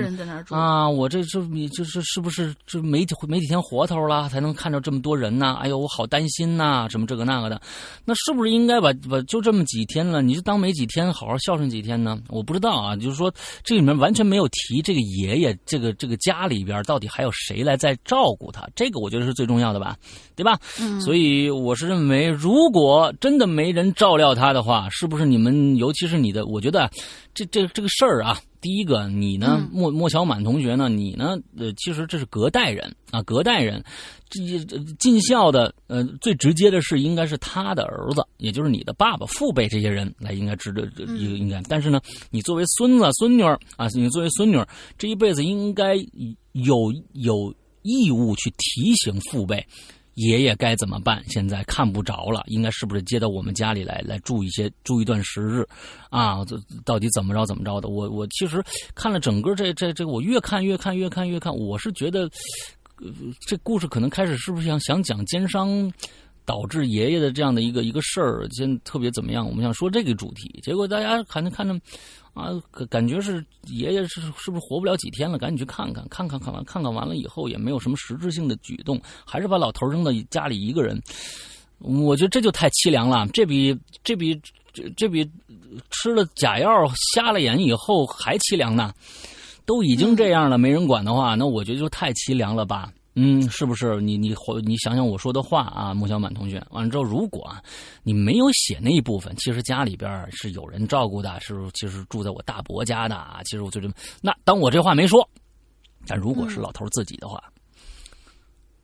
Speaker 2: 啊，我这这你就是是不是这没几没几天活头了，才能看到这么多人呢？哎呦，我好担心呐，什么这个那个的，那是不是应该把把就这么几天了，你就当没几天，好好孝顺几天呢？我不知道啊，就是说这里面完全没有提这个爷爷，这个这个家里边到底还有谁来在照顾他，这个我觉得是最重要的吧，对吧？
Speaker 4: 嗯，
Speaker 2: 所以我是认为，如果真的没人照料他的话，是不是你们，尤其是你的，我觉得啊这这这个事儿啊，第一个你呢，
Speaker 4: 嗯
Speaker 2: 莫莫小满同学呢，你呢，呃，其实这是隔代人啊，隔代人，这这尽孝的，呃，最直接的是应该是他的儿子，也就是你的爸爸、父辈这些人来应该值得，这应应该。但是呢，你作为孙子、孙女儿啊，你作为孙女儿，这一辈子应该有有义务去提醒父辈。爷爷该怎么办？现在看不着了，应该是不是接到我们家里来来住一些住一段时日，啊，这到底怎么着怎么着的？我我其实看了整个这这这，我越看越看越看越看，我是觉得，这故事可能开始是不是想想讲奸商导致爷爷的这样的一个一个事儿，现特别怎么样？我们想说这个主题，结果大家看着看着，啊，感感觉是爷爷是是不是活不了几天了？赶紧去看看，看看看完看看完了以后也没有什么实质性的举动，还是把老头扔到家里一个人。我觉得这就太凄凉了，这比这比这这比吃了假药瞎了眼以后还凄凉呢。都已经这样了，没人管的话，那我觉得就太凄凉了吧。嗯，是不是？你你你想想我说的话啊，穆小满同学。完了之后，如果啊你没有写那一部分，其实家里边是有人照顾的，是其实住在我大伯家的啊。其实我就这么，那当我这话没说，但如果是老头自己的话，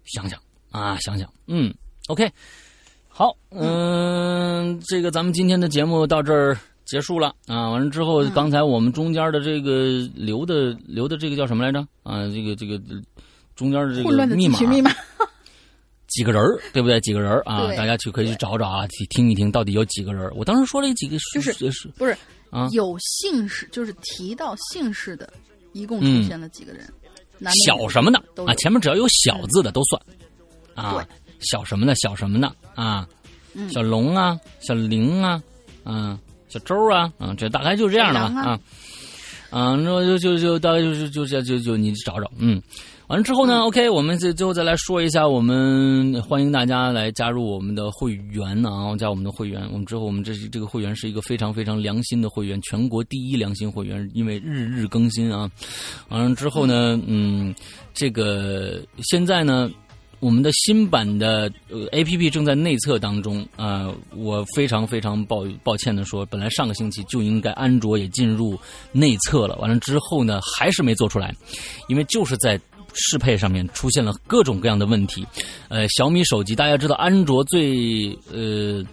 Speaker 2: 想想啊，想想，嗯，OK，好，嗯，这个咱们今天的节目到这儿。结束了啊！完了之后，刚才我们中间的这个留的留的这个叫什么来着？啊，这个这个中间的这个密码，
Speaker 4: 密码 [LAUGHS]
Speaker 2: 几个人对不对？几个人啊？大家去可以去找找啊，去听一听到底有几个人。我当时说了几个，
Speaker 4: 就是不是
Speaker 2: 啊？
Speaker 4: 有姓氏，就是提到姓氏的，一共出现了几个人？
Speaker 2: 小什么的啊？前面只要有小字的都算啊。小什么的？小什么的啊？小龙啊，小玲啊，嗯。小周啊，嗯，这大概就这样了吧，啊，啊，那就就就大概就是就就就就你找找，嗯，完了之后呢，OK，我们最最后再来说一下，我们欢迎大家来加入我们的会员啊，加我们的会员，我们之后我们这这个会员是一个非常非常良心的会员，全国第一良心会员，因为日日更新啊，完了之后呢，嗯，这个现在呢。我们的新版的呃 A P P 正在内测当中啊，我非常非常抱抱歉的说，本来上个星期就应该安卓也进入内测了，完了之后呢，还是没做出来，因为就是在适配上面出现了各种各样的问题。呃，小米手机大家知道，安卓最呃。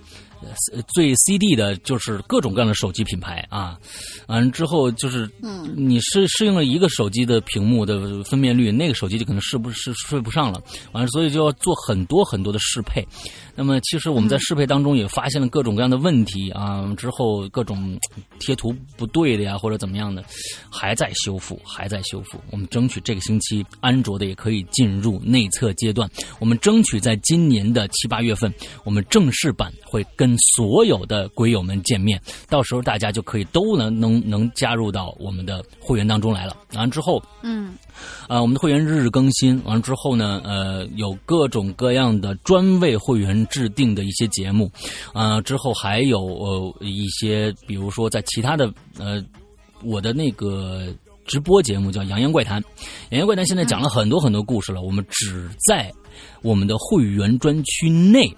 Speaker 2: 最 CD 的就是各种各样的手机品牌啊，完了之后就是，嗯，你适适应了一个手机的屏幕的分辨率，那个手机就可能适不适睡不上了，完了，所以就要做很多很多的适配。那么其实我们在适配当中也发现了各种各样的问题啊，之后各种贴图不对的呀，或者怎么样的，还在修复，还在修复。我们争取这个星期安卓的也可以进入内测阶段，我们争取在今年的七八月份，我们正式版会跟所有的鬼友们见面，到时候大家就可以都能能能加入到我们的会员当中来了。完了之后，
Speaker 4: 嗯。
Speaker 2: 啊，我们的会员日日更新完了之后呢，呃，有各种各样的专为会员制定的一些节目，啊，之后还有呃一些，比如说在其他的呃我的那个直播节目叫《洋洋怪谈》，《洋洋怪谈》现在讲了很多很多故事了，我们只在我们的会员专区内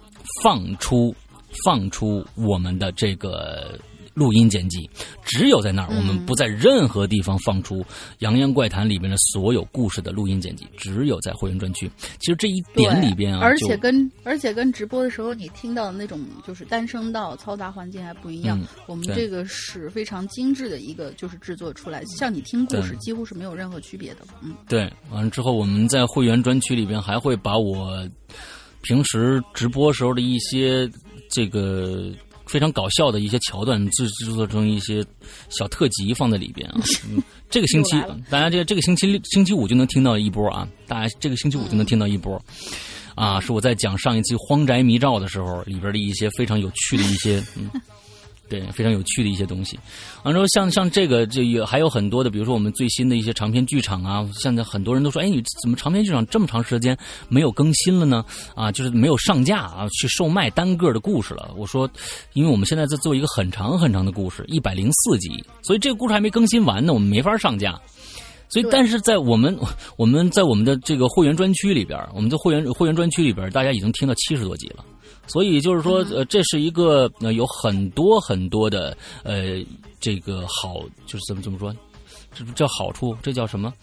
Speaker 2: 放出放出我们的这个。录音剪辑只有在那儿，我们不在任何地方放出《洋洋怪谈》里面的所有故事的录音剪辑，只有在会员专区。其实这一点里边啊，
Speaker 4: 而且跟而且跟直播的时候你听到的那种就是单声道嘈杂环境还不一样。我们这个是非常精致的一个就是制作出来，像你听故事几乎是没有任何区别的。嗯，
Speaker 2: 对。完了之后，我们在会员专区里边还会把我平时直播时候的一些这个。非常搞笑的一些桥段制制作成一些小特辑放在里边啊，[LAUGHS] 这个星期大家这这个星期星期五就能听到一波啊，大家这个星期五就能听到一波，啊，是我在讲上一期《荒宅迷照》的时候里边的一些非常有趣的一些嗯。对，非常有趣的一些东西。完之后，像像这个，这有还有很多的，比如说我们最新的一些长篇剧场啊。现在很多人都说，哎，你怎么长篇剧场这么长时间没有更新了呢？啊，就是没有上架啊，去售卖单个的故事了。我说，因为我们现在在做一个很长很长的故事，一百零四集，所以这个故事还没更新完呢，我们没法上架。所以，但是在我们我们在我们的这个会员专区里边，我们的会员会员专区里边，大家已经听到七十多集了。所以就是说，呃，这是一个呃有很多很多的呃这个好，就是怎么怎么说，这叫好处，这叫什么？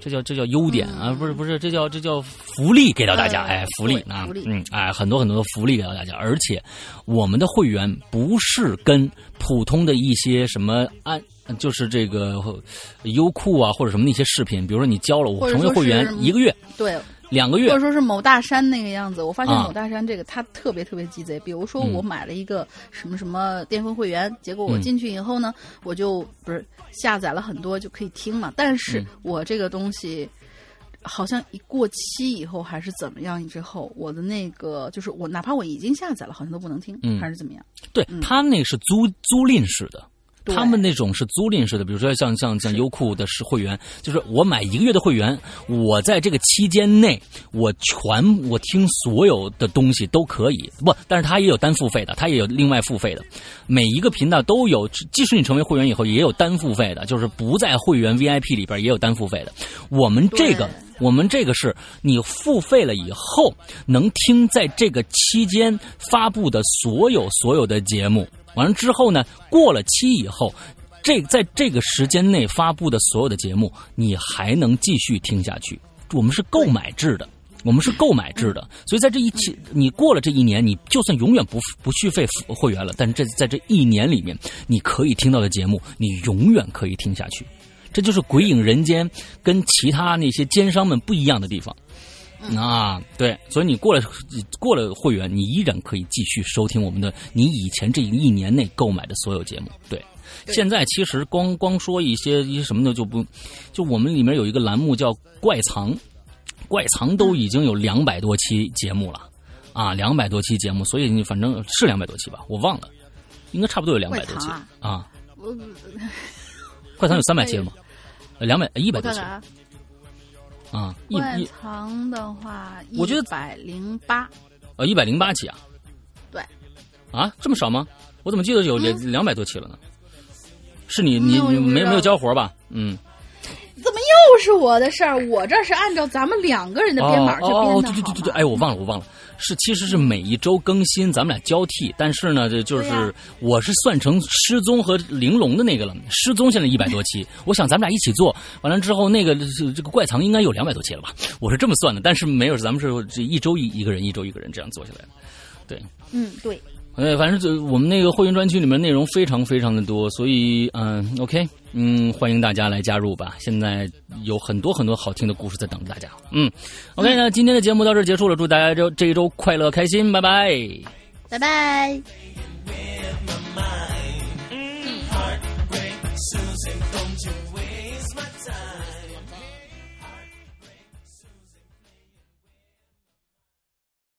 Speaker 2: 这叫这叫优点啊？不是不是，这叫这叫福利给到大家，哎，福利啊，嗯，哎，很多很多的福利给到大家，而且我们的会员不是跟普通的一些什么安，就是这个优酷啊或者什么那些视频，比如说你交了我成为会员一个月，
Speaker 4: 对。
Speaker 2: 两个月，
Speaker 4: 或者说是某大山那个样子，我发现某大山这个他特别特别鸡贼。比如说，我买了一个什么什么巅峰会员，结果我进去以后呢，我就不是下载了很多就可以听嘛。但是我这个东西好像一过期以后还是怎么样之后，我的那个就是我哪怕我已经下载了，好像都不能听，
Speaker 2: 嗯
Speaker 4: 还是怎么样？
Speaker 2: 对他那是租租赁式的。
Speaker 4: 对。
Speaker 2: 他们那种是租赁式的，比如说像像像优酷的是会员，就是我买一个月的会员，我在这个期间内，我全我听所有的东西都可以不，但是它也有单付费的，它也有另外付费的，每一个频道都有，即使你成为会员以后，也有单付费的，就是不在会员 VIP 里边也有单付费的。我们这个我们这个是你付费了以后能听在这个期间发布的所有所有的节目，完了之后呢，过了期以后。这在这个时间内发布的所有的节目，你还能继续听下去。我们是购买制的，我们是购买制的，所以在这一期，你过了这一年，你就算永远不不续费会员了，但是这在这一年里面，你可以听到的节目，你永远可以听下去。这就是《鬼影人间》跟其他那些奸商们不一样的地方。啊，对，所以你过了过了会员，你依然可以继续收听我们的你以前这一年内购买的所有节目。对，现在其实光光说一些一些什么的就不，就我们里面有一个栏目叫“怪藏”，怪藏都已经有两百多期节目了，啊，两百多期节目，所以你反正是两百多期吧，我忘了，应该差不多有两百多期。啊。
Speaker 4: 我 [LAUGHS]
Speaker 2: 怪藏有三百期了吗？两百一百多期
Speaker 4: 啊，
Speaker 2: 啊，一
Speaker 4: 藏的话，
Speaker 2: 我觉得
Speaker 4: 百零八，
Speaker 2: 呃一百零八期啊。
Speaker 4: 对，
Speaker 2: 啊，这么少吗？我怎么记得有两两百多期了呢？是你你没没有交活吧？嗯，
Speaker 4: 怎么又是我的事儿？我这是按照咱们两个人的编码去编的，
Speaker 2: 哦对对对对对，哎，我忘了我忘了，是其实是每一周更新，咱们俩交替，但是呢，这就是、我是算成失踪和玲珑的那个了，失踪现在一百多期，我想咱们俩一起做，完了之后那个这这个怪藏应该有两百多期了吧？我是这么算的，但是没有，咱们是这一周一一个人，一周一个人这样做下来的，对。
Speaker 4: 嗯，对，
Speaker 2: 哎，反正就我们那个会员专区里面内容非常非常的多，所以嗯，OK，嗯，欢迎大家来加入吧，现在有很多很多好听的故事在等着大家。嗯，OK，那今天的节目到这结束了，祝大家就这一周快乐开心，拜拜。
Speaker 3: 拜拜。